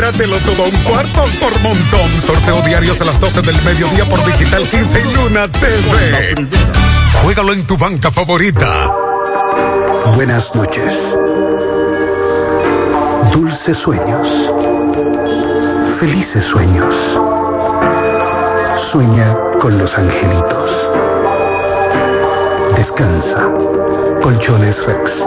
Llévatelo todo un cuarto por montón. Sorteo diarios a las 12 del mediodía por Digital 15 y Luna TV. Juégalo en tu banca favorita. Buenas noches. Dulces sueños. Felices sueños. Sueña con los angelitos. Descansa. Colchones Rex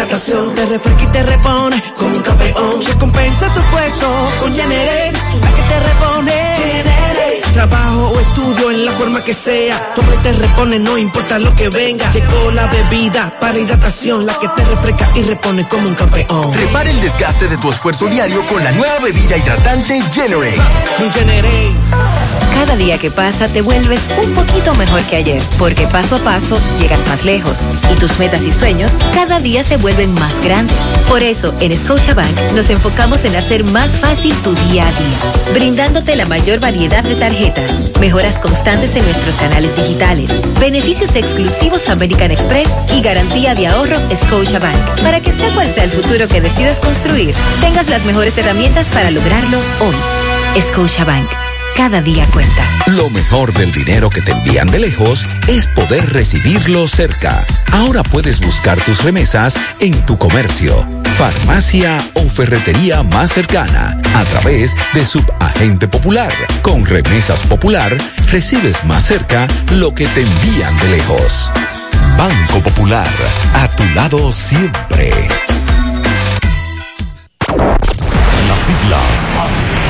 Hidratación, te refresca y te repone como un campeón. Recompensa tu esfuerzo con Generate, la que te repone. Trabajo o estudio en la forma que sea, toma y te repone, no importa lo que venga. Llegó la bebida para hidratación, la que te refresca y repone como un campeón. Repara el desgaste de tu esfuerzo diario con la nueva bebida hidratante Generate. Generate. Cada día que pasa te vuelves un poquito mejor que ayer, porque paso a paso llegas más lejos y tus metas y sueños cada día se vuelven más grandes. Por eso, en Scotiabank nos enfocamos en hacer más fácil tu día a día, brindándote la mayor variedad de tarjetas, mejoras constantes en nuestros canales digitales, beneficios exclusivos American Express y garantía de ahorro Scotiabank, para que sea cual sea el futuro que decidas construir, tengas las mejores herramientas para lograrlo hoy. Scotiabank cada día cuenta. Lo mejor del dinero que te envían de lejos es poder recibirlo cerca. Ahora puedes buscar tus remesas en tu comercio, farmacia o ferretería más cercana a través de Subagente Popular. Con Remesas Popular recibes más cerca lo que te envían de lejos. Banco Popular, a tu lado siempre. Las siglas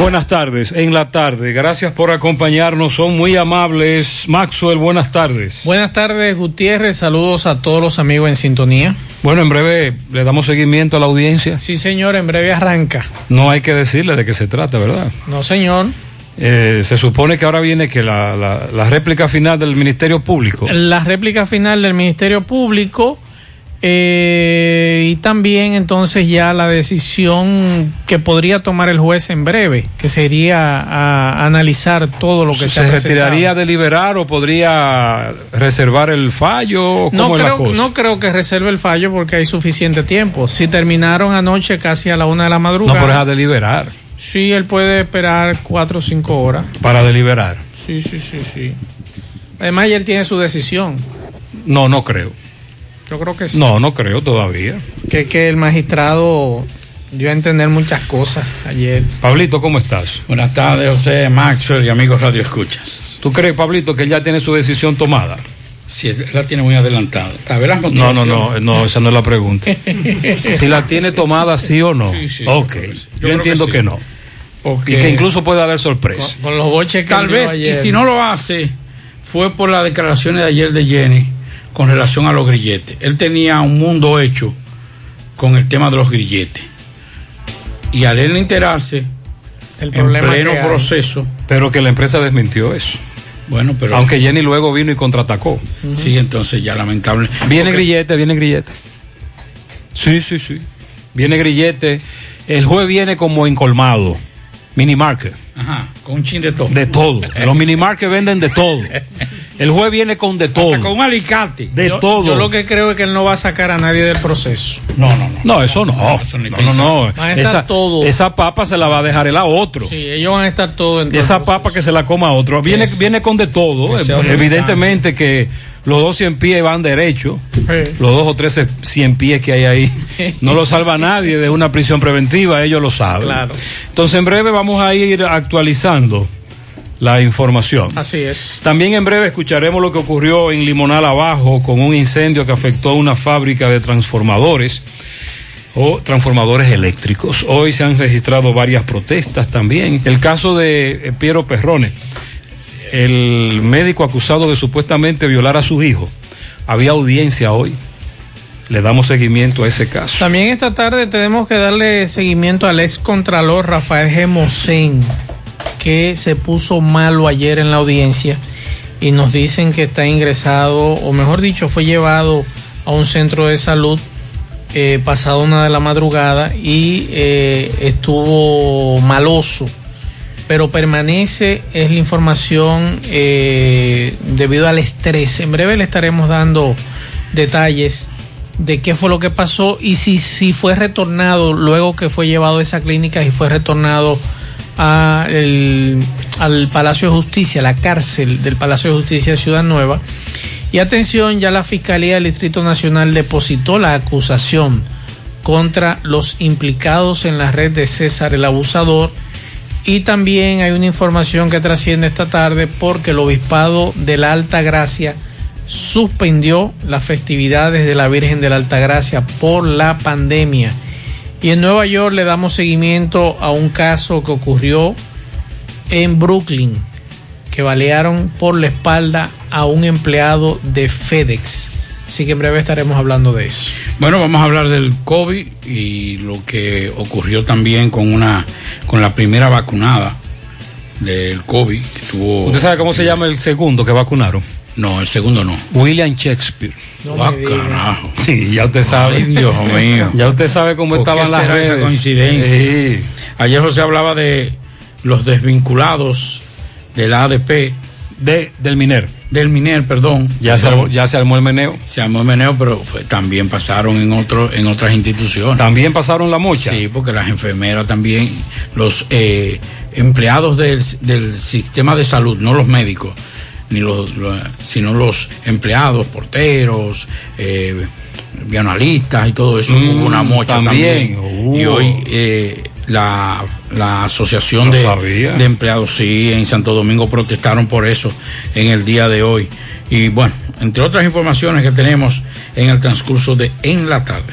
Buenas tardes, en la tarde. Gracias por acompañarnos, son muy amables. Maxwell, buenas tardes. Buenas tardes, Gutiérrez. Saludos a todos los amigos en sintonía. Bueno, en breve le damos seguimiento a la audiencia. Sí, señor, en breve arranca. No hay que decirle de qué se trata, ¿verdad? No, señor. Eh, se supone que ahora viene que la, la, la réplica final del Ministerio Público. La réplica final del Ministerio Público eh, y también entonces ya la decisión que podría tomar el juez en breve, que sería a, analizar todo lo que se, se retiraría a deliberar o podría reservar el fallo. ¿Cómo no, creo, no creo que reserve el fallo porque hay suficiente tiempo. Si terminaron anoche casi a la una de la madrugada. No, pero a deliberar. Sí, él puede esperar cuatro o cinco horas. Para deliberar. Sí, sí, sí, sí. Además, él tiene su decisión. No, no creo. Yo creo que sí. No, no creo todavía. Que, que el magistrado dio a entender muchas cosas ayer. Pablito, ¿cómo estás? Buenas tardes, José, Maxwell y amigos Radio Escuchas. ¿Tú crees, Pablito, que él ya tiene su decisión tomada? Sí, él la tiene muy adelantada. A ver las No, no, no, no, esa no es la pregunta. si la tiene tomada, sí o no. Sí, sí, ok, yo yo, creo que sí. entiendo que, no. Y que incluso puede haber sorpresa. Con los boches que Tal vez, y si no lo hace, fue por las declaraciones de ayer de Jenny con relación a los grilletes. Él tenía un mundo hecho con el tema de los grilletes. Y al él enterarse, El en pleno proceso, Pero que la empresa desmintió eso. Bueno, pero. Aunque Jenny luego vino y contraatacó. Sí, entonces ya lamentable. Viene Porque- Grillete, viene Grillete. Sí, sí, sí. Viene Grillete. El juez viene como encolmado. Mini market. Ajá, con un chin de todo. De todo. Los mini market venden de todo. El juez viene con de todo. Con un alicate. De yo, todo. Yo lo que creo es que él no va a sacar a nadie del proceso. No, no, no. No, eso no. Eso ni no, no, no. Van a estar Esa, todos. esa papa se la va a dejar él a otro. Sí, ellos van a estar todos en Esa papa que se la coma a otro. Viene, Eso. viene con de todo. Evidentemente que los dos cien pies van derecho. Sí. Los dos o tres cien pies que hay ahí. No lo salva nadie de una prisión preventiva, ellos lo saben. Claro. Entonces en breve vamos a ir actualizando la información. Así es. También en breve escucharemos lo que ocurrió en Limonal Abajo con un incendio que afectó una fábrica de transformadores o transformadores eléctricos. Hoy se han registrado varias protestas también. El caso de eh, Piero Perrone, el médico acusado de supuestamente violar a su hijo. Había audiencia hoy. Le damos seguimiento a ese caso. También esta tarde tenemos que darle seguimiento al ex contralor Rafael G. Que se puso malo ayer en la audiencia y nos dicen que está ingresado, o mejor dicho, fue llevado a un centro de salud eh, pasado una de la madrugada y eh, estuvo maloso, pero permanece, es la información eh, debido al estrés. En breve le estaremos dando detalles de qué fue lo que pasó y si, si fue retornado luego que fue llevado a esa clínica y fue retornado al Palacio de Justicia, la cárcel del Palacio de Justicia de Ciudad Nueva. Y atención, ya la Fiscalía del Distrito Nacional depositó la acusación contra los implicados en la red de César el Abusador. Y también hay una información que trasciende esta tarde porque el Obispado de la Alta Gracia suspendió las festividades de la Virgen de la Alta Gracia por la pandemia. Y en Nueva York le damos seguimiento a un caso que ocurrió en Brooklyn, que balearon por la espalda a un empleado de FedEx. Así que en breve estaremos hablando de eso. Bueno, vamos a hablar del COVID y lo que ocurrió también con una con la primera vacunada del COVID que tuvo ¿Usted sabe cómo se llama el segundo que vacunaron? No, el segundo no. William Shakespeare. No ah, carajo. Sí, ya usted sabe. Ay, Dios mío. Ya usted sabe cómo ¿Por qué estaban las será esa redes. coincidencia? Sí. Ayer José hablaba de los desvinculados del ADP. De, del MINER. Del MINER, perdón. Ya se, armó, ya se armó el meneo. Se armó el meneo, pero fue- también pasaron en otro, en otras instituciones. También pasaron la mocha. Sí, porque las enfermeras también, los eh, empleados del, del sistema de salud, no los médicos, ni los, sino los empleados, porteros, eh, y todo eso, Mm, hubo una mocha también. también. Y hoy eh, la, la asociación No de, de empleados, sí, en Santo Domingo protestaron por eso en el día de hoy. Y bueno, entre otras informaciones que tenemos en el transcurso de en la tarde.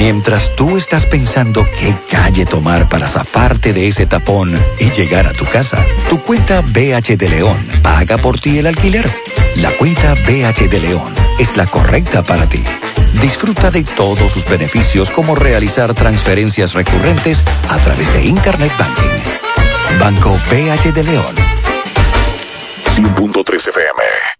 Mientras tú estás pensando qué calle tomar para zafarte de ese tapón y llegar a tu casa, tu cuenta BH de León paga por ti el alquiler. La cuenta BH de León es la correcta para ti. Disfruta de todos sus beneficios como realizar transferencias recurrentes a través de Internet Banking. Banco BH de León. 100.3 FM.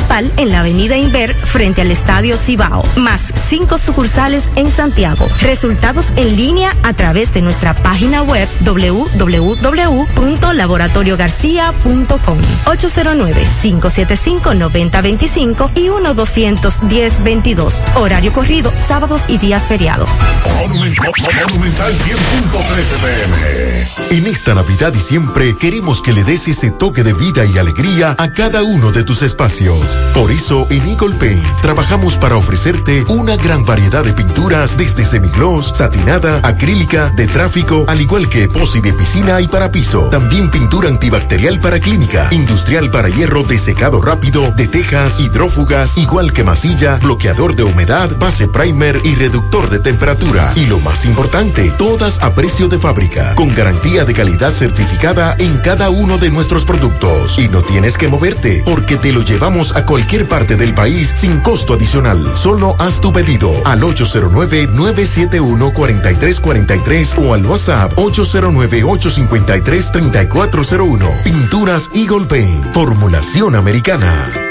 en la avenida Inver frente al Estadio Cibao, más cinco sucursales en Santiago. Resultados en línea a través de nuestra página web www.laboratoriogarcia.com 809-575-9025 y 1-210-22. Horario corrido, sábados y días feriados. En esta Navidad y siempre queremos que le des ese toque de vida y alegría a cada uno de tus espacios. Por eso en Eagle Paint trabajamos para ofrecerte una gran variedad de pinturas desde semigloss, satinada, acrílica, de tráfico, al igual que posi de piscina y para piso. También pintura antibacterial para clínica, industrial para hierro de secado rápido, de tejas, hidrófugas, igual que masilla, bloqueador de humedad, base primer y reductor de temperatura. Y lo más importante, todas a precio de fábrica, con garantía de calidad certificada en cada uno de nuestros productos. Y no tienes que moverte, porque te lo llevamos a cualquier parte del país sin costo adicional. Solo haz tu pedido al 809-971-4343 o al WhatsApp 809-853-3401. Pinturas Eagle Paint. Formulación americana.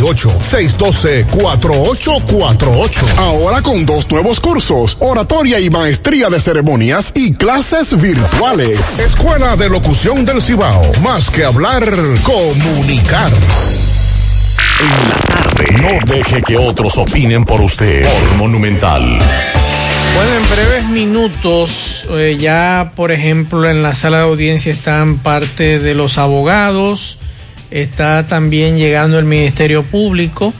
612-4848. Ahora con dos nuevos cursos, oratoria y maestría de ceremonias y clases virtuales. Escuela de Locución del Cibao. Más que hablar, comunicar. En la tarde. No deje que otros opinen por usted. Por Monumental. Bueno, en breves minutos, eh, ya por ejemplo en la sala de audiencia están parte de los abogados, está también llegando el Ministerio Público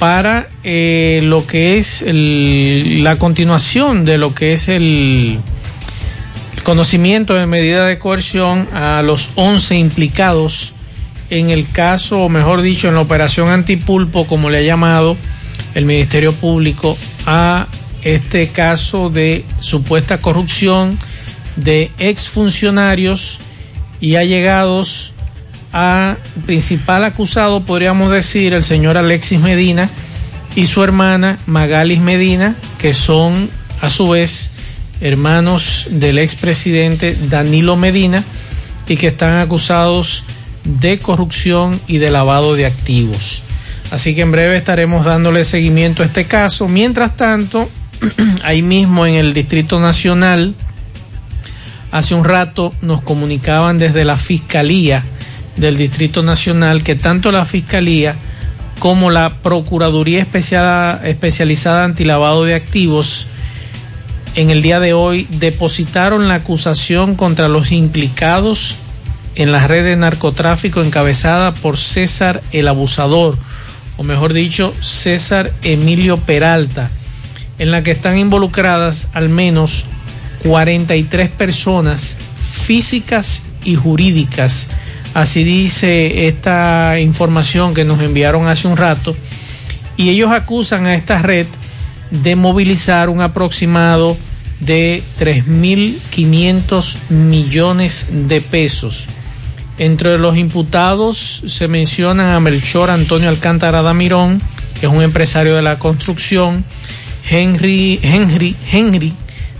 para eh, lo que es la continuación de lo que es el, el conocimiento de medida de coerción a los 11 implicados en el caso, o mejor dicho, en la operación antipulpo, como le ha llamado el Ministerio Público a este caso de supuesta corrupción de exfuncionarios y allegados a principal acusado, podríamos decir, el señor Alexis Medina y su hermana Magalis Medina, que son a su vez hermanos del expresidente Danilo Medina y que están acusados de corrupción y de lavado de activos. Así que en breve estaremos dándole seguimiento a este caso. Mientras tanto, ahí mismo en el Distrito Nacional, hace un rato nos comunicaban desde la Fiscalía, del Distrito Nacional que tanto la Fiscalía como la Procuraduría Especial, Especializada Antilavado de Activos en el día de hoy depositaron la acusación contra los implicados en la red de narcotráfico encabezada por César el Abusador, o mejor dicho, César Emilio Peralta, en la que están involucradas al menos 43 personas físicas y jurídicas Así dice esta información que nos enviaron hace un rato. Y ellos acusan a esta red de movilizar un aproximado de 3.500 millones de pesos Entre los imputados se mencionan a Melchor Antonio Alcántara Damirón, que es un empresario de la construcción, Henry, Henry, Henry,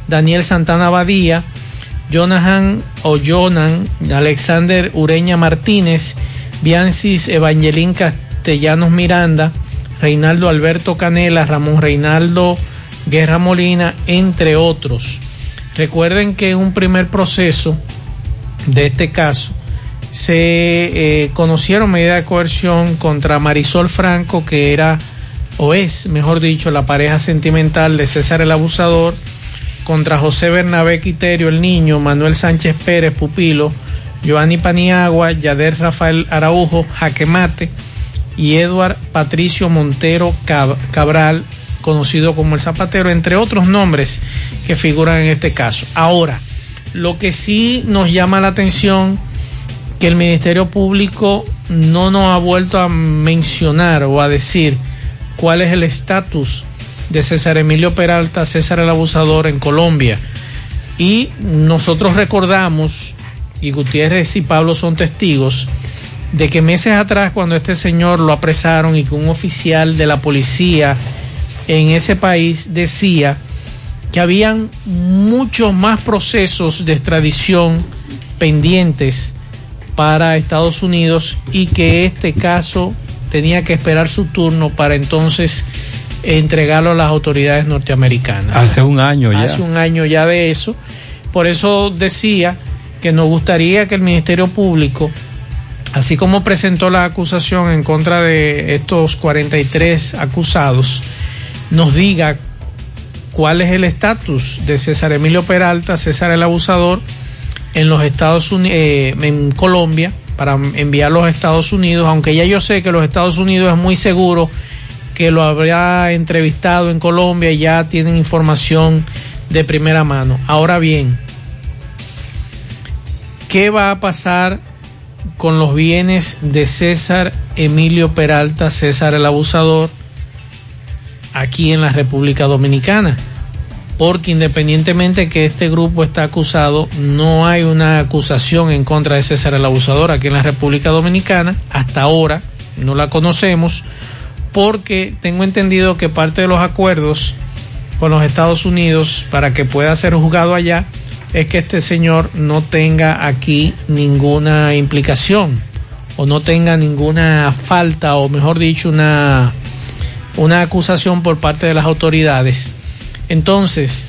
Daniel Santana Badía, Jonahan o Jonan, Alexander Ureña Martínez, Biancis Evangelín Castellanos Miranda, Reinaldo Alberto Canela, Ramón Reinaldo Guerra Molina, entre otros. Recuerden que en un primer proceso de este caso se eh, conocieron medidas de coerción contra Marisol Franco, que era o es, mejor dicho, la pareja sentimental de César el Abusador, contra José Bernabé Quiterio, el niño, Manuel Sánchez Pérez, pupilo, Joanny Paniagua, Yader Rafael Araujo, Jaquemate y Eduard Patricio Montero Cabral, conocido como el Zapatero, entre otros nombres que figuran en este caso. Ahora, lo que sí nos llama la atención que el Ministerio Público no nos ha vuelto a mencionar o a decir cuál es el estatus de César Emilio Peralta, César el Abusador en Colombia. Y nosotros recordamos, y Gutiérrez y Pablo son testigos, de que meses atrás cuando este señor lo apresaron y que un oficial de la policía en ese país decía que habían muchos más procesos de extradición pendientes para Estados Unidos y que este caso tenía que esperar su turno para entonces entregarlo a las autoridades norteamericanas. Hace un año ya. Hace un año ya de eso. Por eso decía que nos gustaría que el Ministerio Público, así como presentó la acusación en contra de estos 43 acusados, nos diga cuál es el estatus de César Emilio Peralta, César el Abusador, en los Estados Unidos, eh, en Colombia, para enviarlos a Estados Unidos, aunque ya yo sé que los Estados Unidos es muy seguro que lo habrá entrevistado en Colombia y ya tienen información de primera mano. Ahora bien, ¿qué va a pasar con los bienes de César Emilio Peralta, César el Abusador, aquí en la República Dominicana? porque independientemente que este grupo está acusado, no hay una acusación en contra de César el Abusador aquí en la República Dominicana. Hasta ahora no la conocemos porque tengo entendido que parte de los acuerdos con los Estados Unidos para que pueda ser juzgado allá es que este señor no tenga aquí ninguna implicación o no tenga ninguna falta o mejor dicho una, una acusación por parte de las autoridades entonces,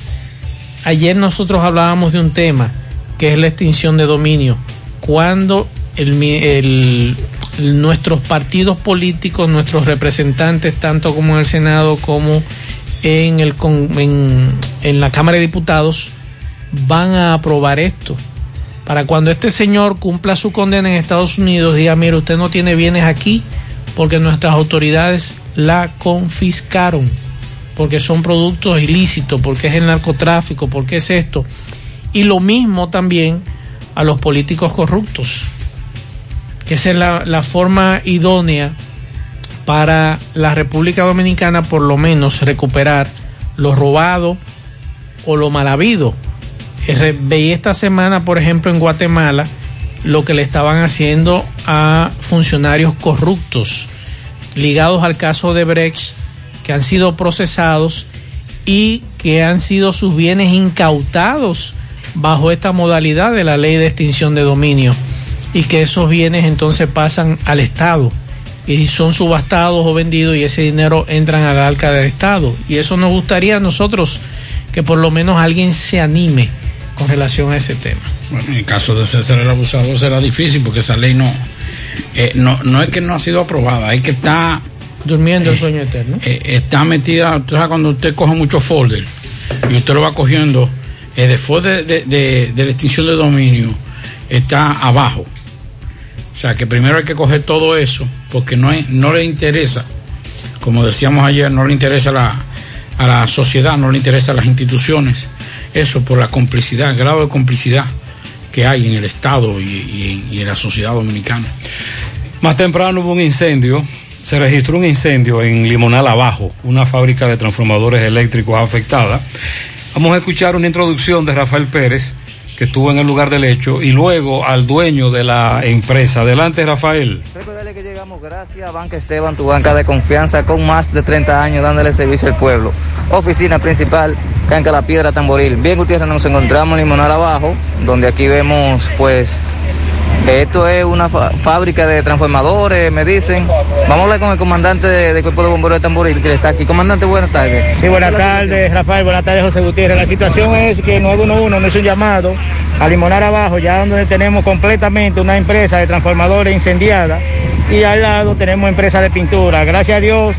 ayer nosotros hablábamos de un tema que es la extinción de dominio. Cuando nuestros partidos políticos, nuestros representantes, tanto como en el Senado como en, el, en, en la Cámara de Diputados, van a aprobar esto. Para cuando este señor cumpla su condena en Estados Unidos, diga, mire, usted no tiene bienes aquí porque nuestras autoridades la confiscaron porque son productos ilícitos, porque es el narcotráfico, porque es esto. Y lo mismo también a los políticos corruptos, que esa es la, forma idónea para la República Dominicana por lo menos recuperar lo robado o lo mal habido. Eh, veía esta semana, por ejemplo, en Guatemala, lo que le estaban haciendo a funcionarios corruptos ligados al caso de Brecht que han sido procesados y que han sido sus bienes incautados bajo esta modalidad de la ley de extinción de dominio y que esos bienes entonces pasan al Estado y son subastados o vendidos y ese dinero entran a la arca del Estado. Y eso nos gustaría a nosotros que por lo menos alguien se anime con relación a ese tema. Bueno, en el caso de César el abusador será difícil porque esa ley no, eh, no, no es que no ha sido aprobada, es que está Durmiendo el eh, sueño eterno. Eh, está metida, tú sabes, cuando usted coge muchos folders y usted lo va cogiendo, eh, después de, de, la extinción de dominio, está abajo. O sea que primero hay que coger todo eso, porque no, no le interesa, como decíamos ayer, no le interesa la, a la sociedad, no le interesa a las instituciones. Eso por la complicidad, el grado de complicidad que hay en el Estado y, y en la sociedad dominicana. Más temprano hubo un incendio se registró un incendio en Limonal Abajo, una fábrica de transformadores eléctricos afectada. Vamos a escuchar una introducción de Rafael Pérez, que estuvo en el lugar del hecho, y luego al dueño de la empresa. Adelante, Rafael. Recordarle que llegamos gracias a Banca Esteban, tu banca de confianza, con más de 30 años dándole servicio al pueblo. Oficina principal, Canca La Piedra, Tamboril. Bien, Gutiérrez, nos encontramos en Limonal abajo, donde aquí vemos, pues, esto es una fábrica de transformadores, me dicen. Vamos a hablar con el comandante de- del Cuerpo de Bomberos de Tamboril, que está aquí. Comandante, buenas tardes. Sí, buenas tardes, Rafael. Buenas tardes, José Gutiérrez. La situación es que 911 nos hizo un llamado a Limonar abajo, ya donde tenemos completamente una empresa de transformadores incendiada y al lado tenemos empresa de pintura. Gracias a Dios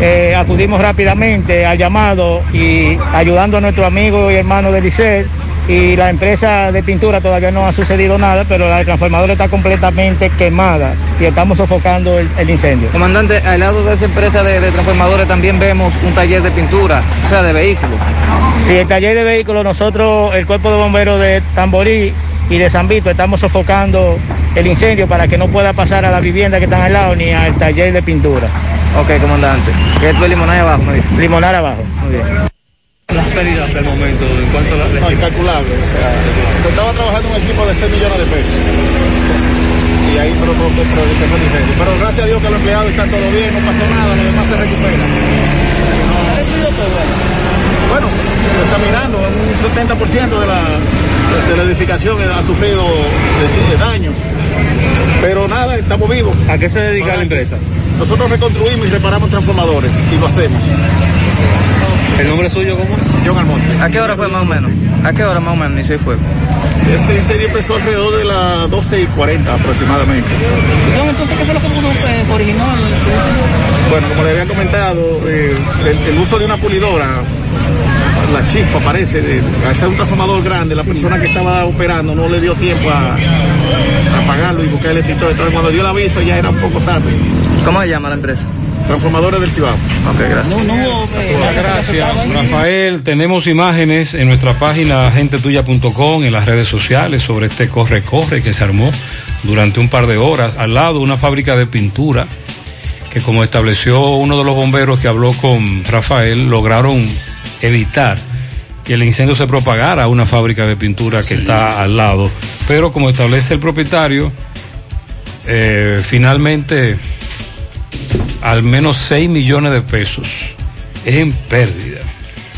eh, acudimos rápidamente al llamado y ayudando a nuestro amigo y hermano de Licey. Y la empresa de pintura todavía no ha sucedido nada, pero la de transformadores está completamente quemada y estamos sofocando el- el incendio. Comandante, al lado de esa empresa de, de transformadores también vemos un taller de pintura, o sea, de vehículos. Sí, el taller de vehículos, nosotros, el cuerpo de bomberos de Tamborí y de San Vito, estamos sofocando el incendio para que no pueda pasar a la vivienda que están al lado ni al taller de pintura. Ok, comandante. ¿Qué es limonar abajo? Limonar abajo. Muy bien. Las pérdidas del momento, en cuanto a la... No, incalculable. O sea, estaba trabajando en un equipo de 6 millones de pesos. Y ahí pero, pero, pero, pero. Pero gracias a Dios que los empleados están todo bien, no pasó nada, lo demás se recupera. Bueno, está mirando, un 70% de la, de la edificación ha sufrido de- daños. Pero nada, estamos vivos. ¿A qué se dedica la empresa? Nosotros reconstruimos y reparamos transformadores y lo hacemos. ¿El nombre suyo cómo es? John Almonte. ¿A qué hora fue más o menos? ¿A qué hora más o menos inició el fuego? Este incendio empezó alrededor de las 12 y 40 aproximadamente. Entonces, ¿qué fue lo que eh, originó Bueno, como le había comentado, eh, el, el uso de una pulidora, la chispa parece, al ser un transformador grande, la persona que estaba operando no le dio tiempo a, a apagarlo y buscar el extintor. Entonces cuando dio el aviso ya era un poco tarde. ¿Cómo se llama la empresa? Transformadores del Cibao. Ok, gracias. No, no eh, gracias, Rafael. Tenemos imágenes en nuestra página gentetuya.com, en las redes sociales, sobre este corre-corre que se armó durante un par de horas al lado de una fábrica de pintura que, como estableció uno de los bomberos que habló con Rafael, lograron evitar que el incendio se propagara a una fábrica de pintura que está al lado. Pero, como establece el propietario, eh, finalmente al menos 6 millones de pesos en pérdida.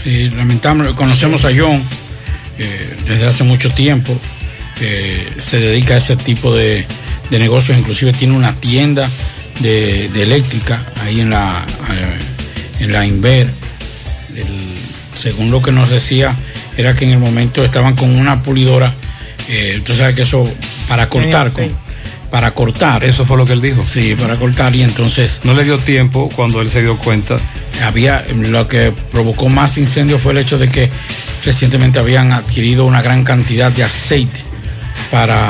Sí, lamentable. Conocemos a John eh, desde hace mucho tiempo. eh, se dedica a ese tipo de, de negocios. Inclusive tiene una tienda de, de eléctrica ahí en la, eh, en la Inver. El- según lo que nos decía, era que en el momento estaban con una pulidora. Eh, usted sabe que eso para cortar. con- para cortar. Eso fue lo que él dijo. Sí, para cortar y entonces... No le dio tiempo cuando él se dio cuenta. Había, lo que provocó más incendio fue el hecho de que recientemente habían adquirido una gran cantidad de aceite para,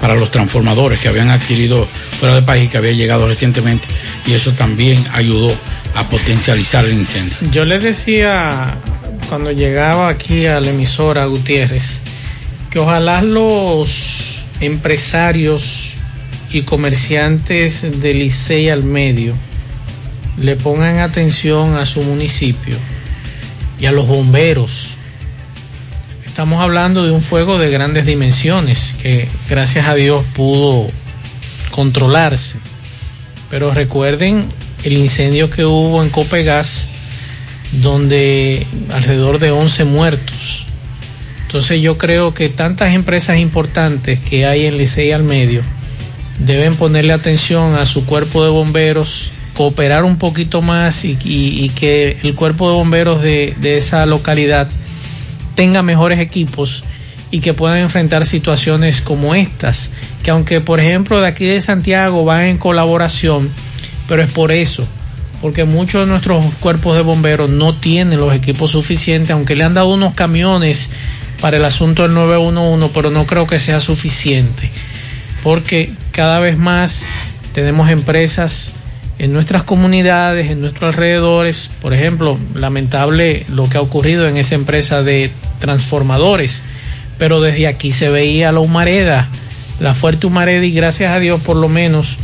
para los transformadores que habían adquirido fuera del país, que había llegado recientemente, y eso también ayudó a potencializar el incendio. Yo le decía cuando llegaba aquí a la emisora Gutiérrez que ojalá los empresarios y comerciantes de Licey al medio le pongan atención a su municipio y a los bomberos. Estamos hablando de un fuego de grandes dimensiones que gracias a Dios pudo controlarse. Pero recuerden el incendio que hubo en Copegas, donde alrededor de 11 muertos. Entonces yo creo que tantas empresas importantes que hay en Licey al medio deben ponerle atención a su cuerpo de bomberos, cooperar un poquito más y, que el cuerpo de bomberos de, de esa localidad tenga mejores equipos y que puedan enfrentar situaciones como estas, que aunque por ejemplo de aquí de Santiago van en colaboración, pero es por eso, porque muchos de nuestros cuerpos de bomberos no tienen los equipos suficientes, aunque le han dado unos camiones para el asunto del 911, pero no creo que sea suficiente, porque cada vez más tenemos empresas en nuestras comunidades, en nuestros alrededores, por ejemplo, lamentable lo que ha ocurrido en esa empresa de transformadores, pero desde aquí se veía la humareda, la fuerte humareda y gracias a Dios por lo menos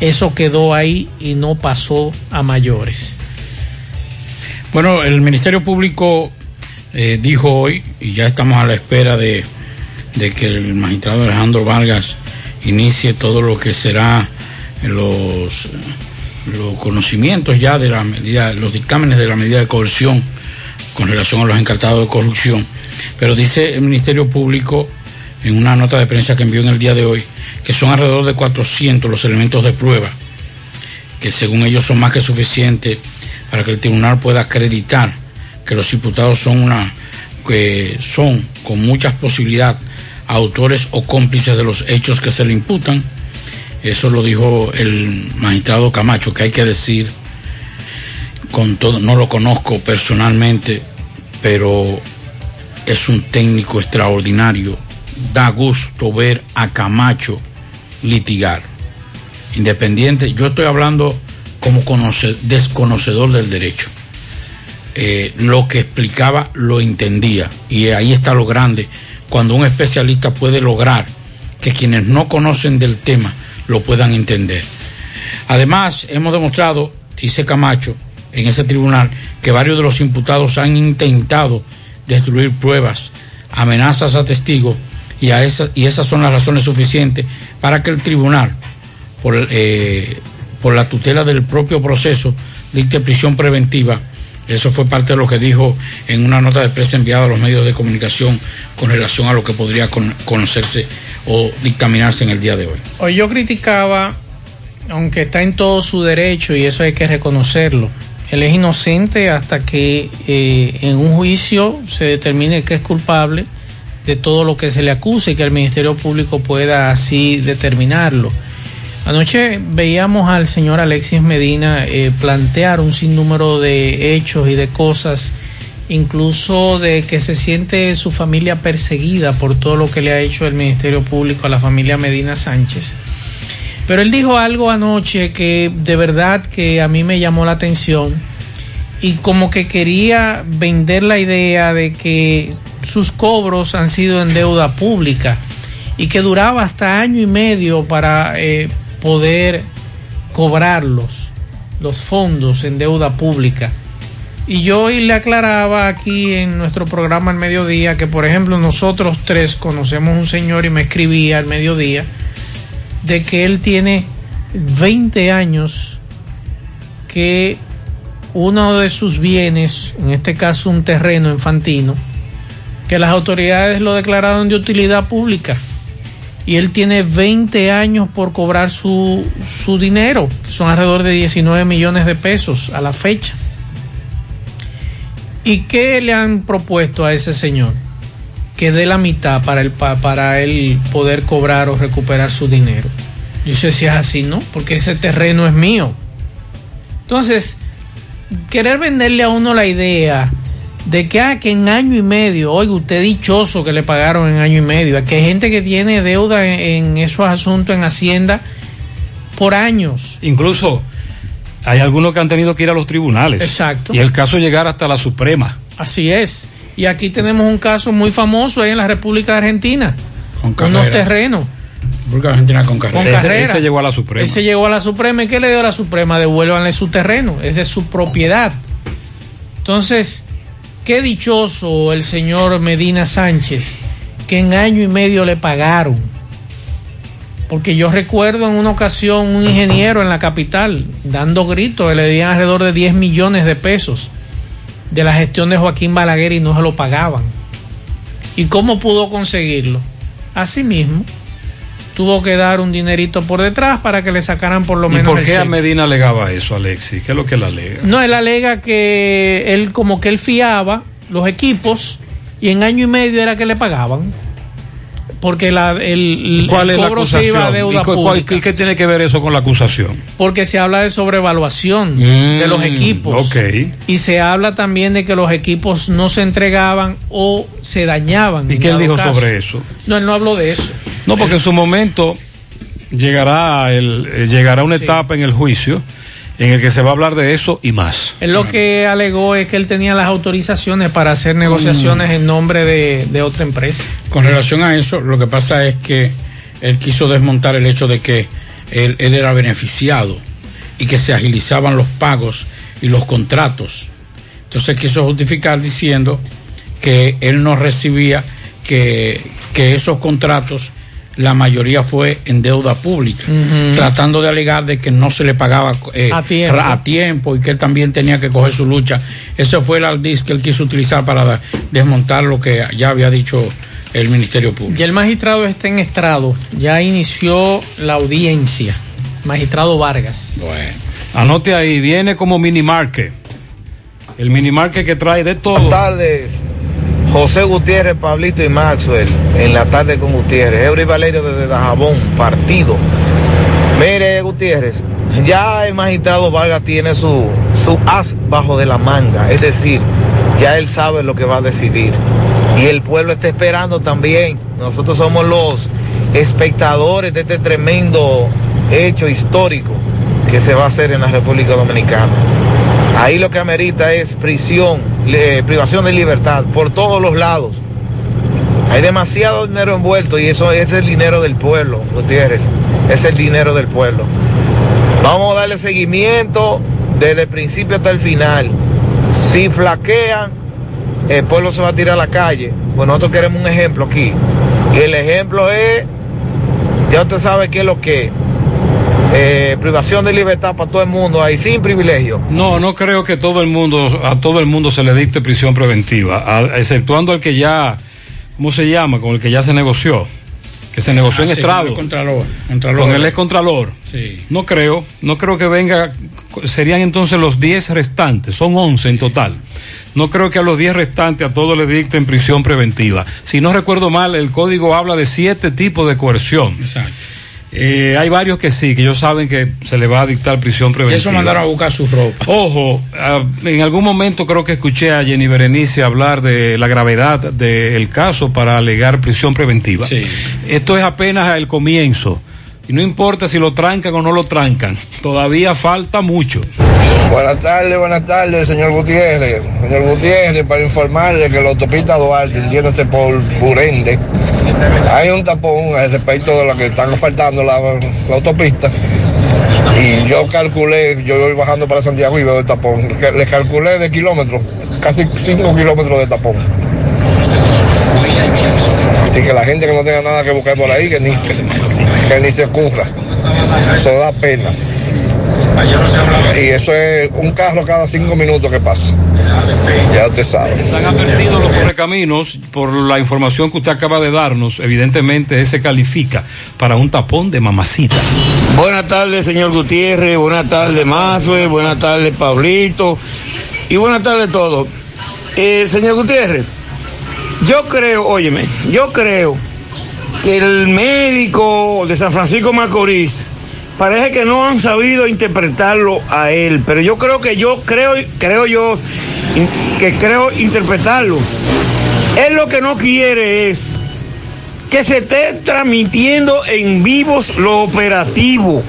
eso quedó ahí y no pasó a mayores. Bueno, el Ministerio Público eh, dijo hoy, y ya estamos a la espera de, de que el magistrado Alejandro Vargas inicie todo lo que será los, los conocimientos ya de la medida, los dictámenes de la medida de coerción con relación a los encartados de corrupción. Pero dice el Ministerio Público en una nota de prensa que envió en el día de hoy que son alrededor de 400 los elementos de prueba, que según ellos son más que suficientes para que el tribunal pueda acreditar que los imputados son una que son con muchas posibilidades autores o cómplices de los hechos que se le imputan. Eso lo dijo el magistrado Camacho, que hay que decir con todo, no lo conozco personalmente, pero es un técnico extraordinario. Da gusto ver a Camacho litigar. Independiente, yo estoy hablando como conoce, desconocedor del derecho. Eh, lo que explicaba lo entendía y ahí está lo grande cuando un especialista puede lograr que quienes no conocen del tema lo puedan entender. Además, hemos demostrado, dice Camacho, en ese tribunal, que varios de los imputados han intentado destruir pruebas, amenazas a testigos, y, a esas, y esas son las razones suficientes para que el tribunal, por, eh, por la tutela del propio proceso, dicte prisión preventiva. Eso fue parte de lo que dijo en una nota de prensa enviada a los medios de comunicación con relación a lo que podría con, conocerse o dictaminarse en el día de hoy. Hoy yo criticaba, aunque está en todo su derecho y eso hay que reconocerlo, él es inocente hasta que eh, en un juicio se determine que es culpable de todo lo que se le acuse y que el Ministerio Público pueda así determinarlo. Anoche veíamos al señor Alexis Medina eh, plantear un sinnúmero de hechos y de cosas, incluso de que se siente su familia perseguida por todo lo que le ha hecho el Ministerio Público a la familia Medina Sánchez. Pero él dijo algo anoche que de verdad que a mí me llamó la atención y como que quería vender la idea de que sus cobros han sido en deuda pública y que duraba hasta año y medio para eh, poder cobrarlos, los fondos en deuda pública. Y yo hoy le aclaraba aquí en nuestro programa al mediodía que, por ejemplo, nosotros tres conocemos un señor y me escribía al mediodía de que él tiene 20 años que uno de sus bienes, en este caso un terreno infantino, que las autoridades lo declararon de utilidad pública y él tiene 20 años por cobrar su, su dinero, que son alrededor de 19 millones de pesos a la fecha. ¿Y qué le han propuesto a ese señor? Que dé la mitad para, el, para él poder cobrar o recuperar su dinero. Yo sé si es así, ¿no? Porque ese terreno es mío. Entonces, querer venderle a uno la idea de que, ah, que en año y medio, oiga, usted dichoso que le pagaron en año y medio, que hay gente que tiene deuda en, en esos asuntos en Hacienda por años. Incluso hay algunos que han tenido que ir a los tribunales. Exacto. Y el caso llegar hasta la Suprema. Así es. Y aquí tenemos un caso muy famoso ahí en la República de Argentina. Con unos terrenos. República Argentina con carrera. Con carrera. Ese, ese llegó a la Suprema. Ese llegó a la Suprema. ¿Y qué le dio a la Suprema? Devuélvanle su terreno. Es de su propiedad. Entonces, qué dichoso el señor Medina Sánchez, que en año y medio le pagaron. Porque yo recuerdo en una ocasión un ingeniero en la capital dando gritos, le dieron alrededor de 10 millones de pesos de la gestión de Joaquín Balaguer y no se lo pagaban. ¿Y cómo pudo conseguirlo? Así mismo, tuvo que dar un dinerito por detrás para que le sacaran por lo ¿Y menos por el qué a. Medina alegaba eso, Alexis? ¿Qué es lo que él alega? No, él alega que él como que él fiaba los equipos y en año y medio era que le pagaban. Porque la, el, ¿Cuál el es la se iba a acusación? deuda ¿Y pública. ¿Y qué tiene que ver eso con la acusación? Porque se habla de sobrevaluación de los Mm, equipos. ok. Y se habla también de que los equipos no se entregaban o se dañaban. ¿Y qué él dijo caso. sobre eso? No, él no habló de eso. No, porque en su momento llegará, el, eh, llegará una etapa en el juicio en el que se va a hablar de eso y más. Él lo que alegó es que él tenía las autorizaciones para hacer negociaciones en nombre de, de otra empresa. Con relación a eso, lo que pasa es que él quiso desmontar el hecho de que él, él era beneficiado y que se agilizaban los pagos y los contratos. Entonces quiso justificar diciendo que él no recibía que, que esos contratos la mayoría fue en deuda pública, tratando de alegar de que no se le pagaba eh, A tiempo. a tiempo y que él también tenía que coger su lucha. Ese fue el aldiz que él quiso utilizar para desmontar lo que ya había dicho el Ministerio Público. Ya el magistrado está en estrado, ya inició la audiencia. Magistrado Vargas. Anote ahí, viene como mini market. El mini market que trae de todo. Buenas tardes, José Gutiérrez, Pablito y Maxwell, en la tarde con Gutiérrez. Eury Valerio desde Dajabón, partido. Mire, Gutiérrez, ya el magistrado Vargas tiene su, su as bajo de la manga, es decir, ya él sabe lo que va a decidir. Y el pueblo está esperando también. Nosotros somos los espectadores de este tremendo hecho histórico que se va a hacer en la República Dominicana. Ahí lo que amerita es prisión, le- privación de libertad por todos los lados. Hay demasiado dinero envuelto y eso es el dinero del pueblo, Gutiérrez. Es el dinero del pueblo. Vamos a darle seguimiento desde el principio hasta el final. Si flaquean, el pueblo se va a tirar a la calle. Pues nosotros queremos un ejemplo aquí. Y el ejemplo es, ya usted sabe qué es lo que. Eh, privación de libertad para todo el mundo ahí, sin privilegio. No, no creo que todo el mundo, a todo el mundo se le dicte prisión preventiva, a- exceptuando al que ya, ¿cómo se llama? Con el que ya se negoció, que se negoció Ah, en sí, estrado. con el Contralor, Contralor. Con el ex contralor. Sí. No creo, no creo que venga, serían entonces los 10 restantes, son 11 en total. No creo que a los 10 restantes a todos les dicten prisión preventiva. Si no recuerdo mal, el código habla de siete tipos de coerción. Exacto. Eh, hay varios que sí, que ellos saben que se le va a dictar prisión preventiva. eso mandaron a buscar su ropa. Ojo, ah, en algún momento creo que escuché a Jenny Berenice hablar de la gravedad del caso para alegar prisión preventiva. Esto es apenas el comienzo. Y no importa si lo trancan o no lo trancan, todavía falta mucho. Buenas tardes, buenas tardes, señor Gutiérrez. Señor Gutiérrez, para informarle que la autopista Duarte, entiéndase por Burende, hay un tapón respecto de lo que están faltando la, la autopista. Y yo calculé, yo voy bajando para Santiago y veo el tapón. Le calculé de kilómetros, casi 5 kilómetros de tapón. Así que la gente que no tenga nada que buscar por ahí, que ni, que, que ni se ocurra. Eso da pena. Y eso es un carro cada cinco minutos que pasa. Ya usted sabe. Están advertidos los correcaminos por la información que usted acaba de darnos. Evidentemente, ese califica para un tapón de mamacita. Buenas tardes, señor Gutiérrez. Buenas tardes, Mafe. Buenas tardes, Pablito. Y buenas tardes a todos. Eh, señor Gutiérrez, yo creo, óyeme, yo creo que el médico de San Francisco Macorís parece que no han sabido interpretarlo a él, pero yo creo que yo creo, creo yo que creo interpretarlos. Él lo que no quiere es que se esté transmitiendo en vivos lo operativo.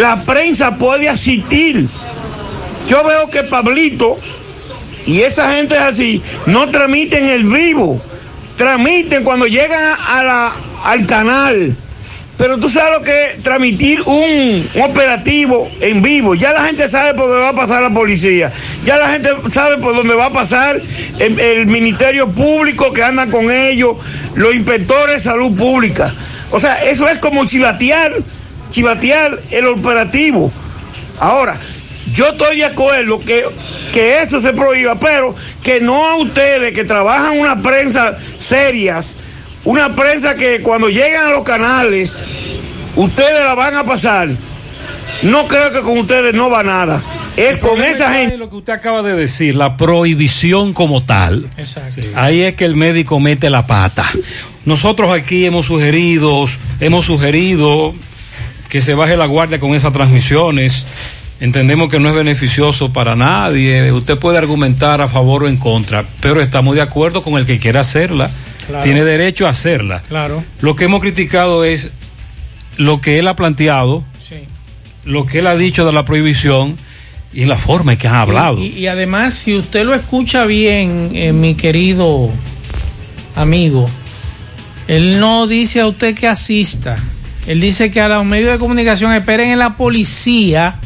La prensa puede asistir. Yo veo que Pablito y esa gente es así, no transmiten el vivo, transmiten cuando llegan a la, al canal. Pero tú sabes lo que es transmitir un, un operativo en vivo. Ya la gente sabe por dónde va a pasar la policía. Ya la gente sabe por dónde va a pasar el, el Ministerio Público que anda con ellos, los inspectores de salud pública. O sea, eso es como chivatear, chivatear el operativo. Ahora, yo estoy de acuerdo que, que eso se prohíba, pero que no a ustedes que trabajan una prensa serias, una prensa que cuando llegan a los canales, ustedes la van a pasar. No creo que con ustedes no va nada. Es con esa gente. Lo que usted acaba de decir, la prohibición como tal. Exacto. Ahí es que el médico mete la pata. Nosotros aquí hemos sugerido, hemos sugerido que se baje la guardia con esas transmisiones. Entendemos que no es beneficioso para nadie. Usted puede argumentar a favor o en contra, pero estamos de acuerdo con el que quiera hacerla. Claro. Tiene derecho a hacerla. Claro. Lo que hemos criticado es lo que él ha planteado, Sí. lo que él ha dicho de la prohibición y la forma en que ha hablado. Y, y además, si usted lo escucha bien, eh, mi querido amigo, él no dice a usted que asista. Él dice que a los medios de comunicación esperen en la policía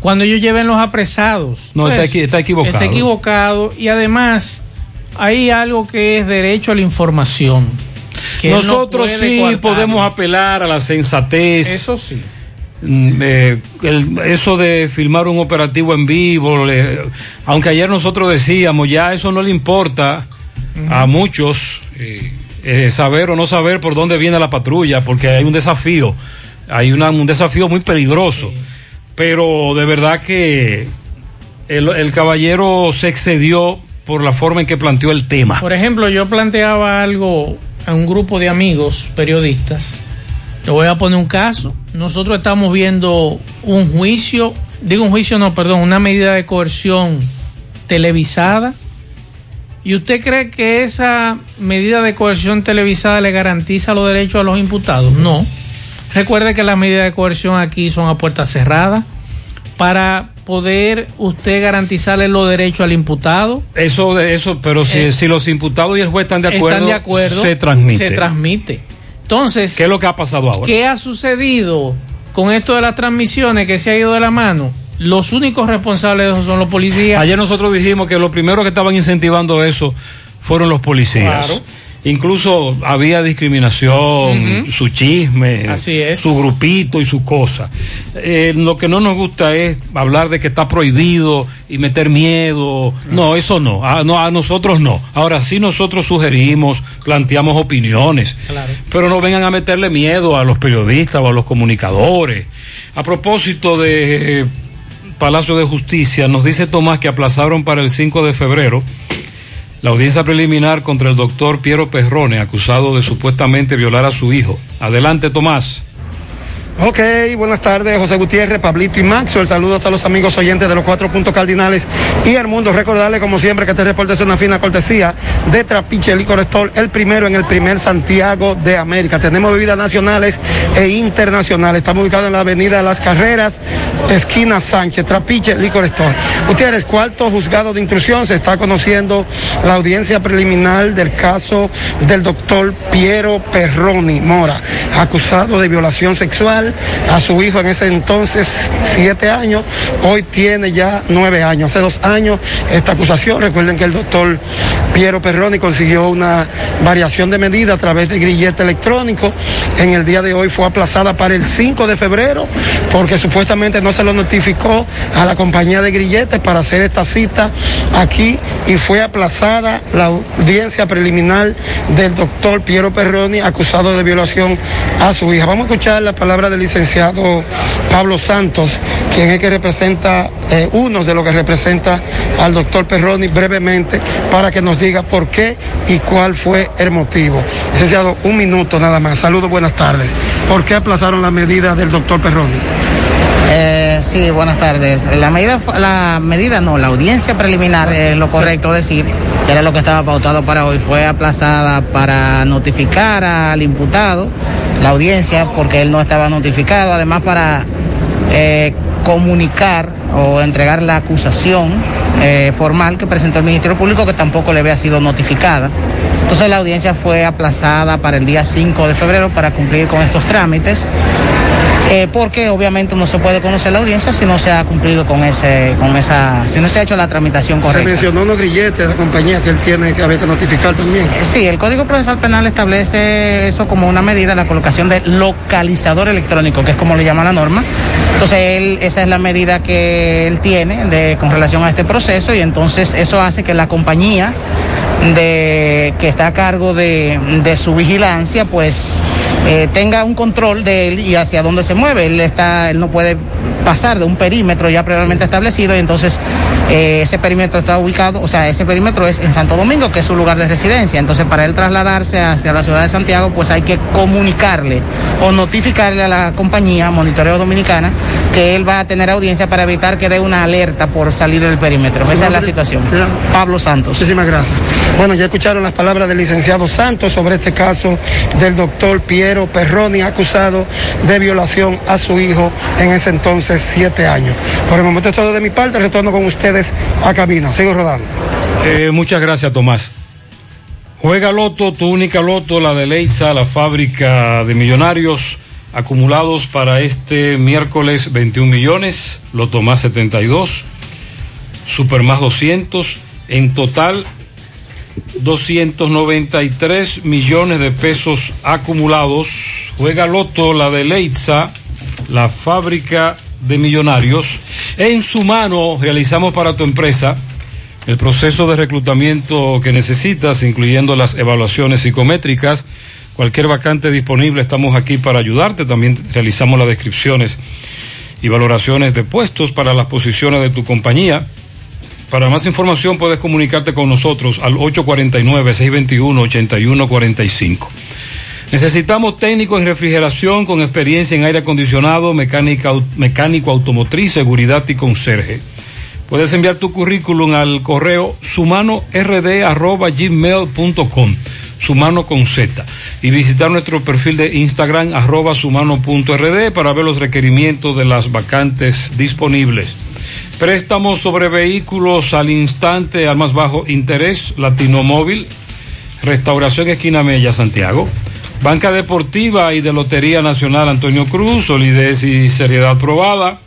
cuando ellos lleven los apresados. No, está equi- está equivocado. Está equivocado. Y además, hay algo que es derecho a la información. que no Nosotros sí podemos apelar a la sensatez. Eso sí. Mm, eh, el- eso de filmar un operativo en vivo, le- aunque ayer nosotros decíamos, ya eso no le importa a muchos eh, eh, saber o no saber por dónde viene la patrulla, porque hay un desafío, hay una- un desafío muy peligroso. Pero de verdad que el, caballero se excedió por la forma en que planteó el tema. Por ejemplo, yo planteaba algo a un grupo de amigos periodistas. Le voy a poner un caso. Nosotros estamos viendo un juicio, digo un juicio, no, perdón, una medida de coerción televisada. ¿Y usted cree que esa medida de coerción televisada le garantiza los derechos a los imputados? No. Recuerde que las medidas de coerción aquí son a puerta cerrada para poder usted garantizarle los derechos al imputado. Eso, de eso, pero si, Eh, si los imputados y el juez están de acuerdo, están de acuerdo, se transmite. Se transmite. Entonces, ¿Qué es lo que ha pasado ahora? ¿qué ha sucedido con esto de las transmisiones que se ha ido de la mano? Los únicos responsables de eso son los policías. Ayer nosotros dijimos que los primeros que estaban incentivando eso fueron los policías. Claro. Incluso había discriminación, Ujú. su chisme, Así es. su grupito y su cosa. Eh, lo que no nos gusta es hablar de que está prohibido y meter miedo. No, eso no. A, no, a nosotros no. Ahora sí nosotros sugerimos, planteamos opiniones. Claro. Pero no vengan a meterle miedo a los periodistas o a los comunicadores. A propósito de eh, Palacio de Justicia, nos dice Tomás que aplazaron para el 5 de febrero la audiencia preliminar contra el doctor Piero Perrone, acusado de supuestamente violar a su hijo. Adelante, Tomás. Ok, buenas tardes, José Gutiérrez, Pablito y Maxwell. Saludos a los amigos oyentes de los cuatro puntos cardinales y el mundo. Recordarle, como siempre, que este reporte es una fina cortesía de Trapiche Licor Store, el primero en el primer Santiago de América. Tenemos bebidas nacionales e internacionales. Estamos ubicados en la avenida Las Carreras, esquina Sánchez, Trapiche Licor Store. Gutiérrez, cuarto juzgado de instrucción, se está conociendo la audiencia preliminar del caso del doctor Piero Perroni Mora, acusado de violación sexual a su hijo en ese entonces siete años, hoy tiene ya nueve años. Hace dos años esta acusación, recuerden que el doctor Piero Perroni consiguió una variación de medida a través de grillete electrónico. En el día de hoy fue aplazada para el 5 de febrero porque supuestamente no se lo notificó a la compañía de grilletes para hacer esta cita aquí y fue aplazada la audiencia preliminar del doctor Piero Perroni acusado de violación a su hija. Vamos a escuchar la palabra del licenciado Pablo Santos, quien es que representa, eh, uno de los que representa al doctor Perroni brevemente para que nos diga por qué y cuál fue el motivo. Licenciado, un minuto nada más. Saludos, buenas tardes. ¿Por qué aplazaron la medida del doctor Perroni? Eh, sí, buenas tardes. La medida, la medida no, la audiencia preliminar, es lo correcto decir, que era lo que estaba pautado para hoy, fue aplazada para notificar al imputado, la audiencia, porque él no estaba notificado, además para eh, comunicar o entregar la acusación eh, formal que presentó el Ministerio Público, que tampoco le había sido notificada. Entonces la audiencia fue aplazada para el día 5 de febrero para cumplir con estos trámites. Eh, porque obviamente no se puede conocer la audiencia si no se ha cumplido con ese, con esa, si no se ha hecho la tramitación Se correcta. mencionó unos grilletes de la compañía que él tiene que había que notificar también. Sí, el Código Procesal Penal establece eso como una medida, la colocación de localizador electrónico, que es como le llama la norma. Entonces, él, esa es la medida que él tiene de, con relación a este proceso y entonces eso hace que la compañía de, que está a cargo de, de su vigilancia, pues eh, tenga un control de él y hacia dónde se mueve. Él, está, él no puede pasar de un perímetro ya previamente establecido y entonces eh, ese perímetro está ubicado, o sea, ese perímetro es en Santo Domingo, que es su lugar de residencia. Entonces, para él trasladarse hacia la ciudad de Santiago, pues hay que comunicarle o notificarle a la compañía Monitoreo Dominicana que él va a tener audiencia para evitar que dé una alerta por salir del perímetro. Esa es la situación. Pablo Santos. Muchísimas gracias. Bueno, ya escucharon las palabras del licenciado Santos sobre este caso del doctor Piero Perroni, acusado de violación a su hijo en ese entonces siete años. Por el momento es todo de mi parte, retorno con ustedes a cabina. Sigo rodando. Eh, muchas gracias, Tomás. Juega Loto, tu única Loto, la de Leitza, la fábrica de millonarios acumulados para este miércoles 21 millones, Loto más 72, Super más 200, en total 293 millones de pesos acumulados. Juega Loto, la de Leitza, la fábrica de millonarios. En su mano realizamos para tu empresa el proceso de reclutamiento que necesitas, incluyendo las evaluaciones psicométricas. Cualquier vacante disponible, estamos aquí para ayudarte. También realizamos las descripciones y valoraciones de puestos para las posiciones de tu compañía. Para más información puedes comunicarte con nosotros al 849-621-8145. Necesitamos técnicos en refrigeración con experiencia en aire acondicionado, mecánico automotriz, seguridad y conserje. Puedes enviar tu currículum al correo sumanord.gmail.com sumano con Z y visitar nuestro perfil de Instagram arroba sumano.rd para ver los requerimientos de las vacantes disponibles. Préstamos sobre vehículos al instante al más bajo interés, Latino Móvil, Restauración Esquina Mella, Santiago. Banca Deportiva y de Lotería Nacional Antonio Cruz, solidez y seriedad probada.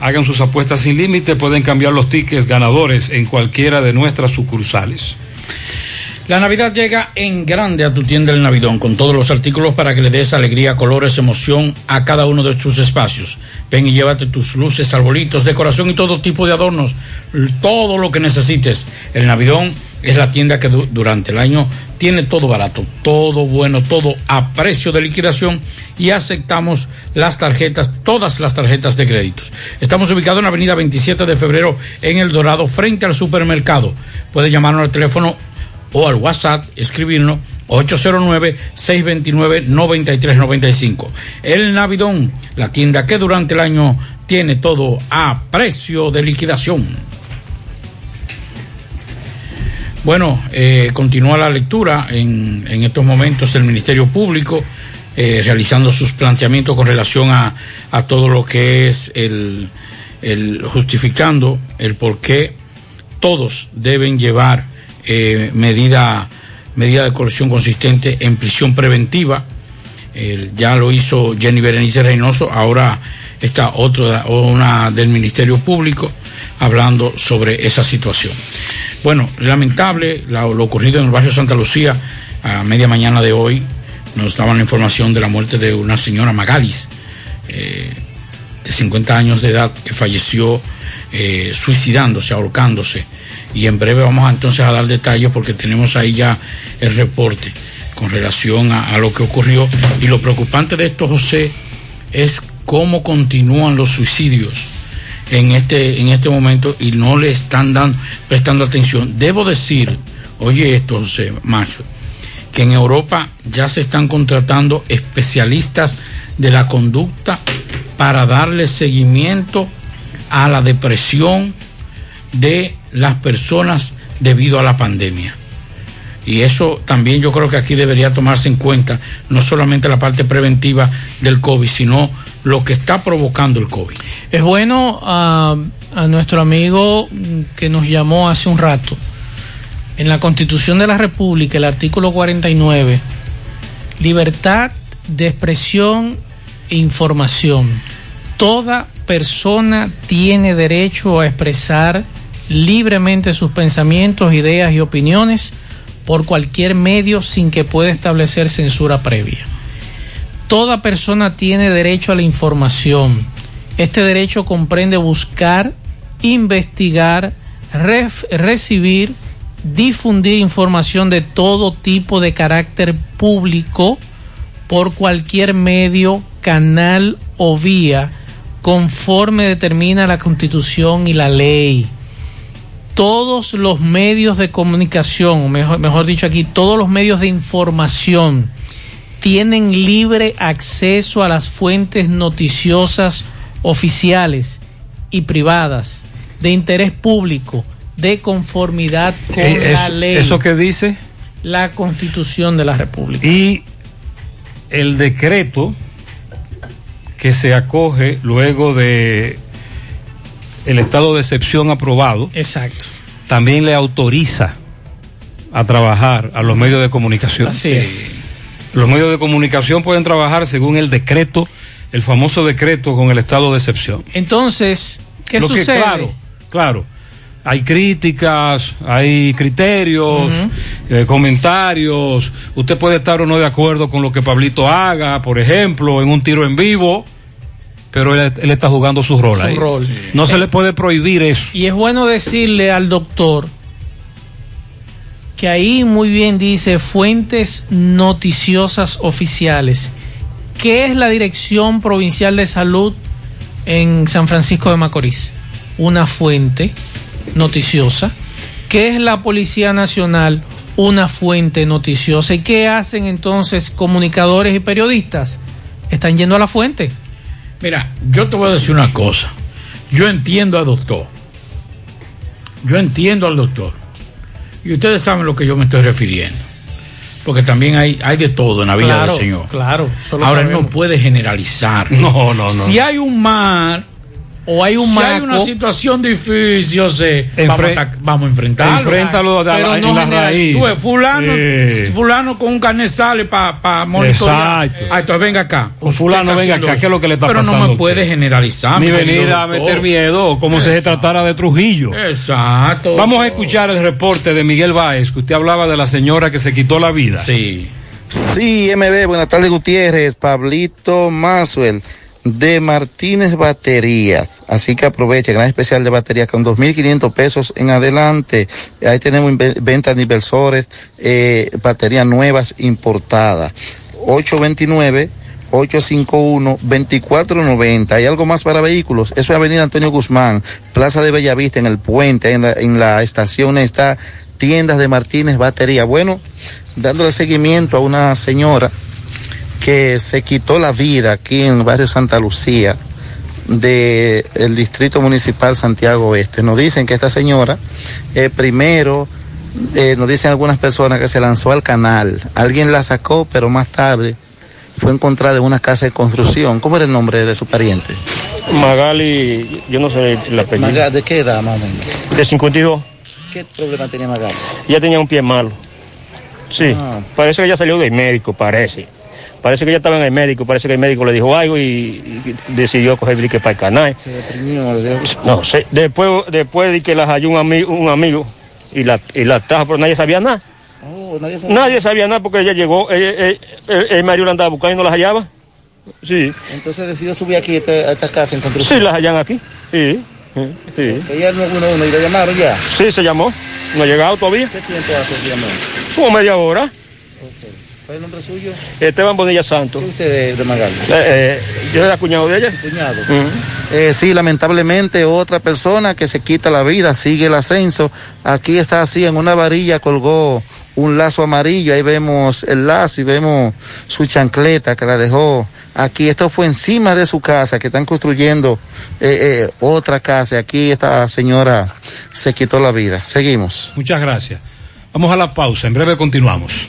Hagan sus apuestas sin límite, pueden cambiar los tickets ganadores en cualquiera de nuestras sucursales. La Navidad llega en grande a tu tienda El Navidón con todos los artículos para que le des alegría, colores, emoción a cada uno de tus espacios. Ven y llévate tus luces, arbolitos, decoración y todo tipo de adornos, todo lo que necesites. El Navidón es la tienda que du durante el año tiene todo barato, todo bueno, todo a precio de liquidación y aceptamos las tarjetas, todas las tarjetas de créditos. Estamos ubicados en la avenida 27 de febrero en El Dorado, frente al supermercado. Puede llamarnos al teléfono o al WhatsApp, escribirnos 809-629-9395. El Navidón, la tienda que durante el año tiene todo a precio de liquidación. Bueno, eh, continúa la lectura en, en, estos momentos del Ministerio Público, eh, realizando sus planteamientos con relación a, a todo lo que es el, el, justificando el por qué todos deben llevar eh, medida, medida de coerción consistente en prisión preventiva. ya lo hizo Jenny Berenice Reynoso, ahora está otra, una del Ministerio Público hablando sobre esa situación. Bueno, lamentable lo, ocurrido en el barrio Santa Lucía a media mañana de hoy. Nos daban la información de la muerte de una señora Magalis, eh, de 50 años de edad, que falleció eh, suicidándose, ahorcándose. Y en breve vamos entonces a dar detalles porque tenemos ahí ya el reporte con relación a, a lo que ocurrió. Y lo preocupante de esto, José, es cómo continúan los suicidios en este, en este momento y no le están dando, prestando atención. Debo decir, oye esto, José Macho, que en Europa ya se están contratando especialistas de la conducta para darle seguimiento a la depresión de las personas debido a la pandemia. Y eso también yo creo que aquí debería tomarse en cuenta, no solamente la parte preventiva del COVID, sino lo que está provocando el COVID. Es bueno a, nuestro amigo que nos llamó hace un rato. En la Constitución de la República, el artículo 49, libertad de expresión e información. Toda persona tiene derecho a expresar libremente sus pensamientos, ideas y opiniones por cualquier medio sin que pueda establecer censura previa. Toda persona tiene derecho a la información. Este derecho comprende buscar, investigar, recibir, difundir información de todo tipo de carácter público por cualquier medio, canal o vía conforme determina la constitución y la ley. Todos los medios de comunicación, mejor, mejor dicho aquí, todos los medios de información tienen libre acceso a las fuentes noticiosas oficiales y privadas de interés público de conformidad con Eh, la eso- ley. ¿Eso qué dice? La constitución de la República. Y el decreto que se acoge luego de el estado de excepción aprobado. Exacto. También le autoriza a trabajar a los medios de comunicación. Así es. Los medios de comunicación pueden trabajar según el decreto, el famoso decreto con el estado de excepción. Entonces, ¿qué Lo que, sucede? claro, claro. hay críticas, hay criterios, eh, comentarios. Usted puede estar o no de acuerdo con lo que Pablito haga, por ejemplo, en un tiro en vivo, pero él, él está jugando su rol Su ahí. rol. No se le puede prohibir eso. Y es bueno decirle al doctor que ahí muy bien dice fuentes noticiosas oficiales. ¿Qué es la Dirección Provincial de Salud en San Francisco de Macorís? Una fuente noticiosa. ¿Qué es la Policía Nacional? Una fuente noticiosa. ¿Y qué hacen entonces comunicadores y periodistas? Están yendo a la fuente. Mira, yo te voy a decir una cosa. Yo entiendo al doctor. Yo entiendo al doctor. Y ustedes saben a lo que yo me estoy refiriendo. Porque también hay, hay de todo en la vida Claro, del Señor. Claro. Ahora sabemos. no puede generalizar. No, no, no. Si hay un mar o hay un si hay una situación difícil, yo sé, Enfre- vamos, a, vamos a enfrentarlo. Enfréntalo la- Pero en no la general- raíz. Tú fulano, Sí. fulano con un carnet sale para monitorear. Exacto. Ah, entonces venga acá. Con fulano, venga acá. ¿qué es lo que le está Pero pasando no a me puede generalizar. Ni venir a meter miedo, como si se tratara de Trujillo. Exacto. Vamos a escuchar el reporte de Miguel Báez, que usted hablaba de la señora que se quitó la vida. Sí. Sí, MB, buenas tardes Gutiérrez, Pablito Masuel de Martínez Baterías. Así que aproveche, gran especial de baterías con 2.500 pesos en adelante. Ahí tenemos ventas de inversores, eh, baterías nuevas importadas. 829 851-2490. Hay algo más para vehículos. Eso es Avenida Antonio Guzmán, Plaza de Bellavista, en el puente, en la, en la estación está tiendas de Martínez Batería. Bueno, dándole seguimiento a una señora que se quitó la vida aquí en el barrio Santa Lucía del distrito municipal Santiago Oeste. Nos dicen que esta señora, eh, primero, eh, nos dicen algunas personas que se lanzó al canal. Alguien la sacó, pero más tarde fue encontrada en una casa de construcción. ¿Cómo era el nombre de su pariente? Magali, yo no sé el apellido. Maga- ¿De qué edad, menos? De 52. ¿Qué problema tenía Magali? Ya tenía un pie malo. Sí, Ah. parece que ella salió del médico, parece. Parece que ella estaba en el médico, parece que el médico le dijo algo y, y decidió coger brique para el canal. Se deprimió, No sé, después, después de que la halló un, ami- un amigo y la, y la trajo, pero nadie sabía nada. Oh, nadie sabía nada porque ella llegó, el, el, el- el marido la andaba buscando y no la hallaba. Sí, Entonces decidió subir aquí a esta, a esta casa en construcción. sí, la hallan aquí. Sí, sí, sí. Ella no uno, uno y la llamaron ya. Sí, se llamó. No ha llegado todavía. ¿Qué tiempo hace que llamó? Como media hora. ¿Cuál es el nombre suyo? Esteban Bonilla Santos. ¿Qué usted de, de Magali? Eh, eh, yo era cuñado de ella. Cuñado. Eh, sí, lamentablemente otra persona que se quita la vida, sigue el ascenso. Aquí está así, en una varilla colgó un lazo amarillo, ahí vemos el lazo y vemos su chancleta que la dejó aquí. Esto fue encima de su casa, que están construyendo eh, eh, otra casa. Aquí esta señora se quitó la vida. Seguimos. Muchas gracias. Vamos a la pausa, en breve continuamos.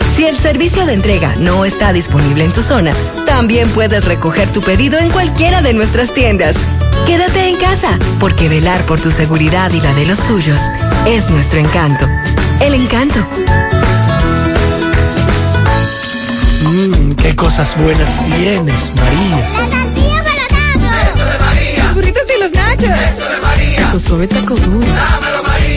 Si el servicio de entrega no está disponible en tu zona, también puedes recoger tu pedido en cualquiera de nuestras tiendas. Quédate en casa, porque velar por tu seguridad y la de los tuyos es nuestro encanto. El encanto. Mmm, qué cosas buenas tienes, María. Los burritos y los nachos. Eso de María. Tu suave taco duro.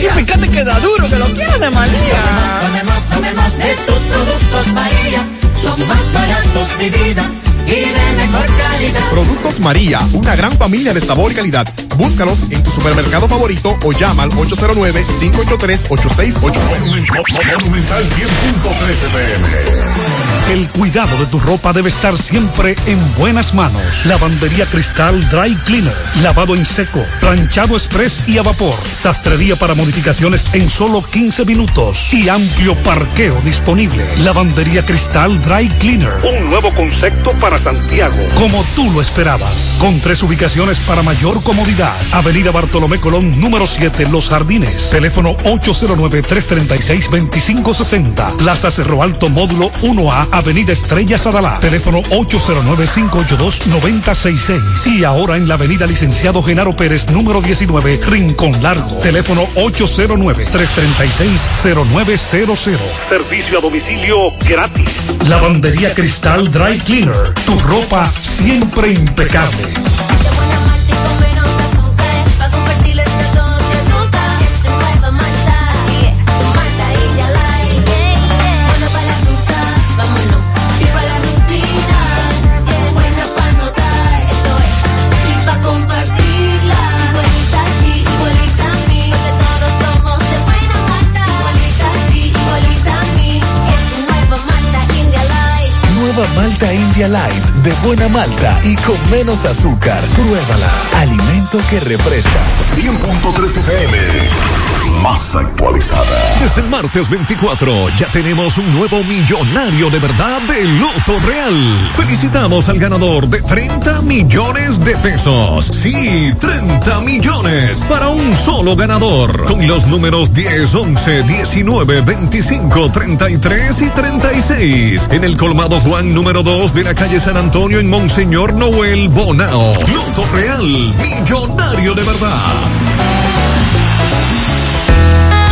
Y fíjate que da duro, que lo quiero de María. Tomemos, tomemos de tus productos, María. Son más baratos de vida. Y de mejor calidad. Productos María, una gran familia de sabor y calidad. Búscalos en tu supermercado favorito o llama al 809-583-8689. Monumental 100.13 pm. El cuidado de tu ropa debe estar siempre en buenas manos. Lavandería Cristal Dry Cleaner. Lavado en seco, planchado express y a vapor. Sastrería para modificaciones en solo 15 minutos. Y amplio parqueo disponible. Lavandería Cristal Dry Cleaner. Un nuevo concepto para Santiago. Como tú lo esperabas. Con tres ubicaciones para mayor comodidad. Avenida Bartolomé Colón, número 7, Los Jardines. Teléfono 809-336-2560. Plaza Cerro Alto, módulo 1A, Avenida Estrella Sadalá. Teléfono 809-582-9066. Y ahora en la Avenida Licenciado Genaro Pérez, número 19, Rincón Largo. Teléfono 809-336-0900. Servicio a domicilio gratis. Lavandería Cristal Dry Cleaner. Tu ropa siempre impecable. Malta India Light de buena malta y con menos azúcar. Pruébala. Alimento que refresca. 100.13 FM. Más actualizada. Desde el martes 24 ya tenemos un nuevo millonario de verdad de Loto Real. Felicitamos al ganador de 30 millones de pesos. Sí, 30 millones para un solo ganador. Con los números 10, 11, 19, 25, 33 y 36. En el colmado Juan número 2 de la calle San Antonio en Monseñor Noel Bonao. Loto Real, millonario de verdad.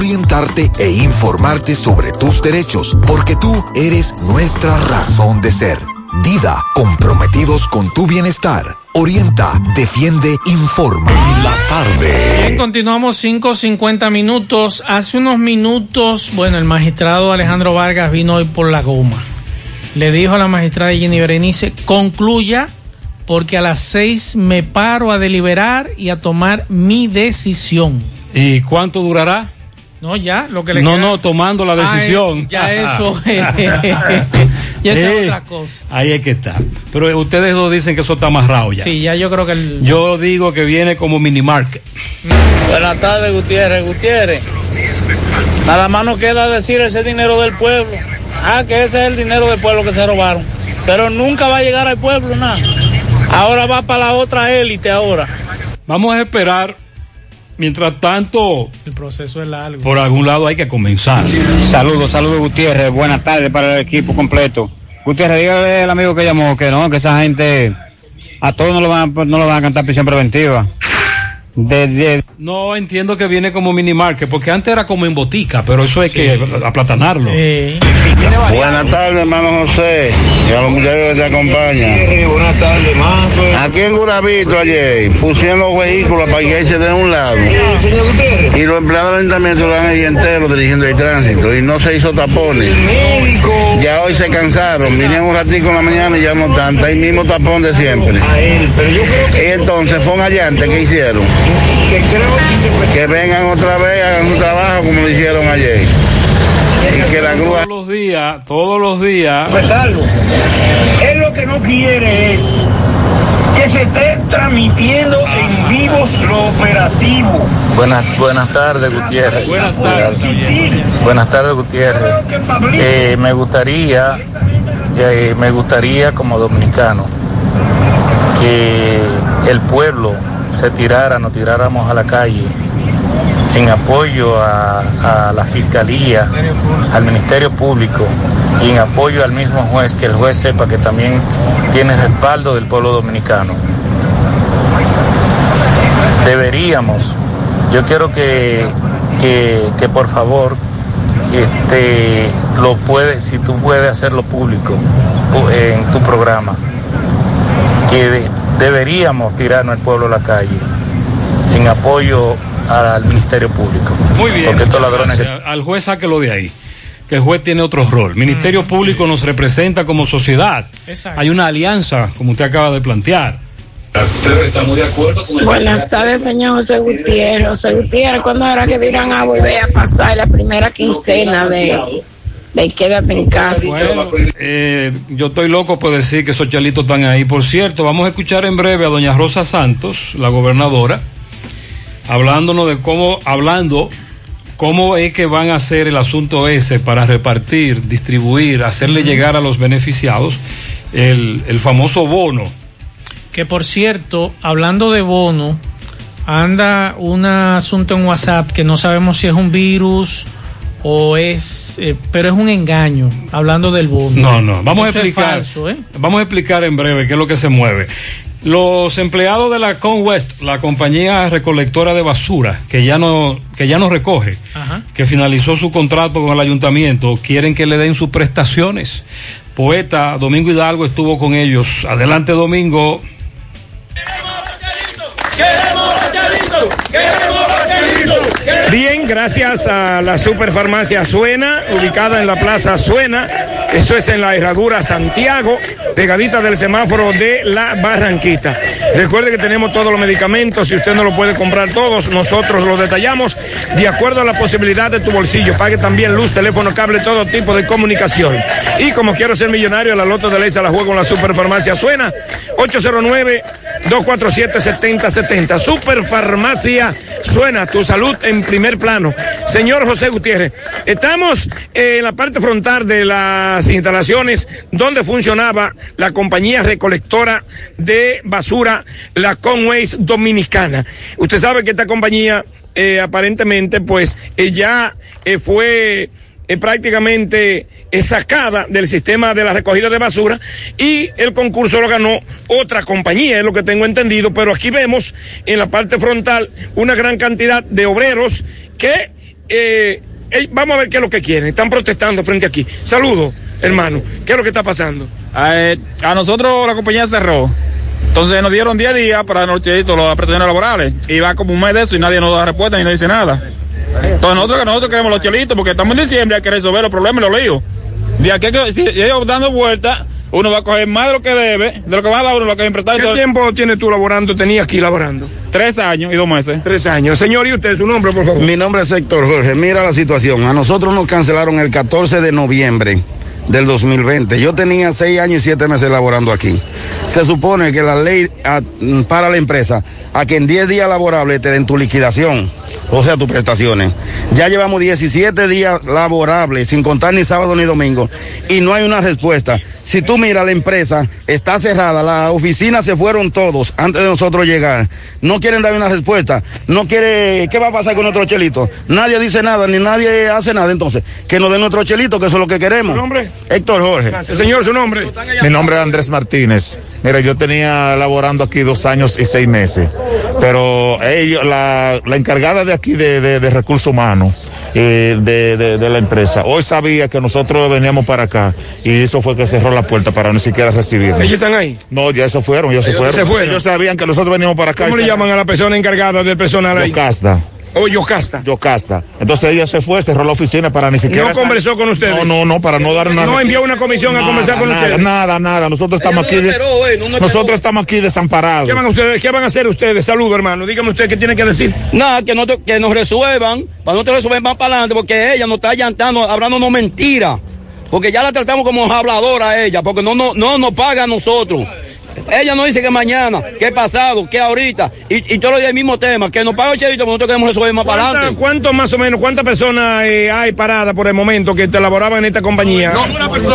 orientarte e informarte sobre tus derechos, porque tú eres nuestra razón de ser. Dida, comprometidos con tu bienestar. Orienta, defiende, informa. La tarde. Bien, continuamos 5.50 minutos. Hace unos minutos, bueno, el magistrado Alejandro Vargas vino hoy por la goma. Le dijo a la magistrada Jenny Berenice, concluya porque a las seis me paro a deliberar y a tomar mi decisión. ¿Y cuánto durará? No, ya, lo que le No, queda- no, tomando la decisión. eh, ya eso, ya esa Eh, es otra cosa. Ahí es que está. Pero ustedes dos dicen que eso está amarrado ya. Sí, ya yo creo que el... Yo digo que viene como mini market. Buenas tardes, Gutiérrez. Gutiérrez. Nada más nos queda decir ese dinero del pueblo. Ah, que ese es el dinero del pueblo que se robaron. Pero nunca va a llegar al pueblo, nada. Ahora va para la otra élite ahora. Vamos a esperar. Mientras tanto, El proceso es largo. por algún lado hay que comenzar. Saludos, saludos Gutiérrez, buenas tardes para el equipo completo. Gutiérrez, dígale al amigo que llamó que no, que esa gente a todos no lo van, a- no lo van a cantar prisión preventiva. De, de- No entiendo que viene como mini market, porque antes era como en botica, pero eso hay que aplatanarlo. Buenas tardes, hermano José, y a los muchachos que te acompañan. buenas tardes, Manso. Aquí en Guravito ayer pusieron los vehículos para irse de un lado. Y los empleados del ayuntamiento lo ahí entero dirigiendo el tránsito y no se hizo tapones. Ya hoy se cansaron, vinieron un ratico en la mañana y ya no están, está el mismo tapón de siempre. Y entonces fue un allante que hicieron. Que vengan otra vez, hagan su trabajo como lo hicieron ayer. Y que la grúa... Todos los días, todos los días. Él lo que no quiere es que se esté transmitiendo en vivos lo operativo. Buenas, buenas tardes, Gutiérrez. Buenas tardes. Buenas tardes, Gutiérrez. Eh, me gustaría, eh, me gustaría como dominicano que el pueblo se tirara, nos tiráramos a la calle en apoyo a, la fiscalía, al Ministerio Público y en apoyo al mismo juez, que el juez sepa que también tiene respaldo del pueblo dominicano. Deberíamos, yo quiero que, que, que por favor este, lo puede, si tú puedes hacerlo público en tu programa, que deberíamos tirarnos el pueblo a la calle en apoyo al Ministerio Público. Muy bien. Porque estos ladrones que. Al juez sáquelo de ahí. Que el juez tiene otro rol. Ministerio Público nos representa como sociedad. Exacto. Hay una alianza, como usted acaba de plantear. Estamos de acuerdo con Buenas tardes, señor José Gutiérrez. José Gutiérrez, ¿cuándo era que dirán a volver a pasar la primera quincena de, de Quédate en casa? Bueno, eh, yo estoy loco por decir que esos chalitos están ahí. Por cierto, vamos a escuchar en breve a doña Rosa Santos, la gobernadora, hablándonos de cómo, hablando cómo es que van a hacer el asunto ese para repartir, distribuir, hacerle llegar a los beneficiados el, el famoso bono. Que por cierto, hablando de bono, anda un asunto en WhatsApp que no sabemos si es un virus o es, eh, pero es un engaño, hablando del bono. No, no, vamos a Eso explicar. falso, ¿eh? Vamos a explicar en breve qué es lo que se mueve. Los empleados de la Conwest, la compañía recolectora de basura, que ya no, que ya no recoge, Ajá. que finalizó su contrato con el ayuntamiento, quieren que le den sus prestaciones. Poeta Domingo Hidalgo estuvo con ellos. Adelante, Domingo. Bien, gracias a la superfarmacia Suena, ubicada en la Plaza Suena. Eso es en la herradura Santiago, pegadita del semáforo de la Barranquita. Recuerde que tenemos todos los medicamentos, si usted no lo puede comprar todos, nosotros los detallamos de acuerdo a la posibilidad de tu bolsillo. Pague también luz, teléfono, cable, todo tipo de comunicación. Y como quiero ser millonario, la loto de ley se la juego en la superfarmacia Suena, 809 247-7070. Superfarmacia Suena, tu salud en primer plano. Señor José Gutiérrez, estamos eh, en la parte frontal de las instalaciones donde funcionaba la compañía recolectora de basura, la Conways Dominicana. Usted sabe que esta compañía eh, aparentemente pues eh, ya fue eh, prácticamente sacada del sistema de la recogida de basura y el concurso lo ganó otra compañía, es lo que tengo entendido, pero aquí vemos en la parte frontal una gran cantidad de obreros que eh, eh, vamos a ver qué es lo que quieren, están protestando frente aquí. Saludos, hermano, ¿qué es lo que está pasando? Eh, a nosotros la compañía cerró. Entonces nos dieron 10 días para nosotros las prestaciones laborales. Y va como un mes de eso y nadie nos da respuesta ni nos dice nada. Entonces nosotros, nosotros queremos los chelitos porque estamos en diciembre, hay que resolver los problemas y los líos. De aquí que si ellos dando vueltas, uno va a coger más de lo que debe, de lo que va a dar uno, lo que va a prestar. ¿Qué tiempo tienes tú laborando, tenías aquí laborando? Tres años y dos meses. Tres años. Señor, ¿y usted su nombre, por favor? Mi nombre es Héctor Jorge. Mira la situación. A nosotros nos cancelaron el 14 de noviembre del 2020. Yo tenía seis años y siete meses laborando aquí. Se supone que la ley ah, para la empresa a que en 10 días laborables te den tu liquidación. O sea, tus prestaciones. Ya llevamos 17 días laborables, sin contar ni sábado ni domingo, y no hay una respuesta. Si tú miras la empresa, está cerrada, la oficina se fueron todos antes de nosotros llegar. No quieren dar una respuesta. No quiere, ¿qué va a pasar con nuestro chelito? Nadie dice nada, ni nadie hace nada. Entonces, que nos den nuestro chelito, que eso es lo que queremos. nombre? Héctor Jorge. Señor, su nombre. Mi nombre es Andrés Martínez. Mira, yo tenía laborando aquí dos años y seis meses, pero ellos, la, la encargada de aquí de, de- de recursos humanos eh, de, de- la empresa, hoy sabía que nosotros veníamos para acá y eso fue que cerró la puerta para ni siquiera recibirnos. ¿Ellos están ahí? No, ya se fueron, ya se Ellos fueron. se fueron. Ellos sabían que nosotros veníamos para acá. ¿Cómo le llaman a la persona encargada del personal ahí? Yocasta. O Yocasta. Yocasta. Entonces ella se fue, cerró la oficina para ni siquiera. ¿No conversó con ustedes? No, no, no, para no dar nada. ¿No envió una comisión a conversar con nada, ustedes? Nada, nada. Nosotros estamos aquí. de- nosotros estamos aquí desamparados. ¿Qué van, a ustedes, ¿Qué van a hacer ustedes? Saludos, hermano. Dígame usted qué tiene que decir. Nada, que, no, que nos resuelvan, para nosotros resolver más para adelante, porque ella nos está llantando, hablándonos mentiras. Porque ya la tratamos como habladora a ella, porque no, no, no nos paga a nosotros. Ella nos dice que mañana, que pasado, que ahorita, y, y todos los días el mismo tema, que nos paga el chelito, porque nosotros queremos resolver más para ¿Cuánta- adelante. ¿Cuánto más o menos, cuántas personas eh, hay paradas por el momento que te laboraban en esta compañía?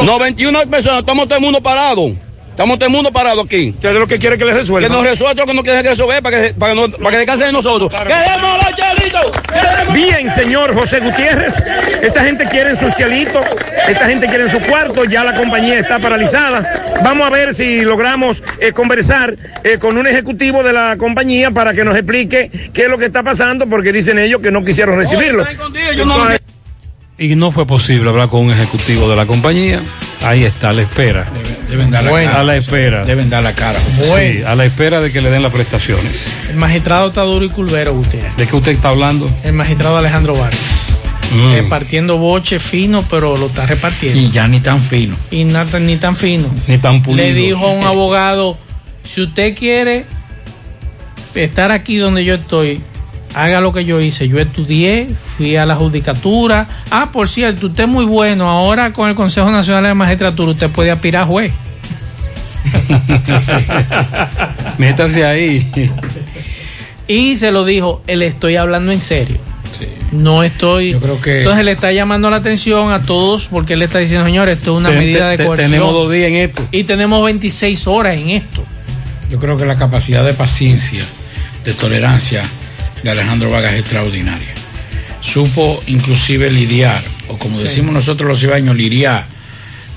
No, 21 personas, estamos todo el mundo parado. Estamos todo el mundo parado aquí. ¿Qué es lo que quiere que le resuelva? Que nos resuelva lo que no quiere resolver para que, para que, no- para que descansen de nosotros. ¡Queremos los chelitos! Bien, señor José Gutiérrez. Esta gente quiere en sus chelitos, esta gente quiere en su cuarto, ya la compañía está paralizada. Vamos a ver si logramos eh, conversar eh, con un ejecutivo de la compañía para que nos explique qué es lo que está pasando, porque dicen ellos que no quisieron recibirlo. Y no fue posible hablar con un ejecutivo de la compañía. Ahí está, a la espera. Deben dar la Bueno, cara. a la espera. Deben dar la cara. Sí, a la espera de que le den las prestaciones. El magistrado está duro y culvero, Gutiérrez. ¿De qué usted está hablando? El magistrado Alejandro Vargas. Mm. Repartiendo boche fino, pero lo está repartiendo. Y ya ni tan fino. Y nada, ni tan fino. Ni tan pulido. Le dijo a un abogado, si usted quiere estar aquí donde yo estoy, haga lo que yo hice. Yo estudié, fui a la judicatura. Ah, por cierto, usted es muy bueno. Ahora con el Consejo Nacional de Magistratura usted puede aspirar a juez. Métase ahí. Y se lo dijo, le estoy hablando en serio. No estoy. que- Entonces le está llamando la atención a todos porque él está diciendo, señores, esto es una Te- medida de te- coerción. tenemos dos días en esto. Y tenemos 26 horas en esto. Yo creo que la capacidad de paciencia, de tolerancia de Alejandro Vargas es extraordinaria. Supo inclusive lidiar, o como Sí. decimos nosotros los ibaños, lidiar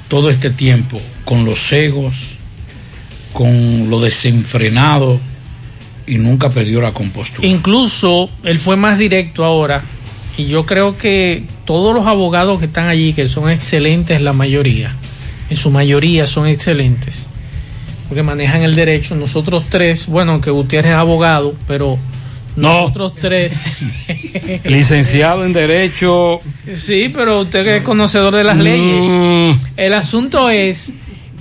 todo este tiempo con los egos, con lo desenfrenado y nunca perdió la compostura. Incluso él fue más directo ahora. Y yo creo que todos los abogados que están allí, que son excelentes la mayoría, en su mayoría son excelentes, porque manejan el derecho. Nosotros tres, bueno, que Gutiérrez es abogado, pero nosotros tres. Licenciado en Derecho. Sí, pero usted que es conocedor de las Mm. leyes. El asunto es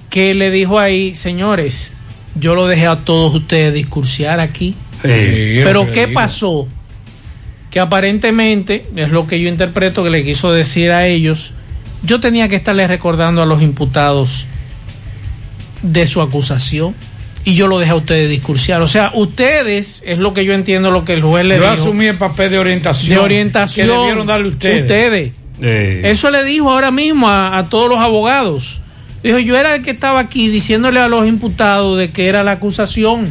que le dijo ahí, señores, yo lo dejé a todos ustedes discursiar aquí. Sí, pero ¿qué pasó? Que aparentemente, es lo que yo interpreto que le quiso decir a ellos, yo tenía que estarle recordando a los imputados de su acusación y yo lo dejé a ustedes discursiar. O sea, ustedes, es lo que yo entiendo lo que el juez le Yo dijo. asumí el papel de orientación. De orientación. Que debieron darle ustedes. Ustedes. Eso le dijo ahora mismo a, a todos los abogados. Dijo, yo era el que estaba aquí diciéndole a los imputados de que era la acusación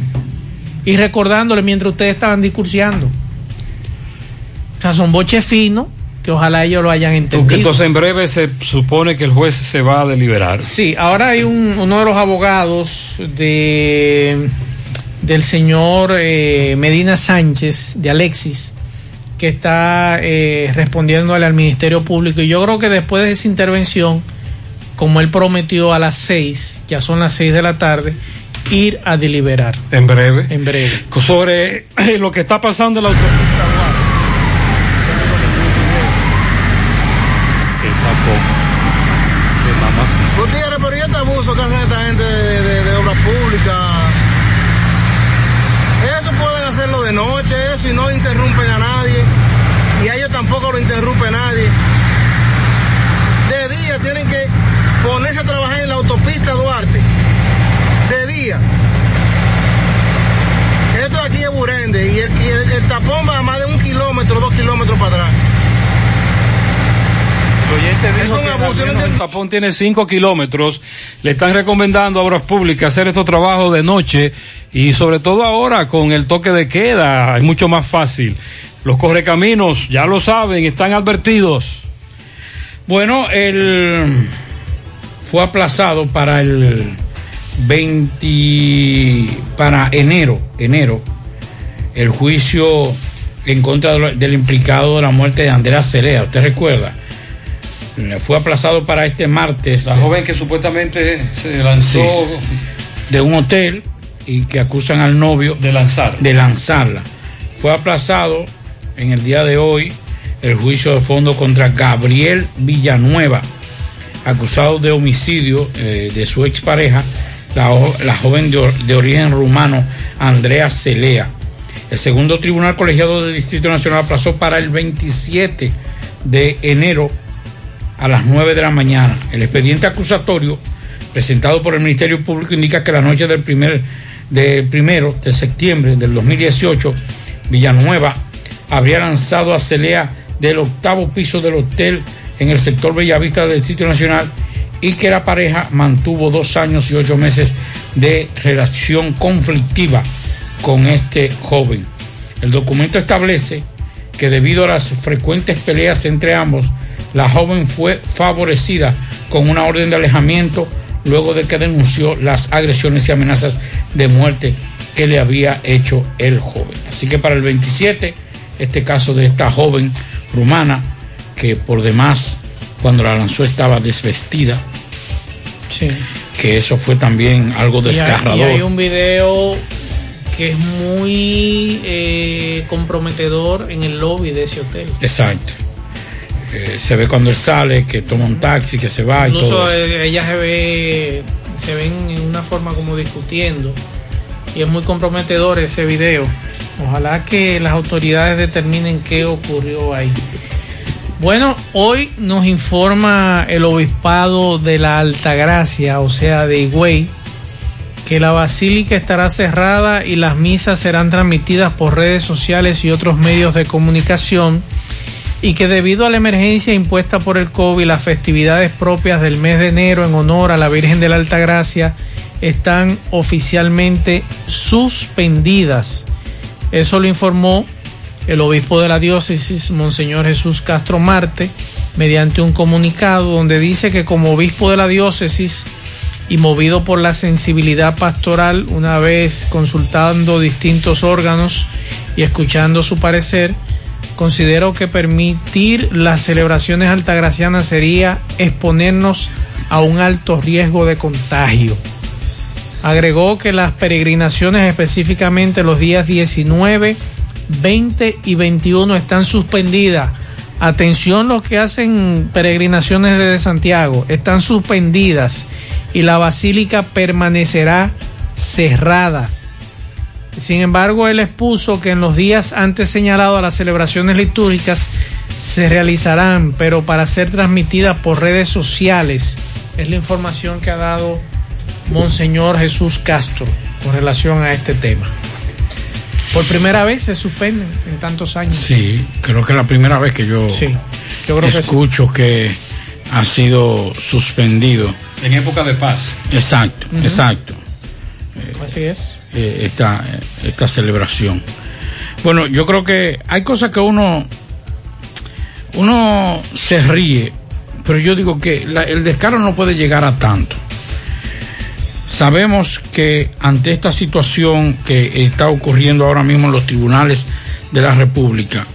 y recordándole mientras ustedes estaban discursiando. O sea, son boches finos que ojalá ellos lo hayan Porque entendido. entonces en breve se supone que el juez se va a deliberar. Sí, ahora hay un- uno de los abogados de del señor eh, Medina Sánchez, de Alexis, que está eh, respondiéndole al Ministerio Público. Y yo creo que después de esa intervención, como él prometió a las seis, ya son las seis de la tarde, ir a deliberar. En breve. En breve. Sobre eh, lo que está pasando en la autopista. Que tampoco. Que nada más. Gutiérrez, pero ¿y este abuso que hacen esta gente de, de, de obras públicas? Eso pueden hacerlo de noche, eso, y no interrumpen a nadie. Y a ellos tampoco lo interrumpe nadie. De día tienen que ponerse a trabajar en la autopista Duarte. De día. Esto aquí es Burende y el, y el- el tapón va a más de un presidente dijo que tapón tiene 5 kilómetros. Le están recomendando a Obras Públicas hacer estos trabajos de noche y sobre todo ahora con el toque de queda es mucho más fácil. Los correcaminos, ya lo saben, están advertidos. Bueno, el fue aplazado para el 20 para enero, enero el juicio en contra del implicado de la muerte de Andrea Celea, ¿usted recuerda? Fue aplazado para este martes. La joven que supuestamente se lanzó de un hotel y que acusan al novio de lanzar de lanzarla. Fue aplazado en el día de hoy el juicio de fondo contra Gabriel Villanueva, acusado de homicidio eh, de su expareja, la, la joven de origen rumano Andrea Celea. El segundo tribunal colegiado del Distrito Nacional aplazó para el 27 de enero a las 9 de la mañana. El expediente acusatorio presentado por el Ministerio Público indica que la noche del primer del primero de septiembre del 2018, Villanueva habría lanzado a Celea del octavo piso del hotel en el sector Bellavista del Distrito Nacional y que la pareja mantuvo dos años y ocho meses de relación conflictiva con este joven. El documento establece que debido a las frecuentes peleas entre ambos, la joven fue favorecida con una orden de alejamiento luego de que denunció las agresiones y amenazas de muerte que le había hecho el joven. Así que para el 27, este caso de esta joven rumana, que por demás cuando la lanzó estaba desvestida, Sí. que eso fue también algo Y hay, desgarrador. y hay un video que es muy eh, comprometedor en el lobby de ese hotel. Exacto. Eh, se ve cuando él sale, que toma un taxi, que se va y todo Incluso eso. eh, ella se ve, se ven en una forma como discutiendo y es muy comprometedor ese video. Ojalá que las autoridades determinen qué ocurrió ahí. Bueno, hoy nos informa el obispado de la Altagracia, o sea, de Higüey, que la basílica estará cerrada y las misas serán transmitidas por redes sociales y otros medios de comunicación y que debido a la emergencia impuesta por el COVID, las festividades propias del mes de enero en honor a la Virgen de la Altagracia están oficialmente suspendidas. Eso lo informó el obispo de la diócesis, Monseñor Jesús Castro Marte, mediante un comunicado donde dice que como obispo de la diócesis y movido por la sensibilidad pastoral, una vez consultando distintos órganos y escuchando su parecer, considero que permitir las celebraciones altagracianas sería exponernos a un alto riesgo de contagio. Agregó que las peregrinaciones, específicamente los días 19, 20 y 21, están suspendidas. Atención los que hacen peregrinaciones desde Santiago, están suspendidas y la basílica permanecerá cerrada. Sin embargo, él expuso que en los días antes señalados a las celebraciones litúrgicas se realizarán, pero para ser transmitidas por redes sociales. Es la información que ha dado Monseñor Jesús Castro con relación a este tema. Por primera vez se suspenden en tantos años. Sí, creo que es la primera vez que yo, Sí, yo creo que sí. escucho que, ha sido suspendido. En época de paz. Exacto, exacto. Así es. Eh, esta, esta celebración. Bueno, yo creo que hay cosas que uno, uno se ríe, pero yo digo que el descaro no puede llegar a tanto. Sabemos que ante esta situación que está ocurriendo ahora mismo en los tribunales de la República,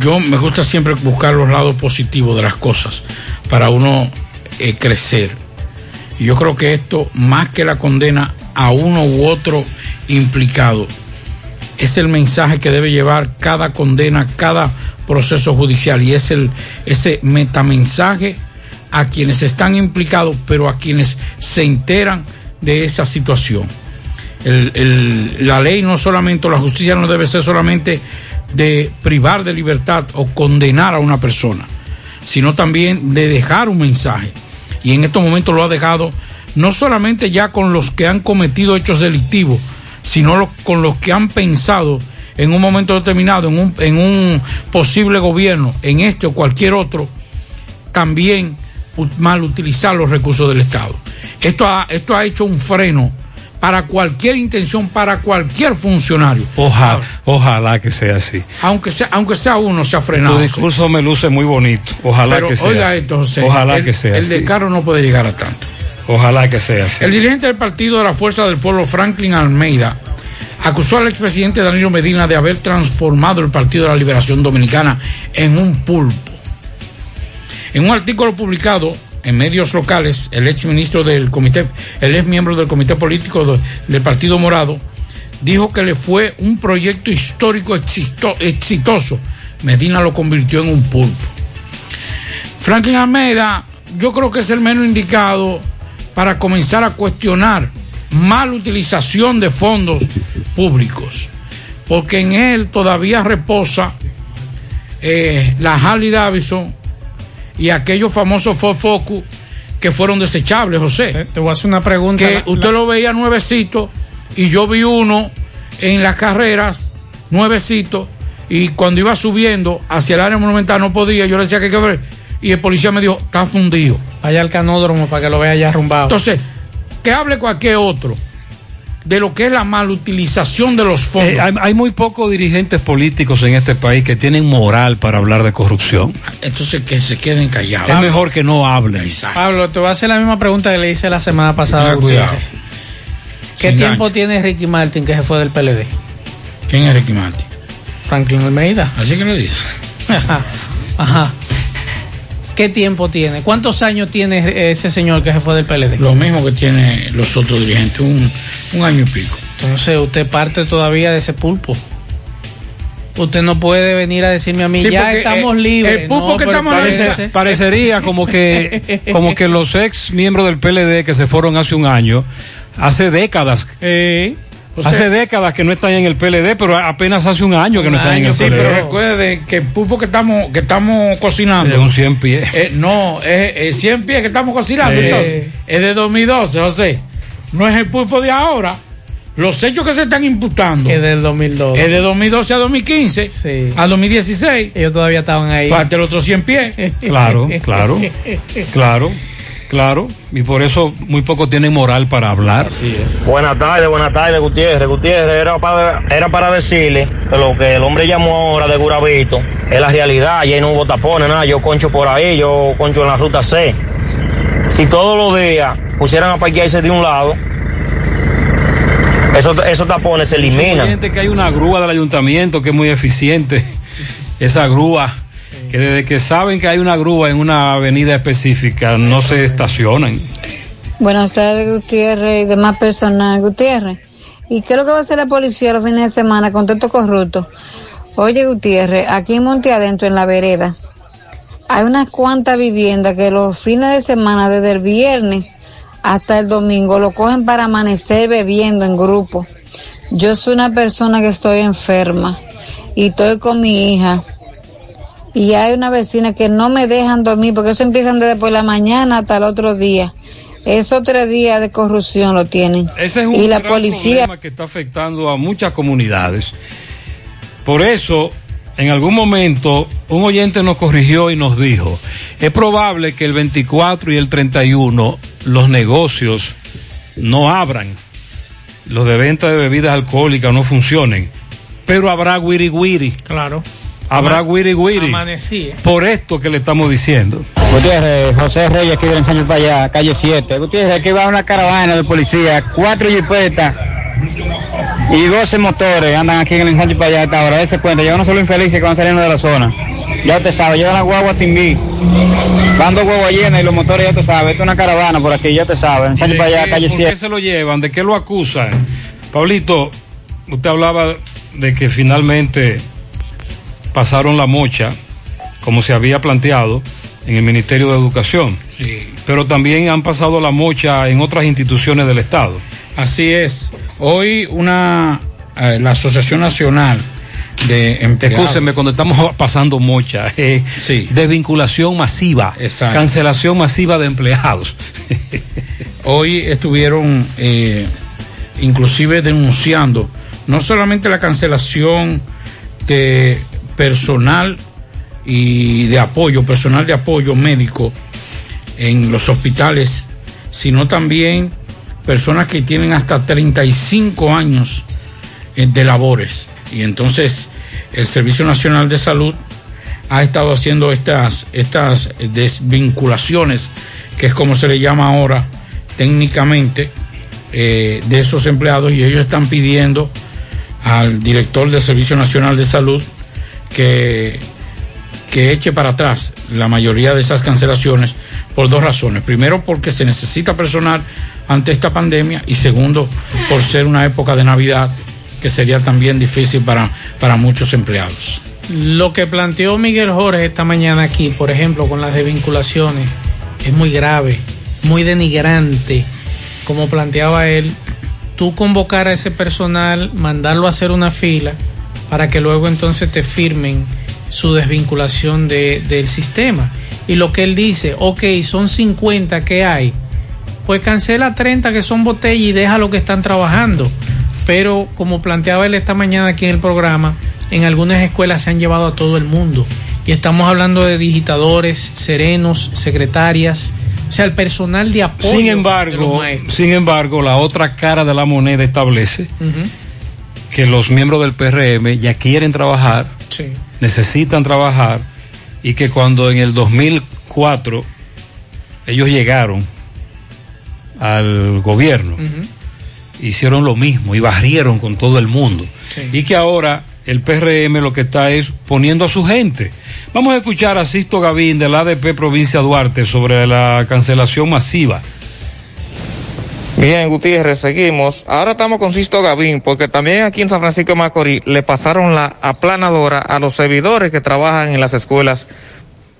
yo me gusta siempre buscar los lados positivos de las cosas para uno eh, crecer. Y yo creo que esto, más que la condena a uno u otro implicado, es el mensaje que debe llevar cada condena, cada proceso judicial y es el ese metamensaje a quienes están implicados, pero a quienes se enteran de esa situación. La ley no solamente, la justicia no debe ser solamente de privar de libertad o condenar a una persona, sino también de dejar un mensaje. Y en estos momentos lo ha dejado no solamente ya con los que han cometido hechos delictivos, sino con los que han pensado en un momento determinado, en un, en un posible gobierno, en este o cualquier otro, también mal utilizar los recursos del Estado. Esto ha, esto ha hecho un freno para cualquier intención, para cualquier funcionario. Ojalá, ojalá que sea así. Aunque sea, aunque sea uno, se ha frenado. Tu discurso me luce muy bonito. Ojalá Pero que sea oiga así. esto, José. Ojalá el, que sea El así. descaro no puede llegar a tanto. Ojalá que sea así. El dirigente del Partido de la Fuerza del Pueblo, Franklin Almeida, acusó al expresidente Danilo Medina de haber transformado el Partido de la Liberación Dominicana en un pulpo. En un artículo publicado en medios locales, el ex ministro del comité, el ex miembro del comité político de- del Partido Morado, dijo que le fue un proyecto histórico exito- exitoso. Medina lo convirtió en un pulpo. Franklin Almeida, yo creo que es el menos indicado para comenzar a cuestionar mal utilización de fondos públicos, porque en él todavía reposa eh, la Harley Davidson y aquellos famosos Ford Focus que fueron desechables, José. Te voy a hacer una pregunta. Que La- usted lo veía nuevecito y yo vi uno en las carreras, nuevecito, y cuando iba subiendo hacia el área monumental no podía, yo le decía que quebré, y el policía me dijo, está fundido. Vaya al canódromo para que lo vea ya arrumbado. Entonces, que hable cualquier otro de lo que es la malutilización de los fondos. Eh, hay, hay muy pocos dirigentes políticos en este país que tienen moral para hablar de corrupción. Entonces, que se queden callados. Es mejor que no hablen. Pablo, te voy a hacer la misma pregunta que le hice la semana pasada. cuidado. ¿Qué Sin tiempo gancho. tiene Ricky Martin que se fue del PLD? ¿Quién es Ricky Martin? Franklin Almeida. Así que le dice. Ajá. Ajá. ¿Qué tiempo tiene? ¿Cuántos años tiene ese señor que se fue del PLD? Lo mismo que tiene los otros dirigentes, un, un año y pico. Entonces usted parte todavía de ese pulpo. Usted no puede venir a decirme a mí, Sí, ya estamos eh, libres. el pulpo No, que estamos parece- Parecería como que, como que los ex miembros del PLD que se fueron hace un año, hace décadas. O sea- hace décadas que no están en el PLD, pero apenas hace un año que no están en el sí, PLD. pero recuerde que el pulpo que estamos, que estamos cocinando. Es un 100 pies. Eh, no, es, es 100 pies que estamos cocinando. Eh. Entonces, es de 2012, José. No es el pulpo de ahora. Los hechos que se están imputando Es del 2012. es de 2012 a 2015, Sí. a 2016. Ellos todavía estaban ahí. Falta el otro 100 pies. Claro, claro, claro, claro. Y por eso muy pocos tienen moral para hablar. Así es. Buenas tardes, buenas tardes, Gutiérrez. Gutiérrez, era para, era para decirle que lo que el hombre llamó ahora de Gurabito es la realidad. Y ahí no hubo tapones, nada. Yo concho por ahí, yo concho en la ruta C. Si todos los días pusieran a parquearse de un lado, esos, esos tapones se eliminan. Gente que hay una grúa del ayuntamiento que es muy eficiente. Esa grúa, que desde que saben que hay una grúa en una avenida específica, no se estacionan. Buenas tardes, Gutiérrez y demás personal. Gutiérrez, ¿y qué es lo que va a hacer la policía los fines de semana con esto corrupto? Oye, Gutiérrez, aquí en Monte Adentro, en la vereda, hay unas cuantas viviendas que los fines de semana, desde el viernes hasta el domingo, lo cogen para amanecer bebiendo en grupo. Yo soy una persona que estoy enferma y estoy con mi hija. Y hay una vecina que no me dejan dormir porque eso empiezan desde por la mañana hasta el otro día. Esos tres días de corrupción lo tienen. Ese es un y la gran policía problema que está afectando a muchas comunidades. Por eso, en algún momento, un oyente nos corrigió y nos dijo, es probable que el 24 y el 31 los negocios no abran, los de venta de bebidas alcohólicas no funcionen, pero habrá wiri wiri. Claro. Habrá wiri wiri. Amanecí. Por esto que le estamos diciendo. Gutiérrez, José Reyes, aquí del ensayo para allá, calle 7. Gutiérrez, aquí va una caravana de policía, cuatro jipetas y 12 motores andan aquí en el ensanche para allá a esta hora. Dese cuenta, yo no soy los infelices que van saliendo de la zona. Ya usted sabe, llevan la guagua a Timbí. Van dos guaguas llenas y los motores ya te sabe. Esto es una caravana por aquí, ya te sabe. ¿De para allá, qué- calle ¿Por 7. qué se lo llevan? ¿De qué lo acusan? Pablito, usted hablaba de que finalmente pasaron la mocha, como se había planteado en el Ministerio de Educación. Sí. Pero también han pasado la mocha en otras instituciones del Estado. Así es. Hoy una eh, la Asociación Nacional de Empleados. Escúcheme, cuando estamos pasando mocha, eh, desvinculación masiva, Exacto. cancelación masiva de empleados. Hoy estuvieron eh, inclusive denunciando no solamente la cancelación de personal y de apoyo, personal de apoyo médico en los hospitales, sino también personas que tienen hasta 35 años eh, de labores. Y entonces el Servicio Nacional de Salud ha estado haciendo estas, estas desvinculaciones, que es como se le llama ahora técnicamente, eh, de esos empleados y ellos están pidiendo al director del Servicio Nacional de Salud que, que eche para atrás la mayoría de esas cancelaciones por dos razones. Primero, porque se necesita personal ante esta pandemia y segundo, por ser una época de Navidad que sería también difícil para, para muchos empleados. Lo que planteó Miguel Jorge esta mañana aquí, por ejemplo, con las desvinculaciones, es muy grave, muy denigrante, como planteaba él, tú convocar a ese personal, mandarlo a hacer una fila para que luego entonces te firmen su desvinculación de- del sistema. Y lo que él dice, ok, son 50 que hay, pues cancela 30 que son botellas y deja lo que están trabajando. Pero como planteaba él esta mañana aquí en el programa, en algunas escuelas se han llevado a todo el mundo. Y estamos hablando de digitadores, serenos, secretarias, o sea, el personal de apoyo. Sin de los embargo, maestros. sin embargo, la otra cara de la moneda establece. Que los miembros del PRM ya quieren trabajar, Sí. necesitan trabajar y que cuando en el 2004 ellos llegaron al gobierno, hicieron lo mismo y barrieron con todo el mundo. Y que ahora el PRM lo que está es poniendo a su gente. Vamos a escuchar a Sisto Gavín del ADP Provincia Duarte sobre la cancelación masiva. Bien, Gutiérrez, seguimos. Ahora estamos con Sisto Gavín, porque también aquí en San Francisco de Macorís le pasaron la aplanadora a los servidores que trabajan en las escuelas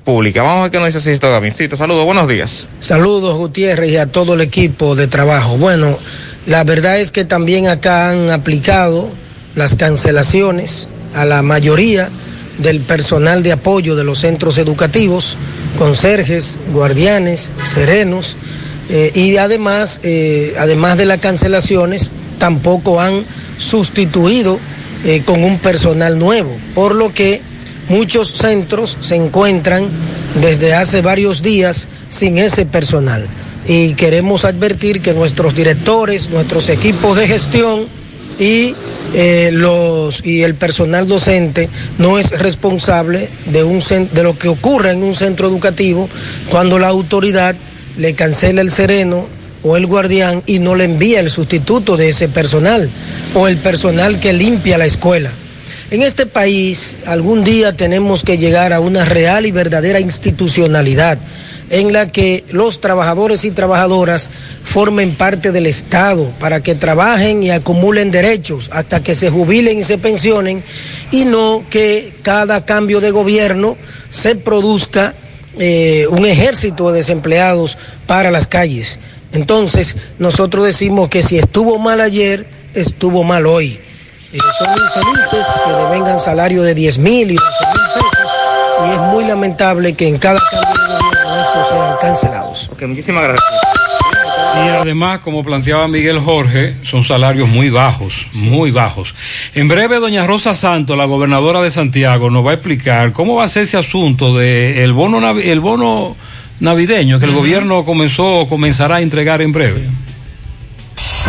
públicas. Vamos a ver qué nos dice Sisto Gavín. Sisto, saludos, buenos días. Saludos Gutiérrez y a todo el equipo de trabajo. Bueno, la verdad es que también acá han aplicado las cancelaciones a la mayoría del personal de apoyo de los centros educativos, conserjes, guardianes, serenos, eh, y además, eh, además de las cancelaciones, tampoco han sustituido eh, con un personal nuevo, por lo que muchos centros se encuentran desde hace varios días sin ese personal. Y queremos advertir que nuestros directores, nuestros equipos de gestión y, los, y el personal docente no es responsable de, un, de lo que ocurra en un centro educativo cuando la autoridad le cancela el sereno o el guardián y no le envía el sustituto de ese personal o el personal que limpia la escuela. En este país algún día tenemos que llegar a una real y verdadera institucionalidad en la que los trabajadores y trabajadoras formen parte del Estado para que trabajen y acumulen derechos hasta que se jubilen y se pensionen y no que cada cambio de gobierno se produzca eh, un ejército de desempleados para las calles. Entonces, nosotros decimos que si estuvo mal ayer, estuvo mal hoy. Eh, son infelices que devengan salario de 10 mil y 12 mil pesos y es muy lamentable que en cada cambio de gobierno estos sean cancelados. Ok, muchísimas gracias. Y además, como planteaba Miguel Jorge, son salarios muy bajos, muy bajos. En breve, doña Rosa Santos, la gobernadora de Santiago, nos va a explicar cómo va a ser ese asunto de el bono, el bono navideño que el gobierno comenzó o comenzará a entregar en breve.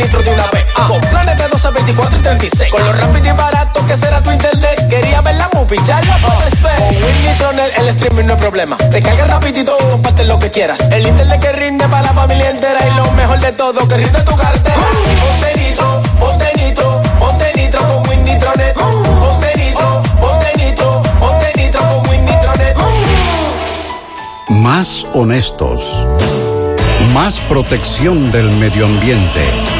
De una vez. Con planes de 12, 24 y 36. Con lo rápido y barato que será tu internet. Quería ver la movie, ya la puedes ver. Con Win Nitronet, el mí no hay problema. Te cargas rapidito, comparte lo que quieras. El internet que rinde para la familia entera y lo mejor de todo, que rinde tu cartera. Ponte nitro, ponte nitro, ponte nitro con Win Nitronet. Ponte nitro, ponte nitro, ponte nitro con. Más honestos. Más protección del medio ambiente.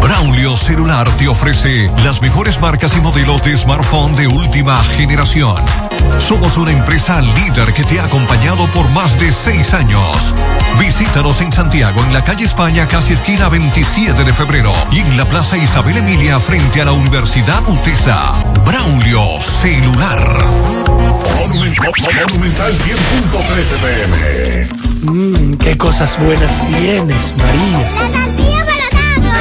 Braulio Celular te ofrece las mejores marcas y modelos de smartphone de última generación. Somos una empresa líder que te ha acompañado por más de seis años. Visítanos en Santiago, en la calle España, casi esquina 27 de febrero, y en la Plaza Isabel Emilia, frente a la Universidad UTESA. Braulio Celular. Monumental 100.13 pm. Mmm, qué cosas buenas tienes, María. La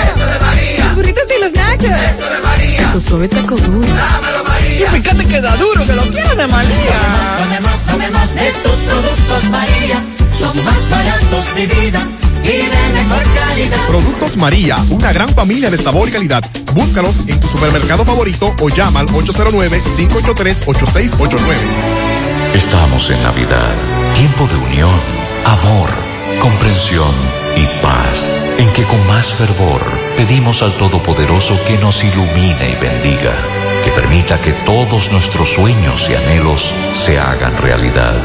Eso de María. Los burritos y los nachos. Eso de María. Tu suave taco duro. Dámelo, María. Y fíjate que da duro, que lo quiero de María. Tomemos, tomemos de tus productos, María. Son más baratos de vida y de mejor calidad. Productos María, una gran familia de sabor y calidad. Búscalos en tu supermercado favorito o llama al 809-583-8689. Estamos en Navidad, tiempo de unión, amor, comprensión y paz, en que con más fervor pedimos al Todopoderoso que nos ilumine y bendiga, que permita que todos nuestros sueños y anhelos se hagan realidad.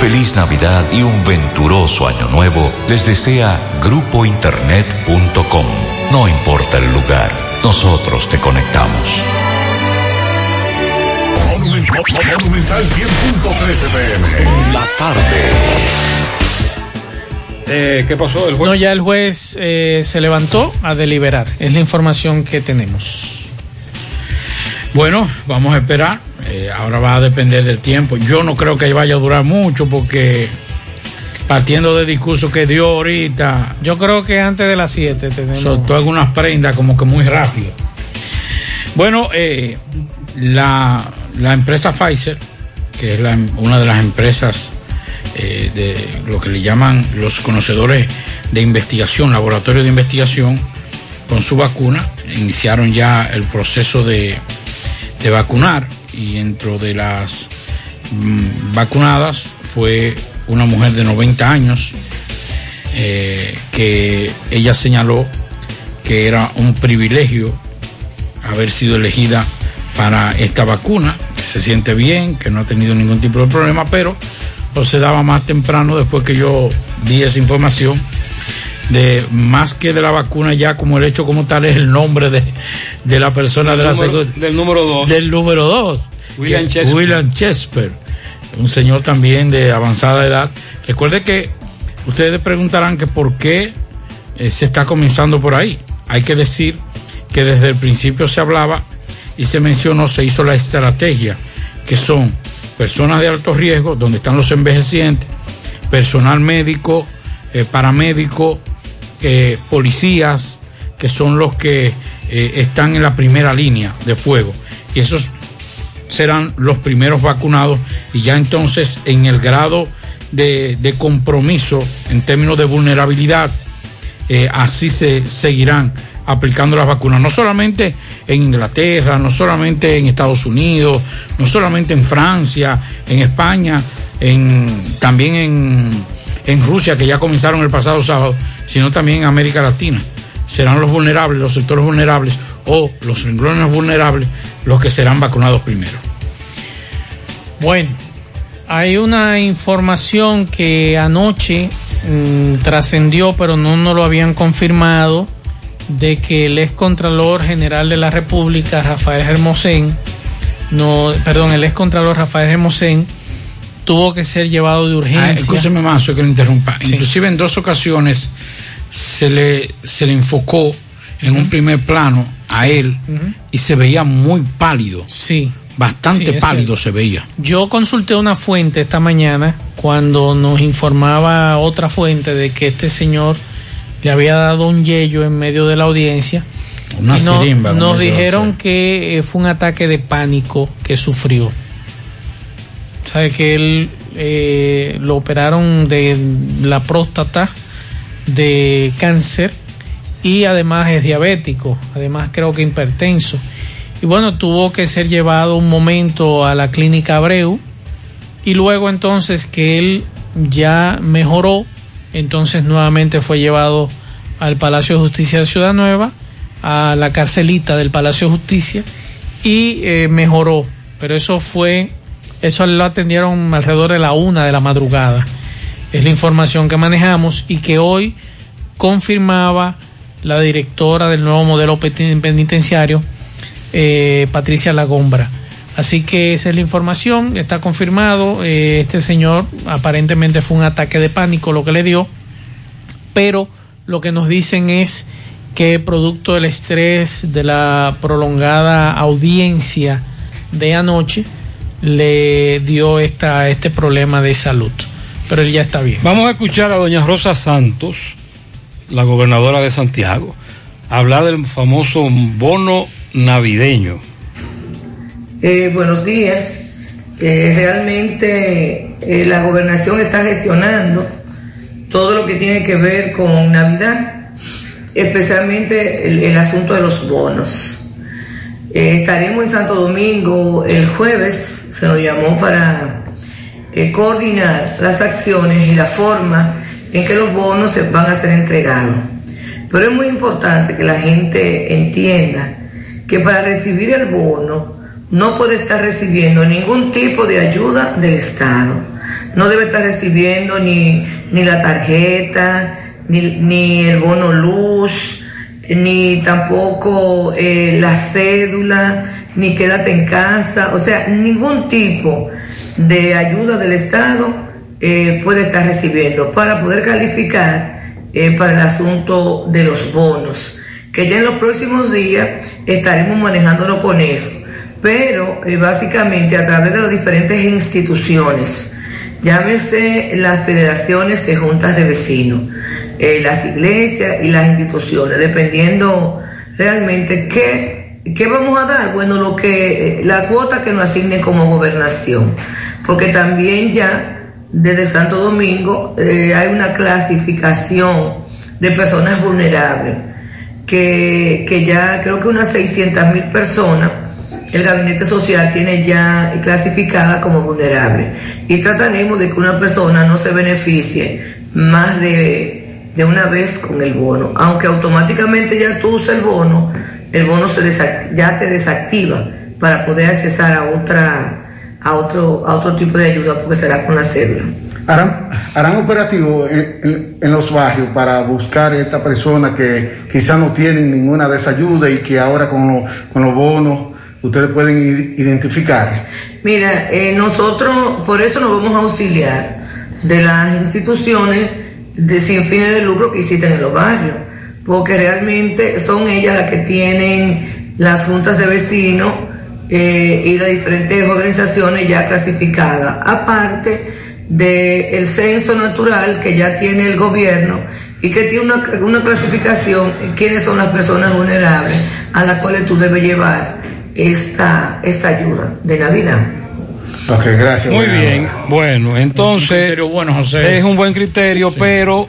Feliz Navidad y un venturoso año nuevo les desea grupointernet.com. No importa el lugar, nosotros te conectamos. Monumental 100.13 pm. La tarde. Eh, ¿Qué pasó? ¿El juez? No, ya el juez eh, se levantó a deliberar. Es la información que tenemos. Bueno, vamos a esperar. Eh, ahora va a depender del tiempo. Yo no creo que vaya a durar mucho porque partiendo del discurso que dio ahorita, Yo creo que antes de las 7 tenemos. soltó algunas prendas como que muy rápido. Bueno, eh, la, la empresa Pfizer, que es la- una de las empresas eh, de lo que le llaman los conocedores de investigación, laboratorio de investigación, con su vacuna, iniciaron ya el proceso de, de vacunar y dentro de las mm, vacunadas fue una mujer de 90 años eh, que ella señaló que era un privilegio haber sido elegida para esta vacuna, que se siente bien, que no ha tenido ningún tipo de problema, pero pues, se daba más temprano después que yo di esa información de más que de la vacuna ya como el hecho como tal es el nombre de, de la persona de la número- del número dos. del número dos William que- Chesper. William Chesper un señor también de avanzada edad recuerde que ustedes preguntarán que por qué eh, se está comenzando por ahí hay que decir que desde el principio se hablaba y se mencionó, se hizo la estrategia, que son personas de alto riesgo, donde están los envejecientes, personal médico, eh, paramédico, eh, policías, que son los que eh, están en la primera línea de fuego. Y esos serán los primeros vacunados y ya entonces en el grado de, compromiso en términos de vulnerabilidad, así se seguirán aplicando las vacunas, no solamente en Inglaterra, no solamente en Estados Unidos, no solamente en Francia, en España, en, también en, en Rusia, que ya comenzaron el pasado sábado, sino también en América Latina. Serán los vulnerables, los sectores vulnerables o los renglones vulnerables los que serán vacunados primero. Bueno, hay una información que anoche mm, trascendió, pero no nos lo habían confirmado, de que el ex Contralor General de la República, Rafael Hermosén, no, perdón, el ex Contralor Rafael Hermosén, tuvo que ser llevado de Ah, urgencia. escúcheme más, soy que le interrumpa. Inclusive en dos ocasiones se le, se le enfocó en un primer plano a él y se veía muy pálido. Sí. Bastante Sí, pálido se veía. Yo consulté una fuente esta mañana cuando nos informaba otra fuente de que este señor le había dado un yello en medio de la audiencia. Una y no- sirimba, nos dijeron que eh, fue un ataque de pánico que sufrió. Sabe que él eh, lo operaron de la próstata, de cáncer y además es diabético, además creo que hipertenso. Y bueno, tuvo que ser llevado un momento a la clínica Abreu y luego entonces que él ya mejoró, entonces nuevamente fue llevado al Palacio de Justicia de Ciudad Nueva, a la carcelita del Palacio de Justicia y eh, mejoró. Pero eso fue, eso lo atendieron alrededor de la una de la madrugada. Es la información que manejamos y que hoy confirmaba la directora del nuevo modelo penitenciario, eh, Patricia Lagombra. Así que esa es la información, está confirmado. eh, este señor aparentemente fue un ataque de pánico lo que le dio, pero lo que nos dicen es que producto del estrés de la prolongada audiencia de anoche le dio esta, este problema de salud. Pero él ya está bien. Vamos a escuchar a doña Rosa Santos, la gobernadora de Santiago, hablar del famoso bono navideño. Eh, buenos días. Eh, realmente eh, la gobernación está gestionando todo lo que tiene que ver con Navidad, especialmente el, el asunto de los bonos. Estaremos en Santo Domingo el jueves, se nos llamó para coordinar las acciones y la forma en que los bonos se van a ser entregados. Pero es muy importante que la gente entienda que para recibir el bono no puede estar recibiendo ningún tipo de ayuda del Estado. No debe estar recibiendo ni, ni la tarjeta, ni, ni el bono luz, ni tampoco eh, la cédula, ni quédate en casa. O sea, ningún tipo de ayuda del Estado eh, puede estar recibiendo para poder calificar eh, para el asunto de los bonos, que ya en los próximos días estaremos manejándolo con eso, pero eh, básicamente a través de las diferentes instituciones, llámese las federaciones de juntas de vecinos, eh, las iglesias y las instituciones, dependiendo realmente qué, qué vamos a dar, bueno, lo que, la cuota que nos asigne como gobernación, porque también ya desde Santo Domingo eh, hay una clasificación de personas vulnerables, que, que ya creo que unas 600 mil personas el gabinete social tiene ya clasificada como vulnerable y trataremos de que una persona no se beneficie más de, de una vez con el bono, aunque automáticamente ya tú usas el bono, el bono se ya te desactiva para poder accesar a otra a otro a otro tipo de ayuda porque será con la cédula. harán, harán operativo en, en- los barrios para buscar a esta persona que quizás no tienen ninguna de esas ayudas y que ahora con, lo- con los bonos ustedes pueden identificar. Mira, eh, nosotros por eso nos vamos a auxiliar de las instituciones de sin fines de lucro que existen en los barrios, porque realmente son ellas las que tienen las juntas de vecinos eh, y las diferentes organizaciones ya clasificadas, aparte del censo natural que ya tiene el gobierno y que tiene una, una clasificación, quiénes son las personas vulnerables a las cuales tú debes llevar esta, esta ayuda de Navidad. Ok, gracias. Muy bien, bueno, entonces es un buen criterio, pero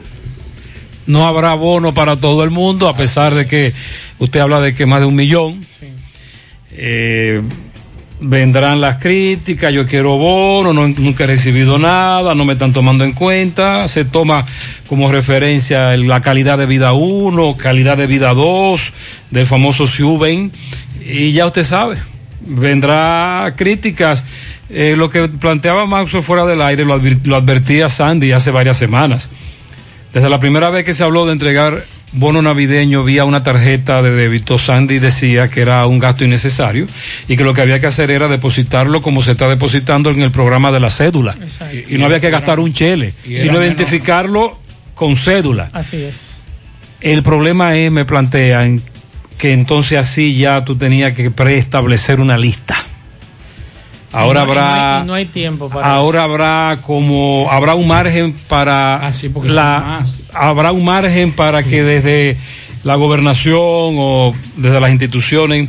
no habrá bono para todo el mundo, a pesar de que usted habla de que más de un millón. Eh, vendrán las críticas, yo quiero bono, no, nunca he recibido nada, no me están tomando en cuenta, se toma como referencia la calidad de vida 1, calidad de vida 2, del famoso Siuben, y ya usted sabe, vendrá críticas. Eh, lo que planteaba Maxo fuera del aire lo, lo advertía Sandy hace varias semanas. Desde la primera vez que se habló de entregar bono navideño vía una tarjeta de débito, Sandy decía que era un gasto innecesario y que lo que había que hacer era depositarlo como se está depositando en el programa de la cédula. Y no había que gastar un chele, sino identificarlo con cédula. Así es. El problema es, me plantean, que entonces así ya tú tenías que preestablecer una lista. Ahora no- habrá no hay tiempo para ahora habrá como habrá un margen para porque son la más. habrá un margen para que desde la gobernación o desde las instituciones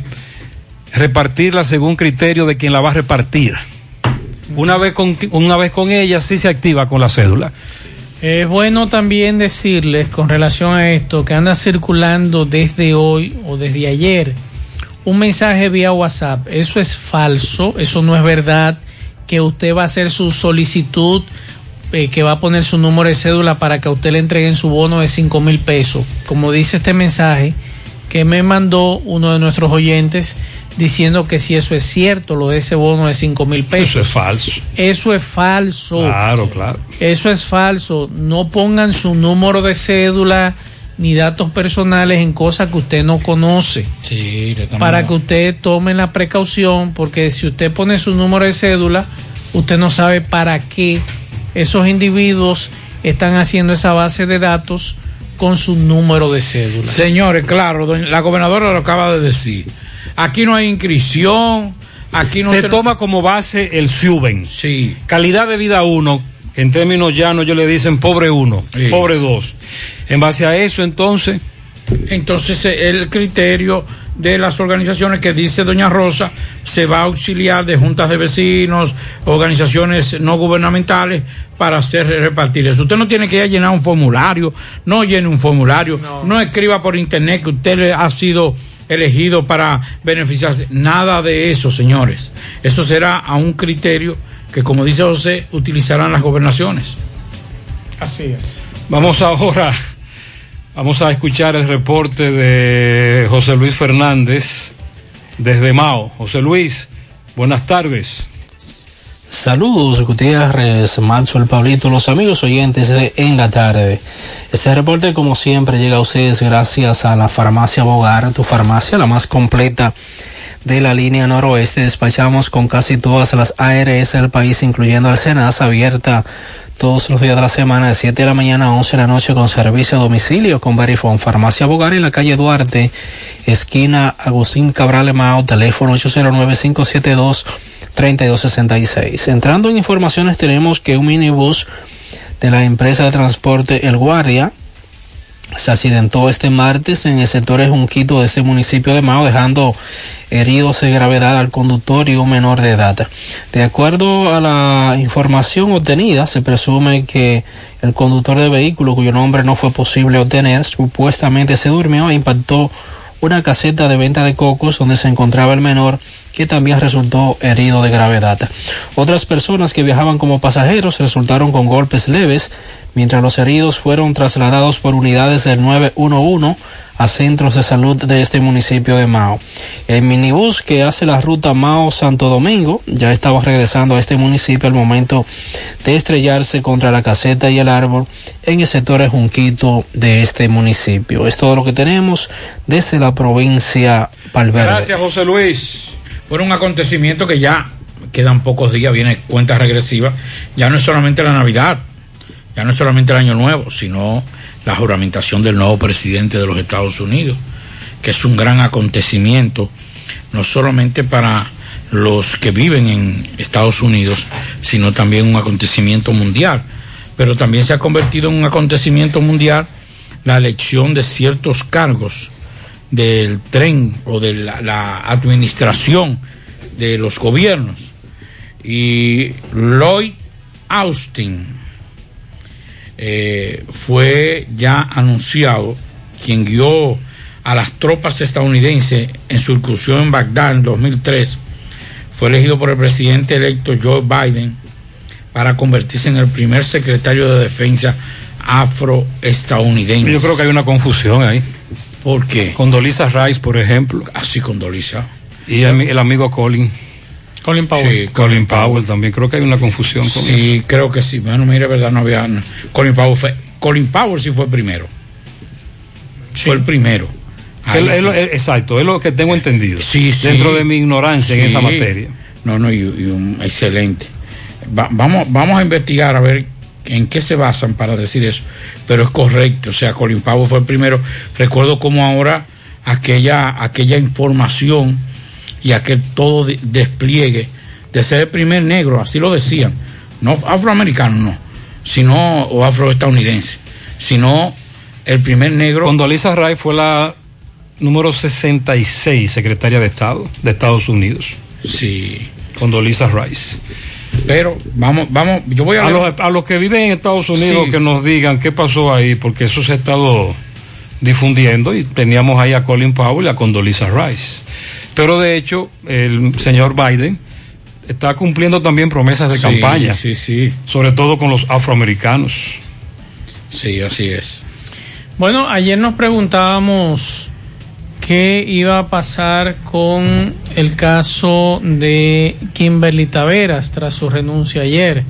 repartirla según criterio de quien la va a repartir Una vez con, una vez con ella sí se activa con la cédula. Es bueno también decirles con relación a esto que anda circulando desde hoy o desde ayer un mensaje vía WhatsApp. Eso es falso, eso no es verdad que usted va a hacer su solicitud, eh, que va a poner su número de cédula para que usted le entreguen su bono de 5 mil pesos. Como dice este mensaje que me mandó uno de nuestros oyentes diciendo que si eso es cierto, lo de ese bono de 5 mil pesos. Eso es falso. Eso es falso. Claro, claro. Eso es falso. No pongan su número de cédula ni datos personales en cosas que usted no conoce. Sí, Para que usted tome la precaución, porque si usted pone su número de cédula, usted no sabe para qué esos individuos están haciendo esa base de datos con su número de cédula. Señores, claro, la gobernadora lo acaba de decir. Aquí no hay inscripción, aquí no se toma como base el SUBEN. Sí. Calidad de vida uno, en términos llanos yo le dicen pobre uno, Sí. pobre dos. En base a eso, entonces, Entonces, eh, el criterio de las organizaciones que dice doña Rosa se va a auxiliar de juntas de vecinos, organizaciones no gubernamentales para hacer repartir eso. Usted no tiene que ir a llenar un formulario, no llene un formulario, no, escriba por internet que usted le ha sido elegido para beneficiarse. Nada de eso, señores. Eso será a un criterio que, como dice José, utilizarán las gobernaciones. Así es. vamos ahora, vamos a escuchar el reporte de José Luis Fernández desde Mao. José Luis, buenas tardes. Saludos Gutiérrez, Maxwell, Pablito, los amigos oyentes de En la Tarde. Este reporte como siempre llega a ustedes gracias a la farmacia Bogar, tu farmacia la más completa de la línea noroeste. Despachamos con casi todas las ARS del país, incluyendo el Senasa, abierta todos los días de la semana de 7 de la mañana a 11 de la noche con servicio a domicilio con Verifone. Farmacia Bogar en la calle Duarte, esquina Agustín Cabral Mao, teléfono 809-572. 3266. Entrando en informaciones tenemos que un minibús de la empresa de transporte El Guardia se accidentó este martes en el sector de Junquito de este municipio de Mao, dejando heridos de gravedad al conductor y un menor de edad. De acuerdo a la información obtenida, se presume que el conductor de vehículo, cuyo nombre no fue posible obtener, supuestamente se durmió e impactó una caseta de venta de cocos donde se encontraba el menor que también resultó herido de gravedad. Otras personas que viajaban como pasajeros resultaron con golpes leves, mientras los heridos fueron trasladados por unidades del 911 a centros de salud de este municipio de Mao. El minibús que hace la ruta Mao-Santo Domingo ya estaba regresando a este municipio al momento de estrellarse contra la caseta y el árbol en el sector de Junquito de este municipio. Es todo lo que tenemos desde la provincia Valverde. Gracias, José Luis. Fue un acontecimiento que ya quedan pocos días, viene cuenta regresiva. Ya no es solamente la Navidad, ya no es solamente el Año Nuevo, sino la juramentación del nuevo presidente de los Estados Unidos, que es un gran acontecimiento, no solamente para los que viven en Estados Unidos, sino también un acontecimiento mundial. Pero también se ha convertido en un acontecimiento mundial la elección de ciertos cargos del tren o de la, administración de los gobiernos. Y Lloyd Austin eh, fue ya anunciado quien guió a las tropas estadounidenses en su incursión en Bagdad en 2003. Fue elegido por el presidente electo Joe Biden para convertirse en el primer secretario de defensa afroestadounidense. Yo creo que hay una confusión ahí. ¿Por qué? Condoleezza Rice, por ejemplo. Así Condoleezza. Y el, el amigo Colin. Colin Powell. Sí, Colin Powell también. Creo que hay una confusión con eso. Sí, creo que sí. Bueno, mire, verdad, no había. no. Colin Powell fue. Colin Powell sí fue primero. Fue el primero. Ahí Él- él- sí. él- exacto, es lo que tengo entendido. Sí, sí. Dentro de mi ignorancia en esa materia. No, no, y, y un excelente. Va- vamos, vamos a investigar a ver en qué se basan para decir eso. Pero es correcto, o sea, Colin Powell fue el primero. Recuerdo como ahora aquella, aquella información y aquel todo de- despliegue de ser el primer negro, así lo decían, no afroamericano, no, sino, o afroestadounidense, sino el primer negro. Condoleezza Rice fue la número 66 secretaria de Estado de Estados Unidos. Sí. Condoleezza Rice. Pero vamos, vamos, yo voy a, A los, a los que viven en Estados Unidos Sí. que nos digan qué pasó ahí, porque eso se ha estado difundiendo y teníamos ahí a Colin Powell y a Condoleezza Rice. Pero de hecho, el señor Biden está cumpliendo también promesas de Sí, campaña, Sí, sí, sobre todo con los afroamericanos. sí, así es. Bueno, ayer nos preguntábamos qué iba a pasar con el caso de Kimberly Taveras tras su renuncia ayer.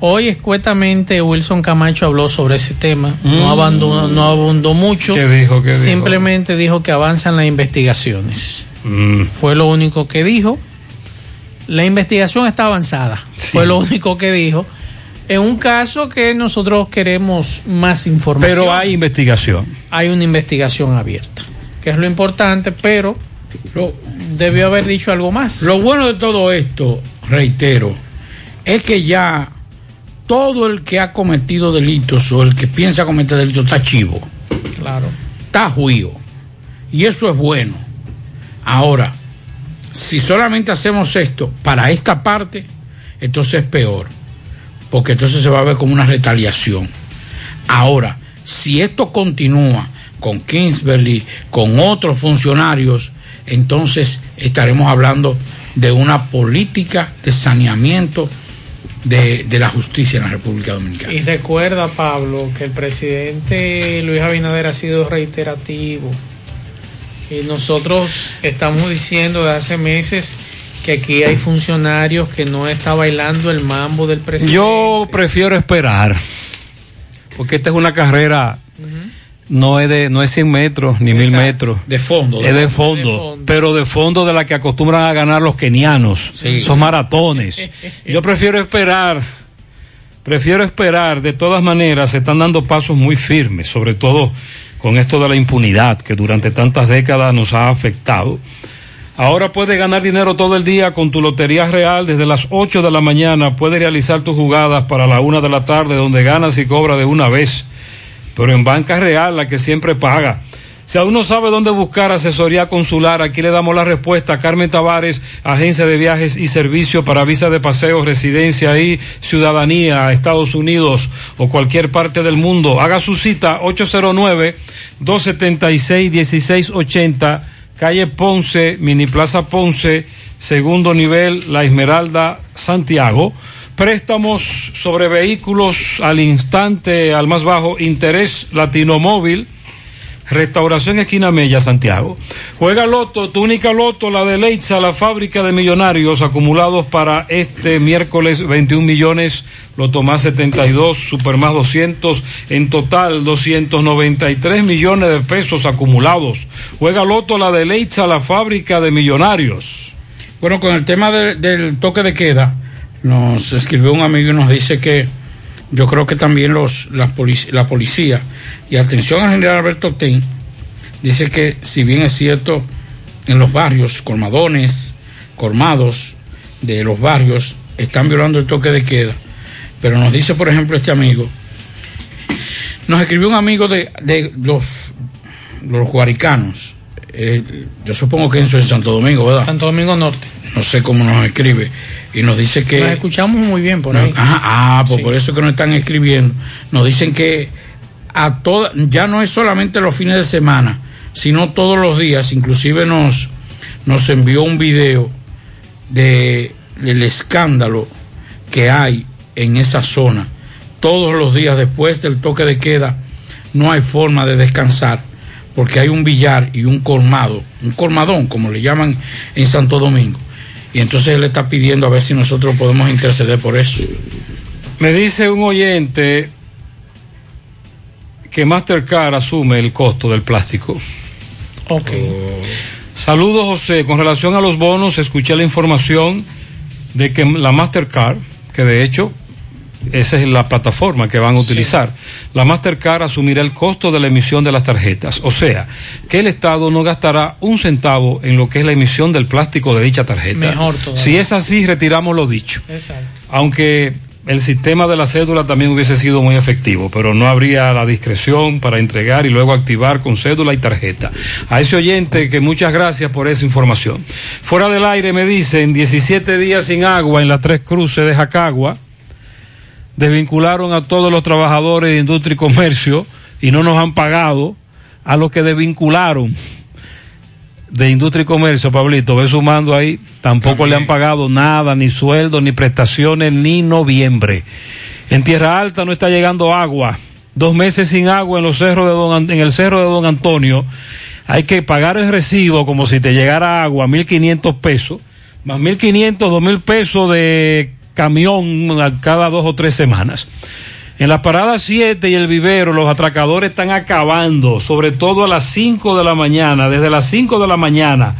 Hoy escuetamente Wilson Camacho habló sobre ese tema, no Mm. abandonó, no abundó mucho, ¿Qué dijo? ¿Qué dijo? simplemente dijo que avanzan las investigaciones. Mm. Fue lo único que dijo. La investigación está avanzada, fue lo único que dijo. En un caso que nosotros queremos más información Pero hay investigación. hay una investigación abierta, que es lo importante, pero debió haber dicho algo más. Lo bueno de todo esto, reitero, es que ya todo el que ha cometido delitos o el que piensa cometer delitos está chivo, Claro. está juío. Y eso es bueno. Ahora, si solamente hacemos esto para esta parte, entonces es peor. Porque entonces se va a ver como una retaliación. Ahora, si esto continúa con Kingsbury, con otros funcionarios, entonces estaremos hablando de una política de saneamiento de, de la justicia en la República Dominicana. Y recuerda, Pablo, que el presidente Luis Abinader ha sido reiterativo. Y nosotros estamos diciendo de hace meses que aquí hay funcionarios que no está bailando el mambo del presidente. Yo prefiero esperar, porque esta es una carrera, no es de no es 100 metros ni 1000 Exacto. metros. De fondo. Es de fondo, pero de fondo de la que acostumbran a ganar los kenianos, Sí. esos maratones. Yo prefiero esperar, prefiero esperar, de todas maneras se están dando pasos muy firmes, sobre todo con esto de la impunidad que durante tantas décadas nos ha afectado. Ahora puedes ganar dinero todo el día con tu Lotería Real desde las 8 de la mañana. Puedes realizar tus jugadas para la 1 de la tarde donde ganas y cobras de una vez. Pero en Banca Real, la que siempre paga. Si aún no sabe dónde buscar asesoría consular, aquí le damos la respuesta. Carmen Tavares, agencia de viajes y servicio para visa de paseo, residencia y ciudadanía a Estados Unidos o cualquier parte del mundo. Haga su cita 809-276-1680, calle Ponce, Mini Plaza Ponce, segundo nivel, La Esmeralda, Santiago. Préstamos sobre vehículos al instante, al más bajo interés, Latino Móvil. Restauración Esquina Mella, Santiago. Juega Loto, tu única Loto, la de Leitza, la fábrica de millonarios acumulados para este miércoles 21 millones, Loto más 72, Super más 200, en total 293 millones de pesos acumulados. Juega Loto, la de Leitza, la fábrica de millonarios. Bueno, con el tema de- del toque de queda, nos escribió un amigo y nos dice que yo creo que también los, las polic- la policía, y atención al general Alberto Ten, dice que si bien es cierto, en los barrios, colmadones, colmados de los barrios, están violando el toque de queda, pero nos dice, por ejemplo, este amigo, nos escribió un amigo de, de los, los guaricanos, eh, yo supongo que eso es Santo Domingo, ¿verdad? Santo Domingo Norte. no sé cómo nos escribe, y nos dice que... Nos escuchamos muy bien por No, ahí. ajá, ah, pues Sí. por eso que nos están escribiendo. Nos dicen que a toda, ya no es solamente los fines de semana, sino todos los días. Inclusive nos, nos envió un video de el escándalo que hay en esa zona. Todos los días después del toque de queda no hay forma de descansar porque hay un billar y un colmado, un colmadón como le llaman en Santo Domingo. Y entonces él está pidiendo a ver si nosotros podemos interceder por eso. Me dice un oyente que Mastercard asume el costo del plástico. Ok. Saludos José, con relación a los bonos, escuché la información de que la Mastercard, que de hecho esa es la plataforma que van a utilizar, la Mastercard asumirá el costo de la emisión de las tarjetas. O sea, que el Estado no gastará un centavo en lo que es la emisión del plástico de dicha tarjeta. Mejor todavía. Si es así, retiramos lo dicho. Exacto. Aunque el sistema de la cédula también hubiese sido muy efectivo, pero no habría la discreción para entregar y luego activar con cédula y tarjeta. A ese oyente que muchas gracias por esa información. Fuera del aire me dicen 17 días sin agua en las tres cruces de Jacagua. Desvincularon a todos los trabajadores de industria y comercio y no nos han pagado a los que desvincularon de industria y comercio, Pablito, ve sumando ahí, tampoco le han pagado nada, ni sueldo, ni prestaciones, ni noviembre. En Tierra Alta no está llegando agua. Dos meses sin agua en los cerros de Don, en el cerro de Don Antonio. Hay que pagar el recibo como si te llegara agua, 1.500 pesos, más 1.500, 2.000 pesos de camión cada dos o tres semanas. En la parada 7 y el vivero, los atracadores están acabando, sobre todo a las 5 de la mañana. Desde las 5 de la mañana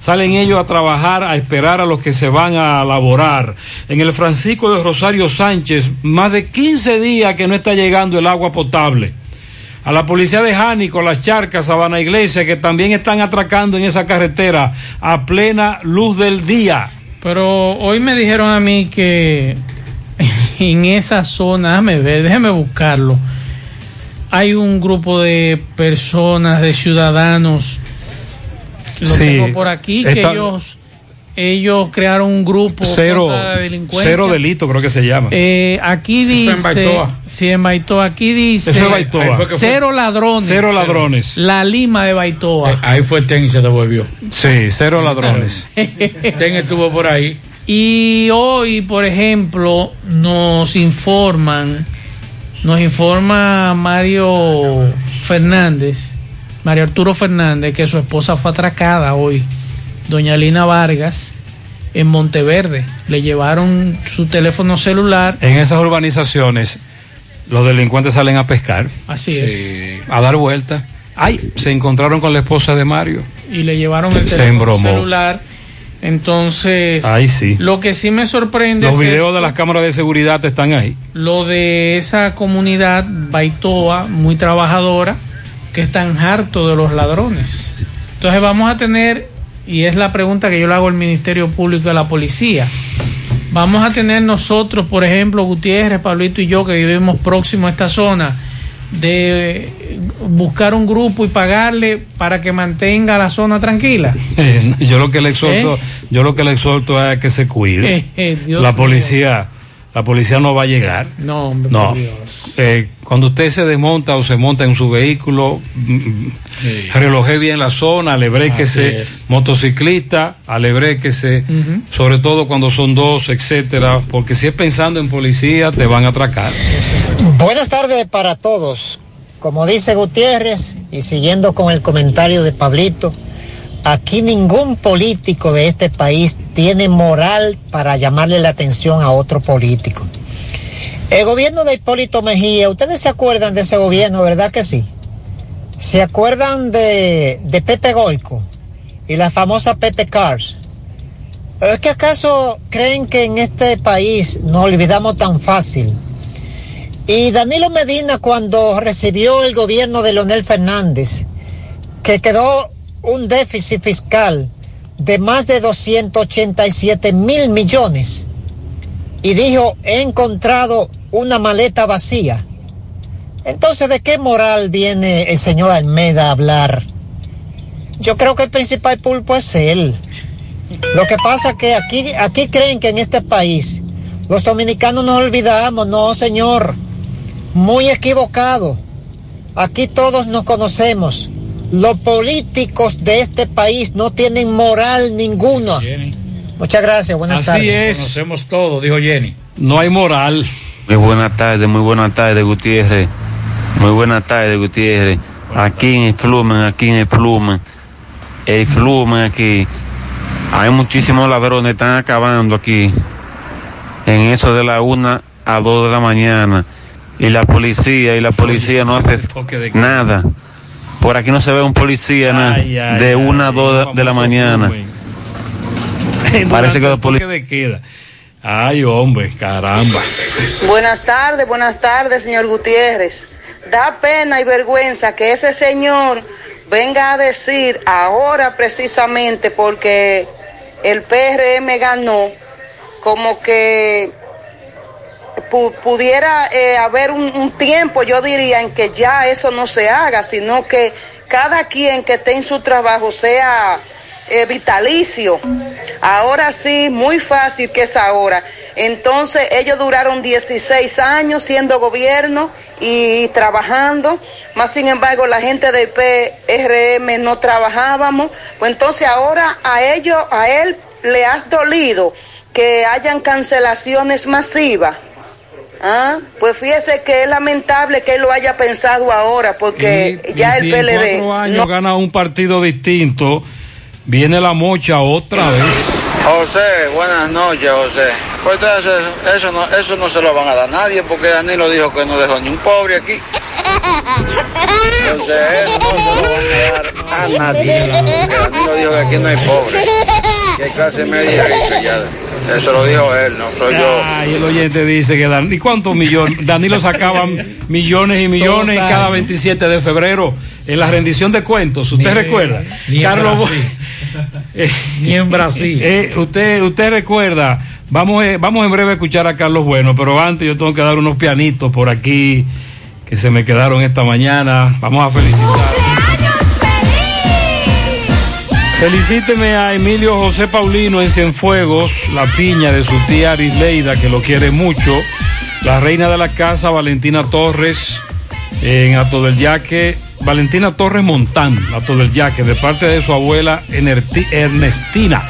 salen ellos a trabajar, a esperar a los que se van a laborar. En el Francisco de Rosario Sánchez, más de 15 días que no está llegando el agua potable. A la policía de Jánico, las charcas, Sabana Iglesia, que también están atracando en esa carretera a plena luz del día. Pero hoy me dijeron a mí que en esa zona, déjame ver, déjame buscarlo. Hay un grupo de personas, de ciudadanos, lo Sí, tengo por aquí, que ellos, ellos crearon un grupo Cero, contra la delincuencia. cero delito, creo que se llama. Eh, aquí Eso dice, en Baitoa. sí, en Baitoa, aquí dice, Eso es Baitoa. Cero ladrones, Cero ladrones. la Lima de Baitoa. Ahí fue Ten y se devolvió. Sí, cero ladrones. Ten estuvo por ahí. Y hoy, por ejemplo, nos informan, nos informa Mario Fernández, Mario Arturo Fernández, que su esposa fue atracada hoy, doña Lina Vargas, en Monteverde. Le llevaron su teléfono celular. En esas urbanizaciones, los delincuentes salen a pescar. Así es. A dar vueltas. Ay, se encontraron con la esposa de Mario. Y le llevaron el Se teléfono embromó. celular. Entonces, Ahí sí. lo que sí me sorprende Los es videos esto. de las cámaras de seguridad están ahí. lo de esa comunidad Baitoa, muy trabajadora, que están hartos de los ladrones. Entonces vamos a tener, y es la pregunta que yo le hago al Ministerio Público y a la policía, vamos a tener nosotros, por ejemplo, Gutiérrez, Pablito y yo, que vivimos próximo a esta zona, de buscar un grupo y pagarle para que mantenga la zona tranquila. yo lo que le exhorto, yo lo que le exhorto es que se cuide. Eh, eh, la policía, la policía no va a llegar. No, hombre, No. Eh, cuando usted se desmonta o se monta en su vehículo, mm, mm, reloje bien la zona, alebréquese, motociclista, alebréquese, sobre todo cuando son dos, etcétera, porque si es pensando en policía, te van a atracar. Buenas tardes para todos. Como dice Gutiérrez, y siguiendo con el comentario de Pablito, aquí ningún político de este país tiene moral para llamarle la atención a otro político. El gobierno de Hipólito Mejía, ustedes se acuerdan de ese gobierno, ¿verdad que sí? ¿Se acuerdan de, Pepe Goico y la famosa Pepe Cars? ¿Pero es que acaso creen que en este país nos olvidamos tan fácil? Y Danilo Medina cuando recibió el gobierno de Leonel Fernández, que quedó un déficit fiscal de más de 287 mil millones, y dijo, he encontrado una maleta vacía. Entonces, ¿de qué moral viene el señor Almeida a hablar? Yo creo que el principal pulpo es él. Lo que pasa es que aquí, aquí creen que en este país los dominicanos nos olvidamos. No, señor. Muy equivocado. Aquí todos nos conocemos. Los políticos de este país no tienen moral ninguna. Muchas gracias. Buenas Así tardes. es. Conocemos todo, dijo Jenny. No hay moral. Muy buenas tardes, muy buenas tardes, Gutiérrez. Muy buenas tardes, Gutiérrez. Aquí en el Flumen, aquí en el Flumen. El Flumen aquí. Hay muchísimos ladrones, están acabando aquí. En eso de la una a dos de la mañana. Y la policía, y la policía no hace nada. Por aquí no se ve un policía na- Ay, ay, de ay, una a dos de- de la mañana. Parece que los de queda. Ay, hombre, caramba. Buenas tardes, buenas tardes, señor Gutiérrez. Da pena y vergüenza que ese señor venga a decir ahora precisamente porque el PRM ganó, como que pu- pudiera eh, haber un, tiempo, yo diría, en que ya eso no se haga, sino que cada quien que esté en su trabajo sea eh, vitalicio. Ahora sí, muy fácil que es ahora. Entonces, ellos duraron 16 años siendo gobierno y trabajando, más sin embargo, la gente de PRM no trabajábamos. Pues entonces, ahora a ellos, a él le has dolido que hayan cancelaciones masivas. Ah, pues fíjese que es lamentable que él lo haya pensado ahora, porque ya Y el si en PLD cuatro años no gana un partido distinto, viene la mocha otra vez. José, buenas noches, José. Pues entonces eso, eso no, eso no se lo van a dar a nadie porque Danilo dijo que no dejó ni un pobre aquí. Entonces eso no se lo van a dar a nadie. Danilo dijo que aquí no hay pobre, que hay clase media y ya. Eso lo dijo él, no soy yo. Ay, el oyente dice que Dan, ¿y cuántos millones? Danilo sacaba millones y millones cada años. 27 de febrero en la rendición de cuentos. ¿Usted Ni- recuerda? ni en Carlos, Bo- Brasil. Eh, Ni en Brasil. eh, usted, usted recuerda. Vamos, eh, vamos en breve a escuchar a Carlos Bueno, pero antes yo tengo que dar unos pianitos por aquí que se me quedaron esta mañana. Vamos a felicitar. Felicíteme a Emilio José Paulino en Cienfuegos, la piña de su tía Arisleida, que lo quiere mucho. La reina de la casa, Valentina Torres, en Ato del Yaque. Valentina Torres Montán, Ato del Yaque, de parte de su abuela Ernestina.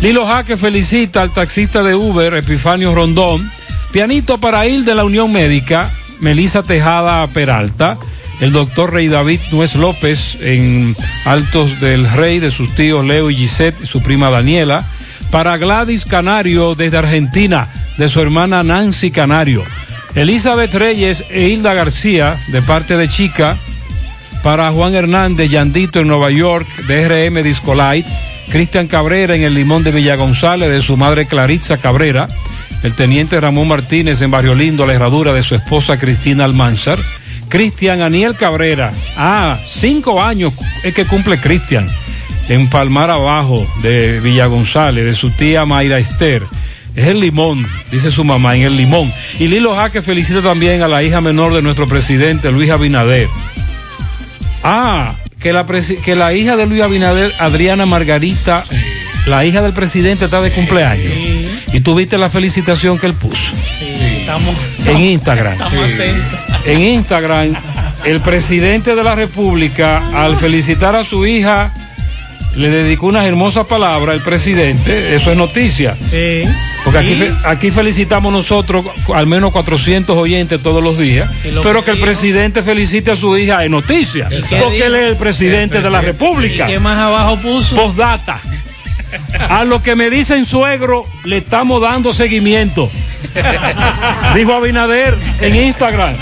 Lilo Jaque felicita al taxista de Uber, Epifanio Rondón. Pianito para ir de la Unión Médica, Melisa Tejada Peralta. El doctor Rey David Nuez López en Altos del Rey de sus tíos Leo y Gisette y su prima Daniela. Para Gladys Canario desde Argentina, de su hermana Nancy Canario. Elizabeth Reyes e Hilda García, de parte de Chica. Para Juan Hernández, Yandito en Nueva York, de RM Discolite. Cristian Cabrera en el Limón de Villa González, de su madre Claritza Cabrera. El teniente Ramón Martínez en Barrio Lindo, la herradura de su esposa Cristina Almanzar. Cristian Aniel Cabrera. Ah, cinco años es que cumple Cristian. En Palmar Abajo, de Villa González, de su tía Mayra Esther. Es el limón, dice su mamá, en el limón. Y Lilo Jaque felicita también a la hija menor de nuestro presidente, Luis Abinader. Ah, que la, que la hija de Luis Abinader, Adriana Margarita, la hija del presidente, está de cumpleaños. Y tú viste la felicitación que él puso Estamos, en Instagram. estamos atentos. En Instagram, el presidente de la República, al felicitar a su hija, le dedicó unas hermosas palabras, el presidente, eso es noticia. Porque aquí, aquí felicitamos nosotros al menos 400 oyentes todos los días, lo pero que el presidente felicite a su hija es noticia, ¿Y qué porque él es el presidente de la República. ¿Y qué más abajo puso? Postdata. A lo que me dicen suegro, le estamos dando seguimiento. Dijo Abinader en Instagram.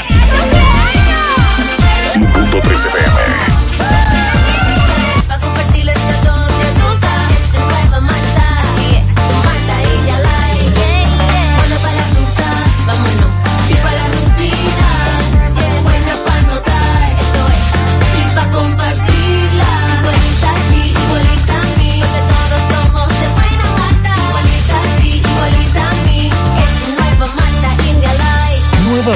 100.3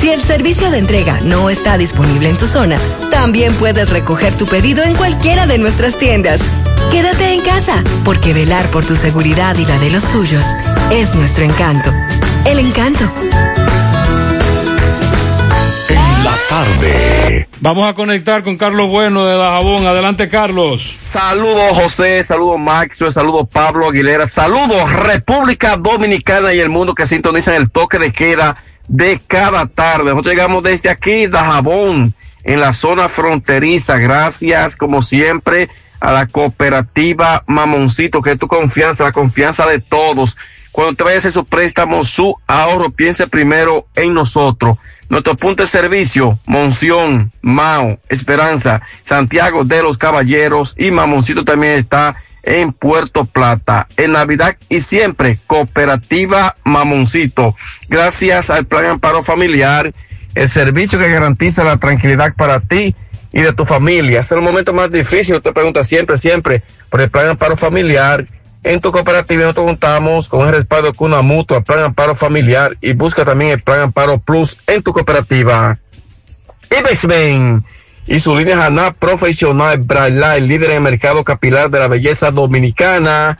Si el servicio de entrega no está disponible en tu zona, también puedes recoger tu pedido en cualquiera de nuestras tiendas. Quédate en casa, porque velar por tu seguridad y la de los tuyos es nuestro encanto. El encanto. En la tarde. Vamos a conectar con Carlos Bueno de Dajabón. Adelante, Carlos. Saludos José, saludos Maxwell, saludos Pablo Aguilera, saludos República Dominicana y el mundo que sintonizan el toque de queda de cada tarde. Nosotros llegamos desde aquí, Dajabón, en la zona fronteriza. Gracias, como siempre, a la cooperativa Mamoncito, que es tu confianza, la confianza de todos. Cuando te vayas a su préstamo, su ahorro, piense primero en nosotros. Nuestro punto de servicio, Monción, Mao, Esperanza, Santiago de los Caballeros y Mamoncito también está en Puerto Plata. En Navidad y siempre, Cooperativa Mamoncito. Gracias al Plan Amparo Familiar, el servicio que garantiza la tranquilidad para ti y de tu familia. Es el momento más difícil, te pregunta siempre, siempre, por el Plan Amparo Familiar. En tu cooperativa nosotros contamos con el respaldo de una mutua, Plan Amparo Familiar y busca también el Plan Amparo Plus en tu cooperativa. Ibexmen y su línea Haná Profesional Braille, líder en el mercado capilar de la belleza dominicana.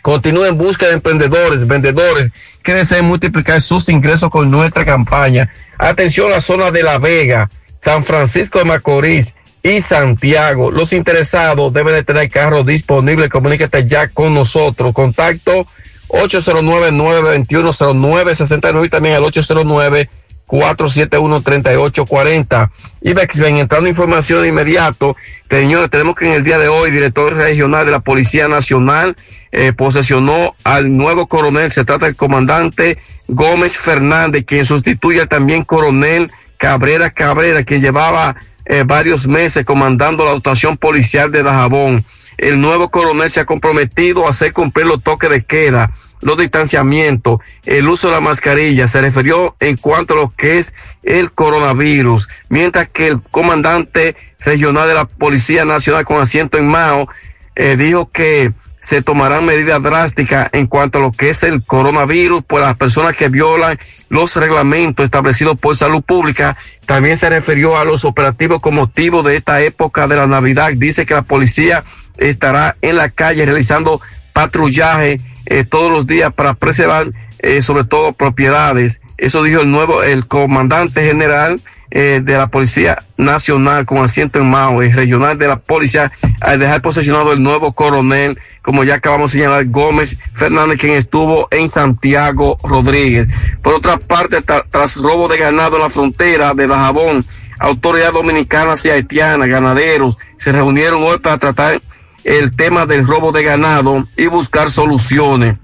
Continúa en busca de emprendedores, vendedores que deseen multiplicar sus ingresos con nuestra campaña. Atención a la zona de La Vega, San Francisco de Macorís y Santiago. Los interesados deben de tener carro disponible. Comunícate ya con nosotros. Contacto 809-921-0969 y también al 809 471-3840. IBEX, ven, entrando información de inmediato. Señores, tenemos que en el día de hoy, director regional de la Policía Nacional eh, posesionó al nuevo coronel. Se trata del comandante Gómez Fernández, quien sustituye al también coronel Cabrera Cabrera, que llevaba eh, varios meses comandando la dotación policial de Dajabón. El nuevo coronel se ha comprometido a hacer cumplir los toques de queda los distanciamientos, el uso de la mascarilla, se refirió en cuanto a lo que es el coronavirus, mientras que el comandante regional de la Policía Nacional con asiento en Mao eh, dijo que se tomarán medidas drásticas en cuanto a lo que es el coronavirus por las personas que violan los reglamentos establecidos por salud pública. También se refirió a los operativos con motivo de esta época de la Navidad. Dice que la policía estará en la calle realizando patrullaje eh, todos los días para preservar eh, sobre todo propiedades. Eso dijo el nuevo, el comandante general eh, de la Policía Nacional con asiento en Mao, el regional de la policía, al dejar posesionado el nuevo coronel, como ya acabamos de señalar, Gómez Fernández, quien estuvo en Santiago Rodríguez. Por otra parte, tra- tras robo de ganado en la frontera de Dajabón, autoridades dominicanas y haitianas, ganaderos, se reunieron hoy para tratar el tema del robo de ganado y buscar soluciones.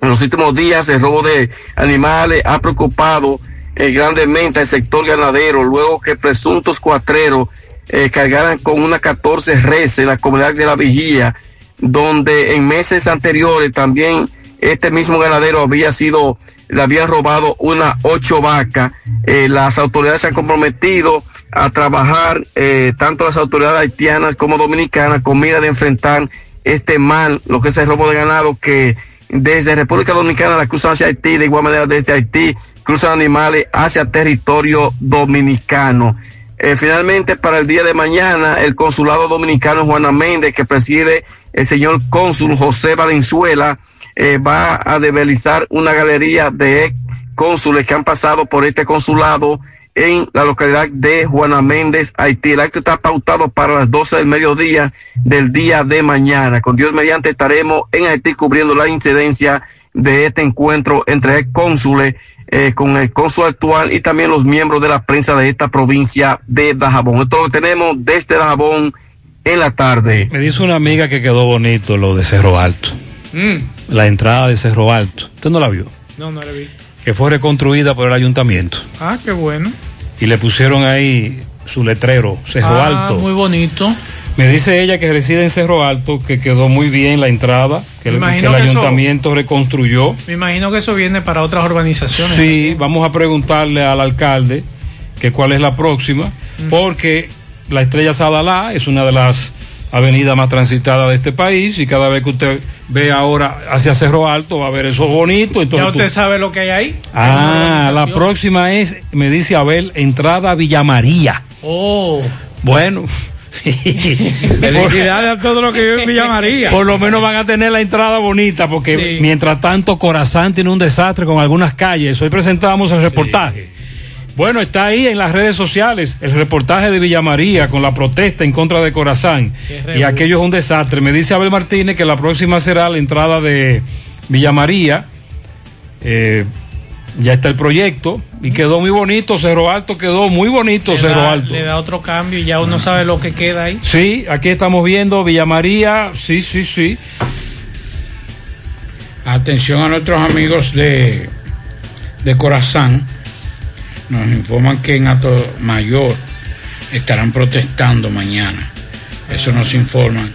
En los últimos días el robo de animales ha preocupado eh, grandemente al sector ganadero, luego que presuntos cuatreros eh, cargaran con una 14 reses en la comunidad de la Vigía, donde en meses anteriores también este mismo ganadero había sido, le habían robado una ocho vacas. Eh, las autoridades se han comprometido a trabajar, eh, tanto las autoridades haitianas como dominicanas, con mira de enfrentar este mal, lo que es el robo de ganado, que desde República Dominicana la cruzan hacia Haití, de igual manera desde Haití cruzan animales hacia territorio dominicano. Eh, finalmente, para el día de mañana, el consulado dominicano Juana Méndez, que preside el señor cónsul José Valenzuela, eh, va a develizar una galería de cónsules que han pasado por este consulado en la localidad de Juana Méndez, Haití. El acto está pautado para las 12 del mediodía del día de mañana. Con Dios mediante estaremos en Haití cubriendo la incidencia de este encuentro entre ex cónsules eh, con el cónsul actual y también los miembros de la prensa de esta provincia de Dajabón. Esto lo tenemos desde Dajabón en la tarde. Me dice una amiga que quedó bonito lo de Cerro Alto. La entrada de Cerro Alto. ¿Usted no la vio? No, no he visto. Que fue reconstruida por el ayuntamiento. Ah, qué bueno. Y le pusieron ahí su letrero, Cerro ah, Alto. Muy bonito. Me dice ella que reside en Cerro Alto, que quedó muy bien la entrada, que, el, Me que imagino el que eso- ayuntamiento reconstruyó. Me imagino que eso viene para otras urbanizaciones. Sí, vamos a preguntarle al alcalde que cuál es la próxima, porque la Estrella Sadalá es una de las avenidas más transitadas de este país y cada vez que usted ve ahora hacia Cerro Alto va a ver eso bonito. Entonces Ya tú- usted sabe lo que hay ahí. Ah, la próxima es, me dice Abel, entrada a Villa María. Oh. Bueno. Felicidades a todos los que viven en Villa María. Por lo menos van a tener la entrada bonita, porque Sí. mientras tanto Corazán tiene un desastre con algunas calles. Hoy presentamos el reportaje. Bueno, está ahí en las redes sociales el reportaje de Villa María con la protesta en contra de Corazán. Y aquello es un desastre. Me dice Abel Martínez que la próxima será la entrada de Villa María. Eh, ya está el proyecto y quedó muy bonito. Cerro Alto quedó muy bonito. Le Cerro da, Alto. le da otro cambio y ya uno sabe lo que queda ahí. Sí, aquí estamos viendo Villa María, sí, sí, sí. Atención a nuestros amigos de, de Corazán. Nos informan que en Ato Mayor estarán protestando mañana. Eso nos informan.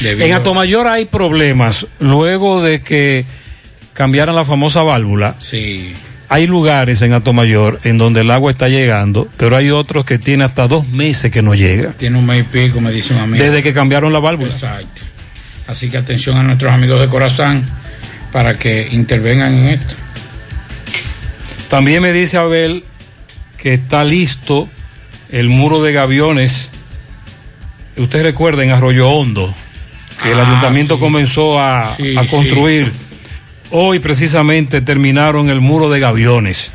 debido- En Atomayor hay problemas luego de que cambiaran la famosa válvula. Sí. Hay lugares en Atomayor en donde el agua está llegando, pero hay otros que tiene hasta dos meses que no llega. Tiene un mes y pico, me dice un amigo. Desde que cambiaron la válvula. Exacto. Así que atención a nuestros amigos de Corazán para que intervengan en esto. También me dice Abel que está listo el muro de gaviones. Usted recuerda en Arroyo Hondo que el Ah, ayuntamiento sí. comenzó a, Sí, a sí. construir. Hoy precisamente terminaron el muro de gaviones